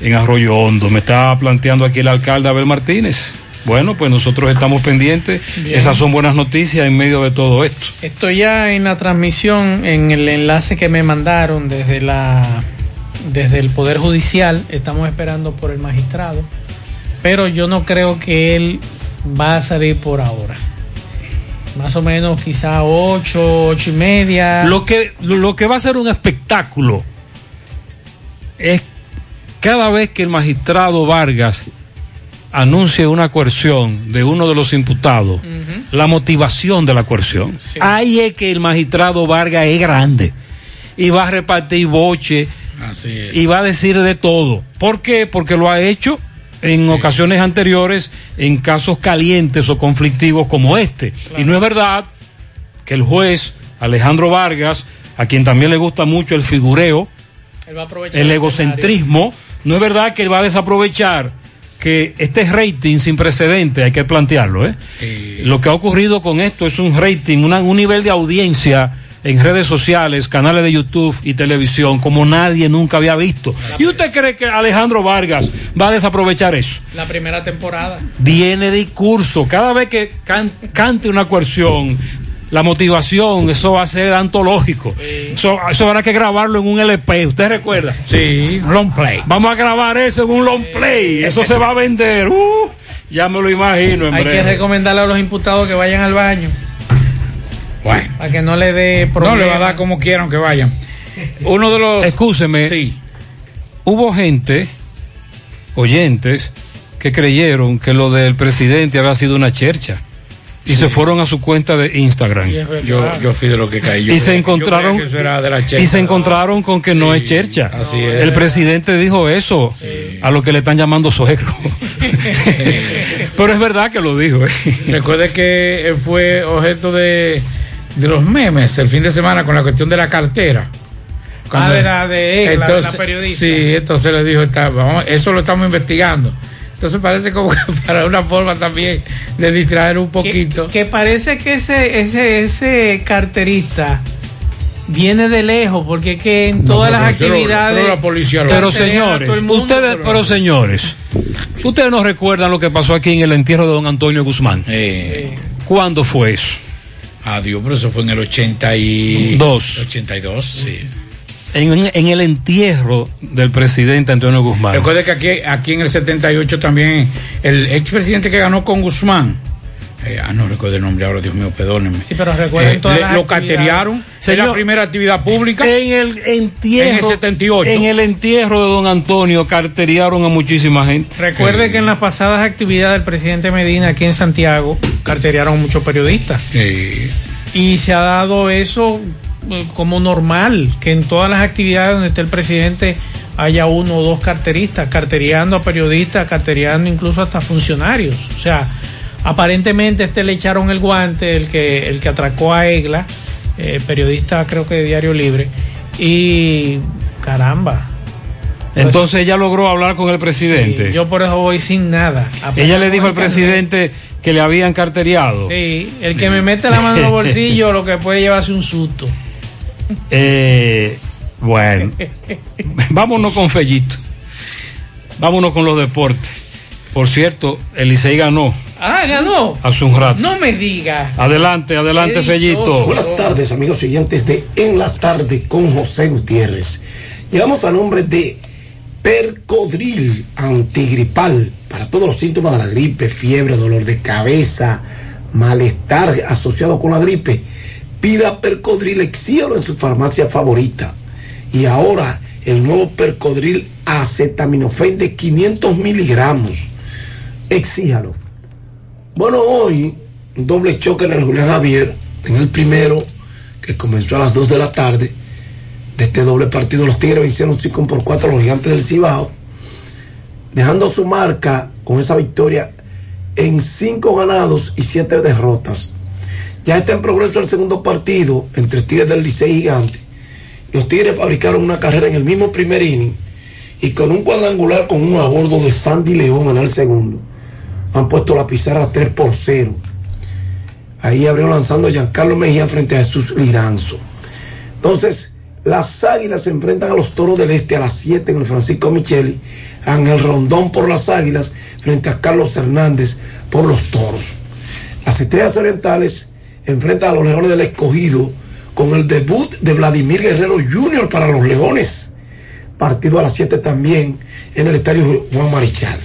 en Arroyo Hondo. Me está planteando aquí el alcalde Abel Martínez. Bueno, pues nosotros estamos pendientes. Bien. Esas son buenas noticias en medio de todo esto. Estoy ya en la transmisión, en el enlace que me mandaron desde la desde el Poder Judicial. Estamos esperando por el magistrado. Pero yo no creo que él va a salir por ahora. Más o menos quizá ocho, ocho y media. Lo que, lo que va a ser un espectáculo es cada vez que el magistrado Vargas anuncie una coerción de uno de los imputados, la motivación de la coerción. Ahí es que el magistrado Vargas es grande y va a repartir boche Así es. y va a decir de todo. ¿Por qué? Porque lo ha hecho en ocasiones anteriores en casos calientes o conflictivos como este. Y no es verdad que el juez Alejandro Vargas, a quien también le gusta mucho el figureo, Él va a aprovechar el el egocentrismo, no es verdad que él va a desaprovechar que este rating sin precedente, hay que plantearlo, ¿eh? Lo que ha ocurrido con esto es un rating, una- un nivel de audiencia en redes sociales, canales de YouTube y televisión como nadie nunca había visto. ¿Y usted cree que Alejandro Vargas va a desaprovechar eso? La primera temporada. Viene discurso, cada vez que can- cante una coerción, la motivación, eso va a ser antológico. Eso, eso habrá que grabarlo en un LP, ¿usted recuerda? Sí, long play. Vamos a grabar eso en un long play, eso se va a vender. Uh, ya me lo imagino en Hay que recomendarle a los imputados que vayan al baño. Bueno. Para que no le dé No problemas. le va a dar como quieran que vayan. Uno de los. Escúcheme. Hubo gente, oyentes, que creyeron que lo del presidente había sido una chercha. Y se fueron a su cuenta de Instagram. Yo, yo fui de lo que caí. Yo y se encontraron yo creía que eso era de la y se encontraron con que no es chercha. así es. El presidente dijo eso a lo que le están llamando suegro. Pero es verdad que lo dijo. ¿eh? Recuerde que él fue objeto de, de los memes el fin de semana con la cuestión de la cartera. Ah, de la de Egla, de la periodista. Sí, entonces le dijo, está, vamos, eso lo estamos investigando. Entonces parece como que para una forma también de distraer un poquito. Que parece que ese, ese, ese carterista viene de lejos, porque es que en todas las actividades. pero la policía lo- Pero carterean a señores, mundo, ustedes, pero- pero señores, ustedes no recuerdan lo que pasó aquí en el entierro de don Antonio Guzmán. ¿Cuándo fue eso? Adiós, pero eso fue en el 82. 82, sí. En, en el entierro del presidente Antonio Guzmán. Recuerde que aquí, aquí en el 78 también el expresidente que ganó con Guzmán, eh, ah, no recuerdo el nombre ahora, Dios mío, perdónenme. Sí, pero recuerden Eh, todas le- las lo carteriaron en la primera actividad pública. En el entierro. En el 78. En el entierro de don Antonio carteriaron a muchísima gente. Recuerde que en las pasadas actividades del presidente Medina aquí en Santiago carteriaron muchos periodistas. Y se ha dado eso eh, como normal, que en todas las actividades donde esté el presidente haya uno o dos carteristas, carteriando a periodistas, carteriando incluso hasta funcionarios. O sea, aparentemente este le echaron el guante, el que, el que atracó a Egla, eh, periodista creo que de Diario Libre, y caramba. Entonces ella logró hablar con el presidente. Sí, yo por eso voy sin nada. ella le dijo al presidente que le habían carteriado. Sí, el que me mete la mano en los bolsillos lo que puede llevarse un susto. Eh, bueno, vámonos con Fellito. Vámonos con los deportes. Por cierto, el Licey ganó Ah, ganó. hace un rato. No me diga. Adelante, adelante, Fellito. Buenas tardes, amigos oyentes de En la Tarde con José Gutiérrez. Llegamos a nombre de Percodril antigripal para todos los síntomas de la gripe, fiebre, dolor de cabeza, malestar asociado con la gripe. Pida Percodril, exíalo en su farmacia favorita. Y ahora el nuevo Percodril acetaminofén de 500 miligramos. Exíjalo. Bueno, hoy un doble choque en el Julián Javier, en el primero, que comenzó a las 2 de la tarde. De este doble partido, los Tigres vencieron 5 por 4 a los gigantes del Cibao, dejando su marca con esa victoria en 5 ganados y 7 derrotas. Ya está en progreso el segundo partido entre Tigres del Licey y Gigante. Los Tigres fabricaron una carrera en el mismo primer inning y con un cuadrangular con uno a bordo de Sandy León en el segundo. Han puesto la pizarra 3 por 0. Ahí abrió lanzando Giancarlo Mejía frente a Jesús Liranzo. Entonces, las águilas se enfrentan a los toros del este a las 7 en el Francisco Micheli. Ángel Rondón por las águilas frente a Carlos Hernández por los toros. Las estrellas orientales enfrentan a los leones del escogido con el debut de Vladimir Guerrero Jr. para los leones. Partido a las 7 también en el estadio Juan Marichal.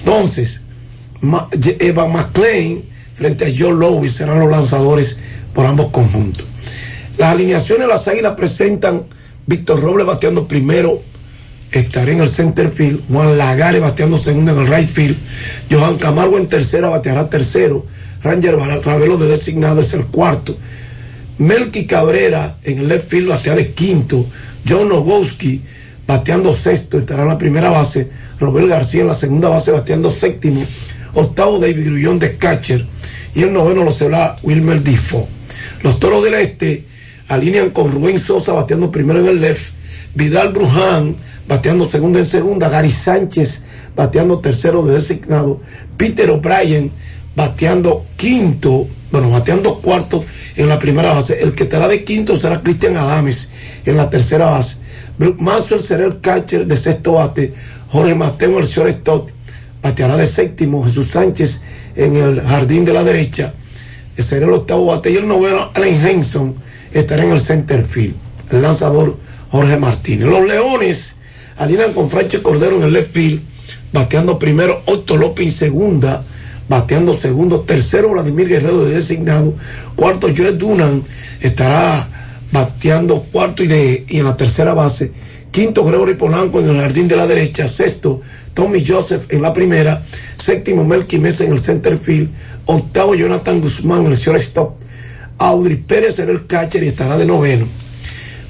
Entonces, Eva McLean frente a Joe Lowe serán los lanzadores por ambos conjuntos. Las alineaciones de las águilas presentan Víctor Robles bateando primero, estará en el center field, Juan Lagares bateando segundo en el right field, Johan Camargo en tercera bateará tercero, Ranger Ravelo de designado es el cuarto, Melky Cabrera en el left field batea de quinto, John Nogowski bateando sexto, estará en la primera base, Robert García en la segunda base bateando séptimo, octavo David Grullón de catcher y el noveno lo será Wilmer Difo. Los toros del este alinean con Rubén Sosa bateando primero en el left, Vidal Bruján bateando segundo en segunda, Gary Sánchez bateando tercero de designado, Peter O'Brien bateando quinto, bueno, bateando cuarto en la primera base. El que estará de quinto será Cristian Adames en la tercera base. Brook Maxwell será el catcher de sexto bate. Jorge Mateo, el shortstop, bateará de séptimo. Jesús Sánchez en el jardín de la derecha. Será el octavo bate. Y el noveno, Allen Henson, estará en el center field. El lanzador Jorge Martínez. Los Leones alinean con Franche Cordero en el left field, bateando primero Otto López segunda, bateando segundo, tercero Vladimir Guerrero de designado, cuarto Joe Dunan estará bateando cuarto y, de, y en la tercera base, quinto Gregory Polanco en el jardín de la derecha, sexto Tommy Joseph en la primera, séptimo Melky Mesa en el center field, octavo Jonathan Guzmán en el shortstop, Audrey Pérez en el catcher y estará de noveno.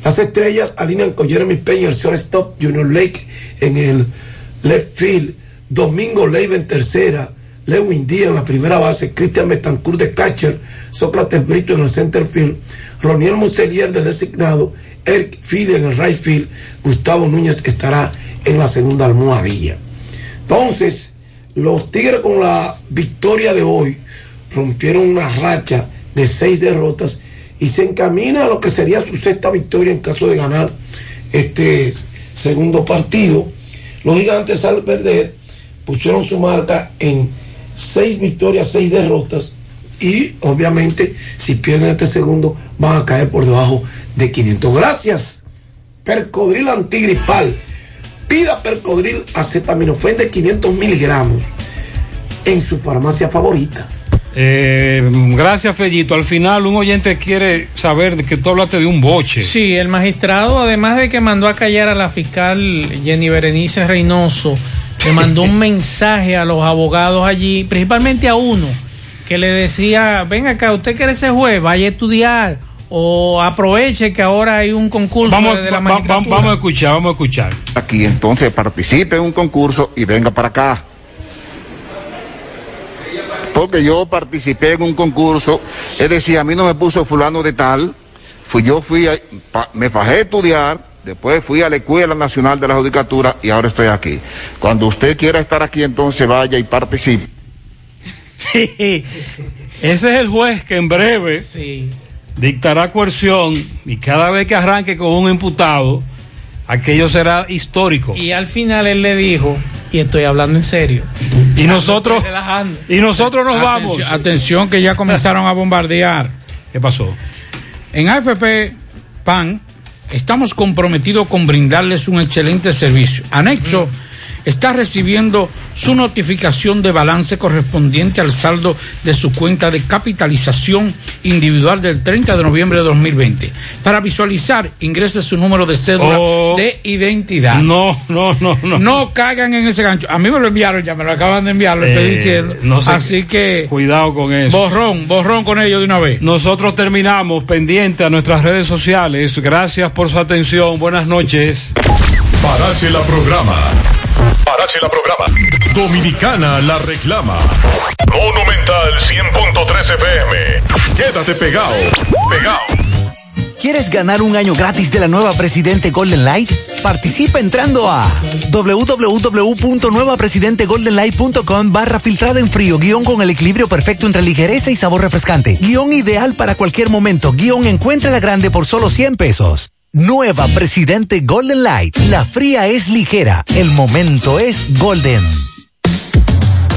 Las estrellas alinean con Jeremy Peña, el shortstop, Junior Lake en el left field, Domingo Leiva en tercera, Lewin Díaz en la primera base, Cristian Betancourt de catcher, Sócrates Brito en el center field, Roniel Muselier de designado, Eric Fide en el right field, Gustavo Núñez estará en la segunda almohadilla. Entonces, los Tigres con la victoria de hoy rompieron una racha de seis derrotas y se encamina a lo que sería su sexta victoria en caso de ganar este segundo partido. Los gigantes al perder pusieron su marca en seis victorias, seis derrotas y obviamente si pierden este segundo van a caer por debajo de 500. Gracias. Percodril antigripal. Pida Percodril acetaminofén de 500 miligramos en su farmacia favorita. Eh, gracias, Fellito. Al final, un oyente quiere saber de que tú hablaste de un boche. Sí, el magistrado, además de que mandó a callar a la fiscal Jenny Berenice Reynoso, le mandó un mensaje a los abogados allí, principalmente a uno, que le decía, ven acá, usted quiere ser juez, vaya a estudiar o aproveche que ahora hay un concurso Vamos, de, de la va- va- magistratura. vamos a escuchar, vamos a escuchar. Aquí entonces participe en un concurso y venga para acá. Porque yo participé en un concurso, es decir, a mí no me puso fulano de tal, fui yo fui, a- pa- me fajé a estudiar, después fui a la Escuela Nacional de la Judicatura y ahora estoy aquí. Cuando usted quiera estar aquí, entonces vaya y participe. Ese es el juez que en breve dictará coerción y cada vez que arranque con un imputado, aquello será histórico. Y al final él le dijo, y estoy hablando en serio. Y nosotros, y nosotros nos Atención- vamos. Atención que ya comenzaron a bombardear. ¿Qué pasó? En AFP PAN estamos comprometidos con brindarles un excelente servicio. Anexo está recibiendo su notificación de balance correspondiente al saldo de su cuenta de capitalización individual del 30 de noviembre de 2020. Para visualizar, ingrese su número de cédula Oh. de identidad. No, no, no, no. No caigan en ese gancho. A mí me lo enviaron, ya me lo acaban de enviar, lo estoy Eh, diciendo. no sé Así que Cuidado con eso. borrón, borrón con ellos de una vez. Nosotros terminamos pendiente a nuestras redes sociales. Gracias por su atención. Buenas noches. Parache la programa. Parache la programa. Dominicana la reclama. Monumental 100.13 FM. Quédate pegado. Pegado. ¿Quieres ganar un año gratis de la nueva Presidente Golden Light? Participa entrando a www.nuevapresidentegoldenlight.com barra filtrada en frío, guion con el equilibrio perfecto entre ligereza y sabor refrescante. Guión ideal para cualquier momento. Guión encuentra la grande por solo 100 pesos. Nueva Presidente Golden Light. La fría es ligera. El momento es golden.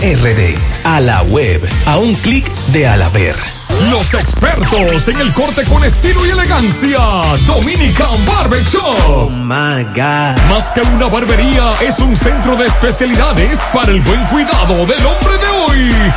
RD. A la web. A un clic de Alaber. Los expertos en el corte con estilo y elegancia. Dominican Barber Shop. Más que una barbería, es un centro de especialidades para el buen cuidado del hombre de hoy.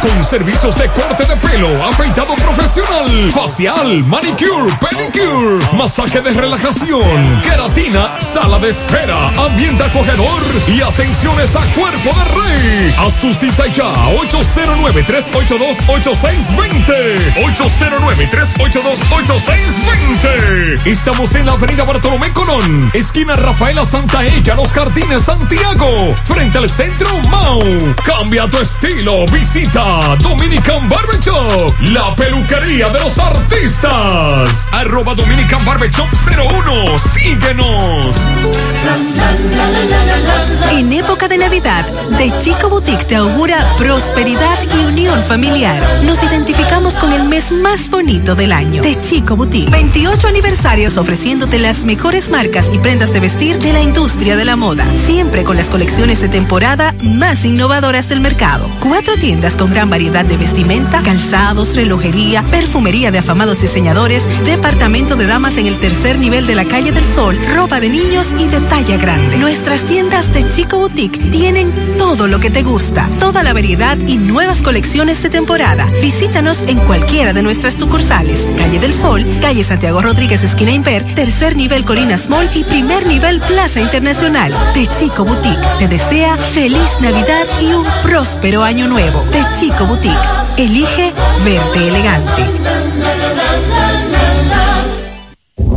Con servicios de corte de pelo, afeitado profesional, facial, manicure, pedicure, masaje de relajación, queratina, sala de espera, ambiente acogedor y atenciones a cuerpo de rey. Haz tu cita ya, 809-382-8620. 809-382-8620. Estamos en la avenida Bartolomé Colón, esquina Rafaela Santa Ella, Los Jardines, Santiago, frente al centro Mau. Cambia tu estilo, visita Dominican Barber Shop, la peluquería de los artistas. Arroba Dominican Barber Shop 01, síguenos. En época de Navidad, De Chico Boutique te augura prosperidad y unión familiar. Nos identificamos con el mes más bonito del año. De Chico Boutique. 28 aniversarios ofreciéndote las mejores marcas y prendas de vestir de la industria de la moda. Siempre con las colecciones de temporada más innovadoras del mercado. Cuatro tiendas con gran variedad de vestimenta, calzados, relojería, perfumería de afamados diseñadores, departamento de damas en el tercer nivel de la calle del Sol, ropa de niños y de talla grande. Nuestras tiendas de Chico Boutique tienen todo lo que te gusta, toda la variedad y nuevas colecciones de temporada. Visítanos en cualquiera de nuestras sucursales. Calle del Sol, calle Santiago Rodríguez, esquina Imper, tercer nivel Colinas Mall y primer nivel Plaza Internacional. De Chico Boutique te desea feliz Navidad y un próspero año nuevo. De Chico Boutique. Elige verte elegante.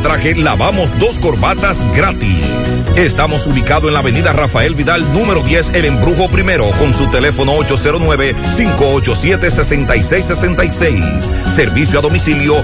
traje lavamos dos corbatas gratis. Estamos ubicados en la avenida Rafael Vidal, número 10, El Embrujo Primero, con su teléfono 809-587-6666. Servicio a domicilio